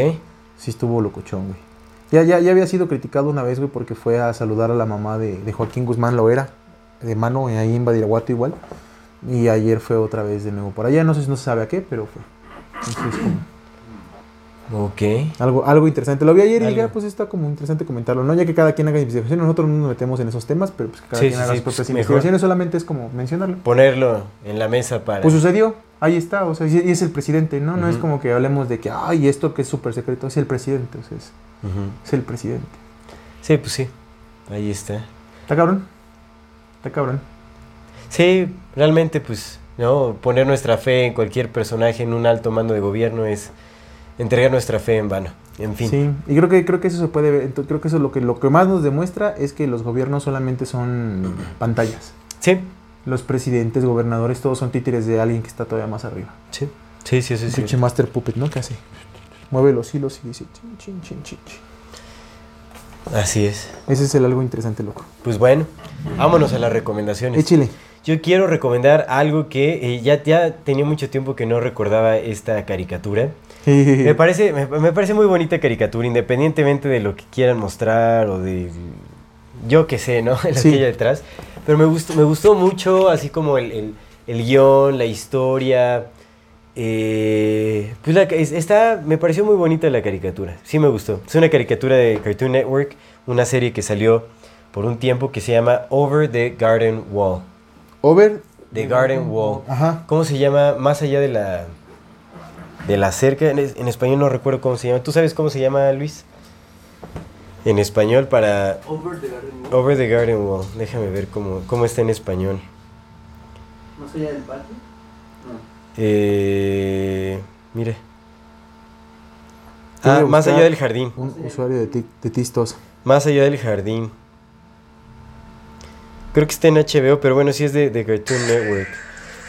Speaker 1: Sí estuvo locochón, güey. Ya, ya, ya había sido criticado una vez, güey, porque fue a saludar a la mamá de, Joaquín Guzmán Loera, de mano, eh, ahí en Badiraguato igual. Y ayer fue otra vez de nuevo por allá. No sé si no se sabe a qué, pero fue.
Speaker 2: Ok.
Speaker 1: algo, algo interesante. Lo vi ayer y dije,
Speaker 2: Algo.
Speaker 1: ah, pues está como interesante comentarlo. No, ya que cada quien haga investigaciones, nosotros no nos metemos en esos temas, pero pues que cada
Speaker 2: Sí,
Speaker 1: quien
Speaker 2: sí,
Speaker 1: haga sus propias
Speaker 2: pues, mejor.
Speaker 1: investigaciones, solamente es como mencionarlo.
Speaker 2: Ponerlo en la mesa para.
Speaker 1: Pues sucedió, ahí está, o sea, y es el presidente, ¿no? No es como que hablemos de que, ay, esto que es súper secreto, es el presidente, o sea, es, es el presidente.
Speaker 2: Sí, pues sí. Ahí está.
Speaker 1: Está cabrón, está cabrón.
Speaker 2: Sí, realmente, pues, ¿no? Poner nuestra fe en cualquier personaje en un alto mando de gobierno es entregar nuestra fe en vano. En fin.
Speaker 1: Sí, y creo que creo que eso se puede ver, creo que eso lo que lo que más nos demuestra es que los gobiernos solamente son pantallas.
Speaker 2: Sí.
Speaker 1: Los presidentes, gobernadores, todos son títeres de alguien que está todavía más arriba.
Speaker 2: Sí. Sí, sí, sí.
Speaker 1: Pinche master puppet, ¿no? Que hace. Mueve los hilos y dice chin, chin, chin, chin, chin.
Speaker 2: Así es.
Speaker 1: Ese es el algo interesante, loco.
Speaker 2: Pues bueno, vámonos a las recomendaciones.
Speaker 1: Échale.
Speaker 2: Yo quiero recomendar algo que eh, ya, ya tenía mucho tiempo que no recordaba esta caricatura. Me parece, me, me parece muy bonita caricatura, independientemente de lo que quieran mostrar o de yo qué sé, ¿no? Lo
Speaker 1: Sí.
Speaker 2: que hay detrás. Pero me gustó, me gustó mucho, así como el, el- el guion, la historia. eh, pues la- es- está, me pareció muy bonita la caricatura. Sí me gustó. Es una caricatura de Cartoon Network, una serie que salió por un tiempo que se llama Over the Garden Wall.
Speaker 1: Over.
Speaker 2: The Garden Wall.
Speaker 1: Ajá.
Speaker 2: ¿Cómo se llama? Más allá de la de la cerca. En, en español no recuerdo cómo se llama. ¿Tú sabes cómo se llama, Luis? En español para
Speaker 4: Over the Garden Wall.
Speaker 2: Over the Garden Wall. Déjame ver cómo, cómo está en español.
Speaker 4: ¿No sería del patio? No.
Speaker 2: Eh, mire. Ah, más allá del jardín.
Speaker 1: Un usuario de, ti- de Tistos.
Speaker 2: Más allá del jardín. Creo que está en HBO, pero bueno, sí es de, de Cartoon Network.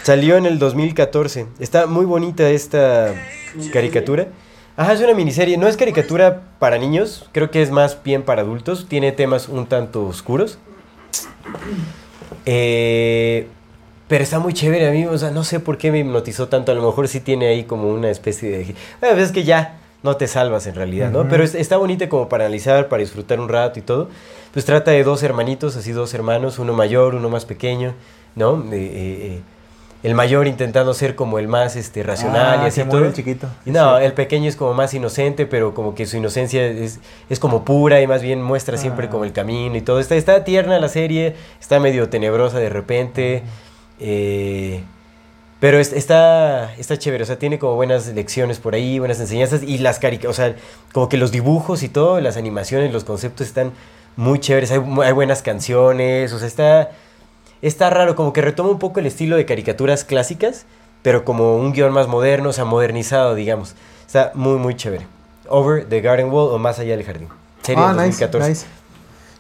Speaker 2: Salió en el 2014. Está muy bonita esta caricatura. Ajá, es una miniserie. No es caricatura para niños, creo que es más bien para adultos. Tiene temas un tanto oscuros. Eh, pero está muy chévere a mí, o sea, no sé por qué me hipnotizó tanto. A lo mejor sí tiene ahí como una especie de... Bueno, es que ya no te salvas en realidad, ¿no? Pero es- está bonita como para analizar, para disfrutar un rato y todo. Pues trata de dos hermanitos, así dos hermanos, uno mayor, uno más pequeño, ¿no? Eh, eh, eh, el mayor intentando ser como el más este, racional
Speaker 1: Ah,
Speaker 2: y así
Speaker 1: se
Speaker 2: todo.
Speaker 1: el chiquito.
Speaker 2: Y no, el pequeño es como más inocente, pero como que su inocencia es, es como pura y más bien muestra siempre
Speaker 1: Ah.
Speaker 2: como el camino y todo. Está, está tierna la serie, está medio tenebrosa de repente. eh, pero es- está, está chévere, o sea, tiene como buenas lecciones por ahí, buenas enseñanzas y las caricaturas, o sea, como que los dibujos y todo, las animaciones, los conceptos están muy chéveres, hay, hay buenas canciones, o sea, está, está raro, como que retoma un poco el estilo de caricaturas clásicas, pero como un guion más moderno, o sea, modernizado, digamos. Está muy, muy chévere. Over the Garden Wall o Más allá del jardín. Serie
Speaker 1: Ah,
Speaker 2: del
Speaker 1: nice,
Speaker 2: 2014.
Speaker 1: nice.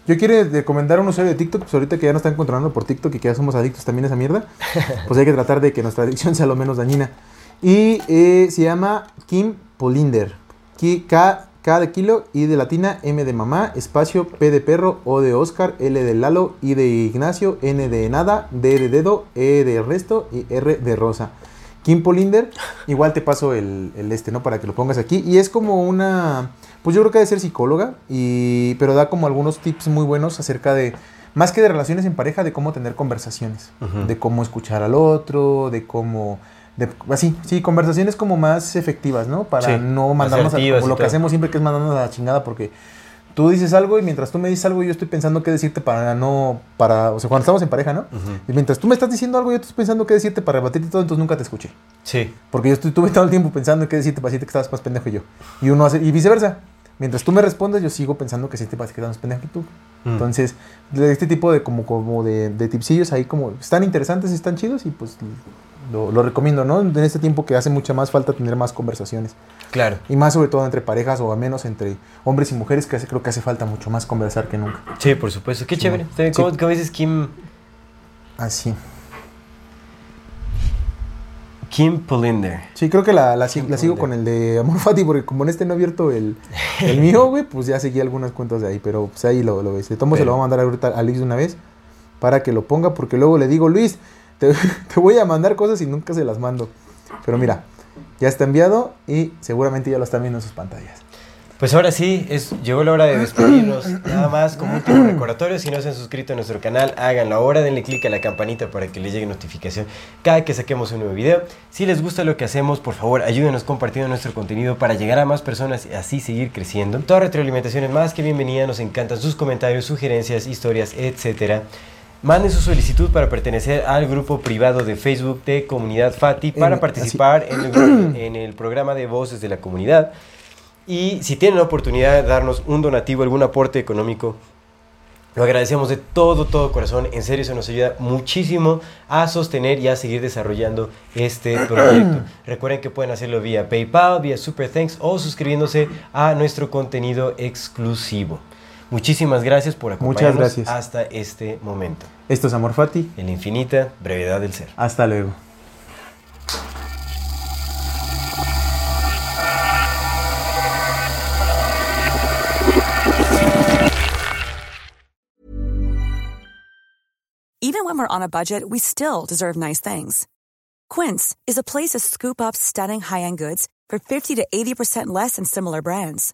Speaker 1: Yo quiero recomendar a un usuario de TikTok, pues ahorita que ya nos están controlando por TikTok y que ya somos adictos también a esa mierda, pues hay que tratar de que nuestra adicción sea lo menos dañina. Y eh, se llama Kim Polinder. K, K de kilo, I de latina, M de mamá, espacio, P de perro, O de Oscar, L de Lalo, I de Ignacio, N de nada, D de dedo, E de resto y R de rosa. Kim Polinder, igual te paso el, el este, ¿no? Para que lo pongas aquí. Y es como una, pues yo creo que debe ser psicóloga, y, pero da como algunos tips muy buenos acerca de, más que de relaciones en pareja, de cómo tener conversaciones, de cómo escuchar al otro, de cómo, de, así, sí, conversaciones como más efectivas, ¿no? Para
Speaker 2: Sí,
Speaker 1: no mandarnos a, como lo que hacemos siempre que es mandarnos a la chingada porque tú dices algo y mientras tú me dices algo yo estoy pensando qué decirte para no, para, o sea, cuando estamos en pareja, ¿no? Y mientras tú me estás diciendo algo yo estoy pensando qué decirte para rebatirte todo, entonces nunca te escuché.
Speaker 2: Sí.
Speaker 1: Porque yo estuve, todo el tiempo pensando en qué decirte para decirte que estabas más pendejo que yo. Y uno hace, y viceversa. Mientras tú me respondes, yo sigo pensando que sí te parece que estás más pendejo que tú.
Speaker 2: Mm.
Speaker 1: Entonces, este tipo de como, como de, de tipsillos ahí como están interesantes, están chidos y pues lo, lo recomiendo, ¿no? En este tiempo que hace mucha más falta tener más conversaciones.
Speaker 2: Claro.
Speaker 1: Y más sobre todo entre parejas o al menos entre hombres y mujeres, que hace- creo que hace falta mucho más conversar que nunca.
Speaker 2: Sí, por supuesto. Qué
Speaker 1: Sí,
Speaker 2: chévere.
Speaker 1: Sí.
Speaker 2: ¿Cómo, cómo dices Kim,
Speaker 1: Así.
Speaker 2: Kim Polinder?
Speaker 1: Sí, creo que la, la, la sigo con el de Amor Fati, porque como en este no he abierto el, el mío, güey, pues ya seguí algunas cuentas de ahí, pero pues ahí lo, lo ves. De tomo se lo voy a mandar ahorita a Luis de una vez para que lo ponga, porque luego le digo, Luis, te, te voy a mandar cosas y nunca se las mando. Pero mira, ya está enviado y seguramente ya lo están viendo en sus pantallas.
Speaker 2: Pues ahora sí, es, llegó la hora de despedirnos. Nada más, como último recordatorio, si no se han suscrito a nuestro canal, háganlo ahora, denle click a la campanita para que les llegue notificación cada que saquemos un nuevo video. Si les gusta lo que hacemos, por favor, ayúdenos compartiendo nuestro contenido para llegar a más personas y así seguir creciendo. Toda retroalimentación es más que bienvenida, nos encantan sus comentarios, sugerencias, historias, etcétera. Manden su solicitud para pertenecer al grupo privado de Facebook de Comunidad Fati para
Speaker 1: En-
Speaker 2: participar en el, en el programa de Voces de la Comunidad. Y si tienen la oportunidad de darnos un donativo, algún aporte económico, lo agradecemos de todo, todo corazón. En serio, eso nos ayuda muchísimo a sostener y a seguir desarrollando este proyecto. Recuerden que pueden hacerlo vía PayPal, vía Super Thanks o suscribiéndose a nuestro contenido exclusivo. Muchísimas gracias por
Speaker 1: Muchas
Speaker 2: acompañarnos
Speaker 1: gracias.
Speaker 2: hasta este momento.
Speaker 1: Esto es Amor Fati.
Speaker 2: En la infinita brevedad del ser.
Speaker 1: Hasta luego.
Speaker 5: Even when we're on a budget, we still deserve nice things. Quince is a place to scoop up stunning high-end goods for 50 to 80% less than similar brands.